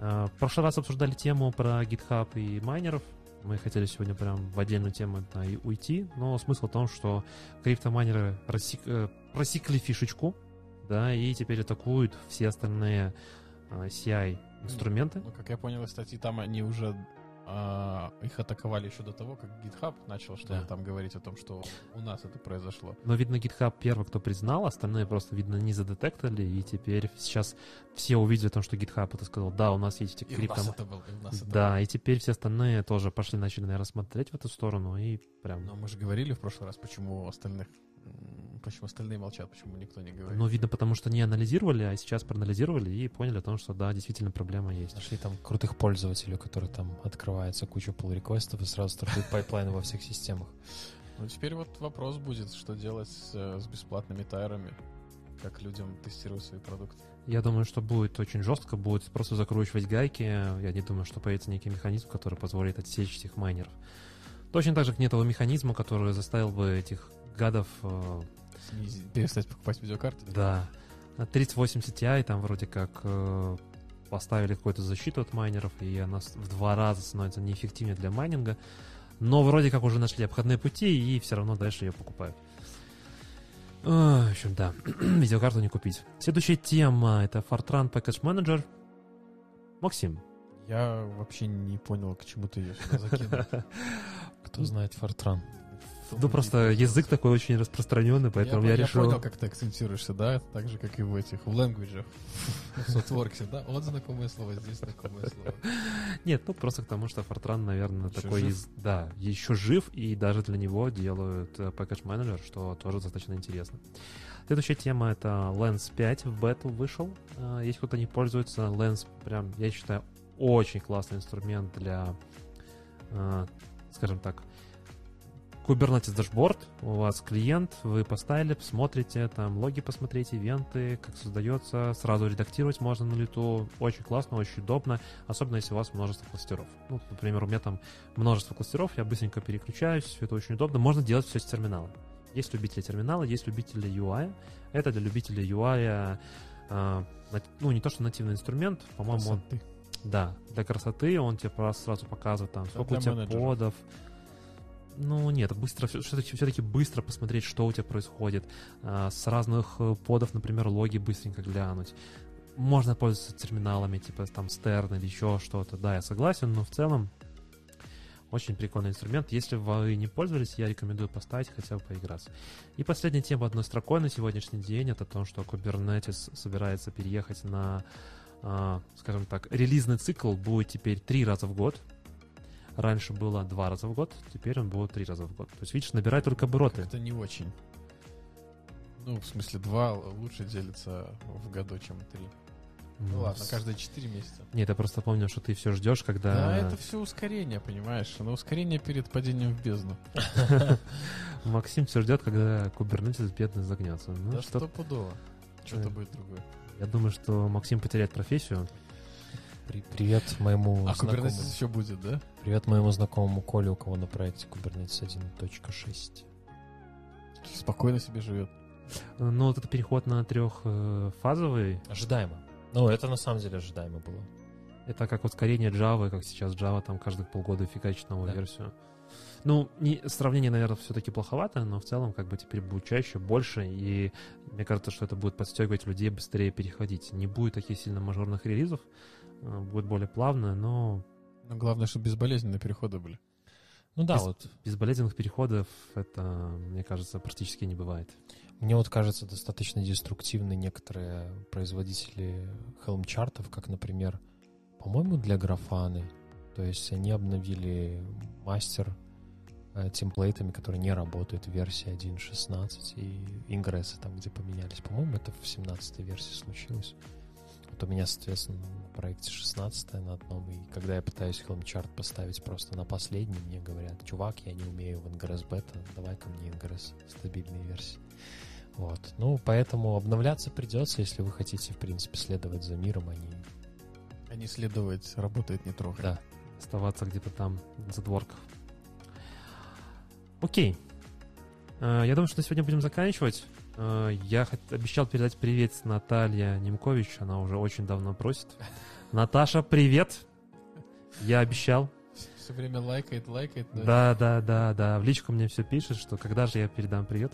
А, В прошлый раз обсуждали тему про GitHub и майнеров. Мы хотели сегодня прям в отдельную тему да, и уйти, но смысл в том, что криптомайнеры рассек- э, просекли фишечку, да, и теперь атакуют все остальные а, CI-инструменты. Ну, как я понял из статьи, там они уже а, их атаковали еще до того, как GitHub начал что-то Да. там говорить о том, что у нас это произошло. Но, видно, GitHub первый, кто признал, остальные просто, видно, не задетектили, и теперь сейчас все увидели о том, что GitHub это сказал, да, у нас есть эти И у крипто... нас это было, и у нас это Да, и теперь все остальные тоже пошли, начали, наверное, смотреть в эту сторону, и прям... было. Но мы же говорили в прошлый раз, почему остальных, почему остальные молчат, почему никто не говорит. Ну, видно, потому что не анализировали, а сейчас проанализировали и поняли о том, что да, действительно проблема есть. Нашли там крутых пользователей, у которых там открывается куча pull request ов и сразу стартует pipeline во всех системах. Ну, теперь вот вопрос будет, что делать с, с бесплатными tier ами, как людям тестировать свои продукты. Я думаю, что будет очень жестко, будет просто закручивать гайки. Я не думаю, что появится некий механизм, который позволит отсечь этих майнеров. Точно так же нет того механизма, который заставил бы этих гадов э, Снизить, перестать покупать видеокарты. Да. На 3080 Ti там вроде как э, поставили какую-то защиту от майнеров, и она в два раза становится неэффективнее для майнинга. Но вроде как уже нашли обходные пути, и все равно дальше ее покупают. А, В общем, да, видеокарту не купить. Следующая тема — это Fortran Package Manager. Максим, Я вообще не понял, к чему ты ее сюда закинул. Кто знает Fortran? Ну, просто язык такой очень распространенный, поэтому я, я решил... понял, как ты акцентируешься, да? Так же, как и в этих, в language, в софтворксе, да? Вот знакомое слово, здесь знакомое слово. Нет, ну просто к тому, что Fortran, наверное, такой... Да, еще жив, и даже для него делают э, package менеджер, что тоже достаточно интересно. Следующая тема — это Lens 5 в бету вышел. Э, Если кто-то не пользуется, Lens прям, я считаю, очень классный инструмент для, э, скажем так, Kubernetes дашборд, у вас клиент, вы поставили, смотрите, там логи посмотреть, ивенты, как создается, сразу редактировать можно на лету, очень классно, очень удобно, особенно если у вас множество кластеров. Ну, например, у меня там множество кластеров, я быстренько переключаюсь, все это очень удобно, можно делать все с терминала. Есть любители терминала, есть любители UI, это для любителей UI, нат- ну, не то, что нативный инструмент, по-моему, он да, для красоты он тебе сразу показывает там, сколько у тебя менеджеров. подов. Ну, нет, быстро, все-таки, все-таки быстро посмотреть, что у тебя происходит. А, С разных э, подов, например, логи быстренько глянуть. Можно пользоваться терминалами, типа там Stern или еще что-то. Да, я согласен, но в целом очень прикольный инструмент. Если вы не пользовались, я рекомендую поставить, хотя бы поиграться. И последняя тема одной строкой на сегодняшний день это то, что Kubernetes собирается переехать на, а, скажем так, релизный цикл будет теперь три раза в год. Раньше было два раза в год, теперь он будет три раза в год. То есть, видишь, набирает только обороты. Это не очень. Ну, в смысле, два лучше делится в году, чем три. Ну М, ладно, каждые четыре месяца. Нет, я просто помню, что ты все ждешь, когда... Да, это все ускорение, понимаешь? Но ускорение перед падением в бездну. Максим все ждет, когда Kubernetes бедный загнется. Ну, да что стопудово. Что-то будет другое. Я думаю, что Максим потеряет профессию. При- Привет моему А знакомому. Kubernetes еще будет, да? Привет моему знакомому Коле, у кого на проекте Kubernetes 1.6. Спокойно себе живет. Но вот этот переход на трехфазовый, Ожидаемо. Ну, это на самом деле ожидаемо было. это как ускорение Java, как сейчас Java там каждых полгода фигачит новую Да. версию. Ну, не, сравнение, наверное, все-таки плоховато, но в целом как бы теперь будет чаще, больше, и мне кажется, что это будет подстегивать людей быстрее переходить. Не будет таких сильно мажорных релизов, э, будет более плавно, но Но главное, чтобы безболезненные переходы были. Ну да, Без- вот безболезненных переходов это, мне кажется, практически не бывает. мне вот кажется достаточно деструктивны некоторые производители Helm-чартов, как, например, по-моему, для графаны. То есть они обновили мастер э, темплейтами, которые не работают в версии 1.16, и ингрессы там, где поменялись. По-моему, это в 17 версии случилось. Вот у меня, соответственно, на проекте 16 на одном, и когда я пытаюсь Helm чарт поставить просто на последний, мне говорят, чувак, я не умею в Ingress бета, давай ко мне Ingress стабильной версии. Вот. Ну, поэтому обновляться придется, если вы хотите, в принципе, следовать за миром, а не... А не следовать, работает не трогать. Да. Оставаться где-то там, в задворках. Окей. Э, Я думаю, что на сегодня будем заканчивать. Э, Я обещал передать привет Наталья Немкович. Она уже очень давно просит. Наташа, привет! Я обещал. Все время лайкает, лайкает. да? Да, да, да, да. В личку мне все пишет, что когда же я передам привет.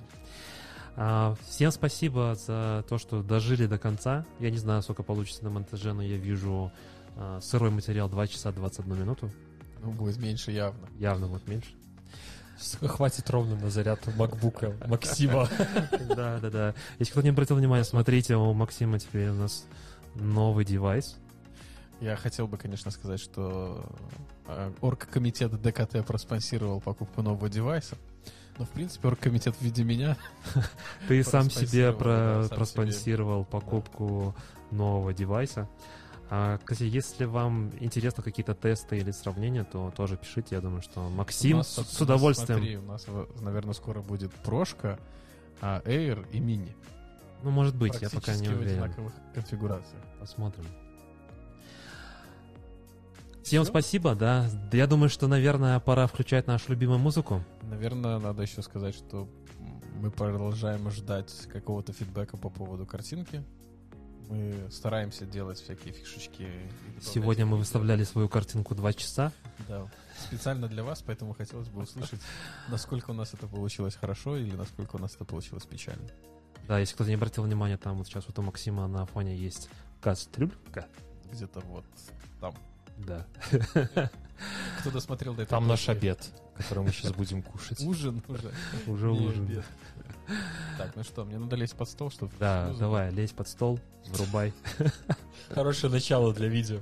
А, Всем спасибо за то, что дожили до конца. Я не знаю, сколько получится на монтаже, но я вижу а, сырой материал 2 часа 21 минуту. Ну, будет меньше явно. Явно вот меньше. Хватит ровно на заряд макбука Максима. Да, да, да. Если кто не обратил внимания, смотрите, у Максима теперь у нас новый девайс. Я хотел бы, конечно, сказать, что э, оргкомитет ДКТ проспонсировал покупку нового девайса. Но, в принципе, оргкомитет в виде меня Ты сам себе Проспонсировал, покупку нового девайса. А, кстати, если вам интересны какие-то тесты или сравнения, то тоже пишите. Я думаю, что Максим нас, с, с удовольствием. Смотри, у нас, наверное, скоро будет прошка, а Air и Mini. Ну, может быть, я пока не в уверен. одинаковых конфигурациях. Посмотрим. Всем Всё? спасибо, да. Да Я думаю, что, наверное, пора включать нашу любимую музыку. Наверное, надо еще сказать, что мы продолжаем ждать какого-то фидбэка по поводу картинки. Мы стараемся делать всякие фишечки. Сегодня мы выставляли свою картинку 2 часа. Да, специально для вас, поэтому хотелось бы услышать, насколько у нас это получилось хорошо или насколько у нас это получилось печально. Да, если кто-то не обратил внимания, там вот сейчас вот у Максима на фоне есть кастрюлька. Где-то вот там. Да. Кто досмотрел до этого? Там наш обед, который мы сейчас будем кушать. Ужин уже. Уже ужин. Так, ну что, мне надо лезть под стол, чтобы... Да, давай, лезь под стол, врубай. Хорошее начало для видео.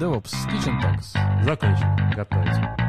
DevOps Kitchen Talks. Закончим. Готовить.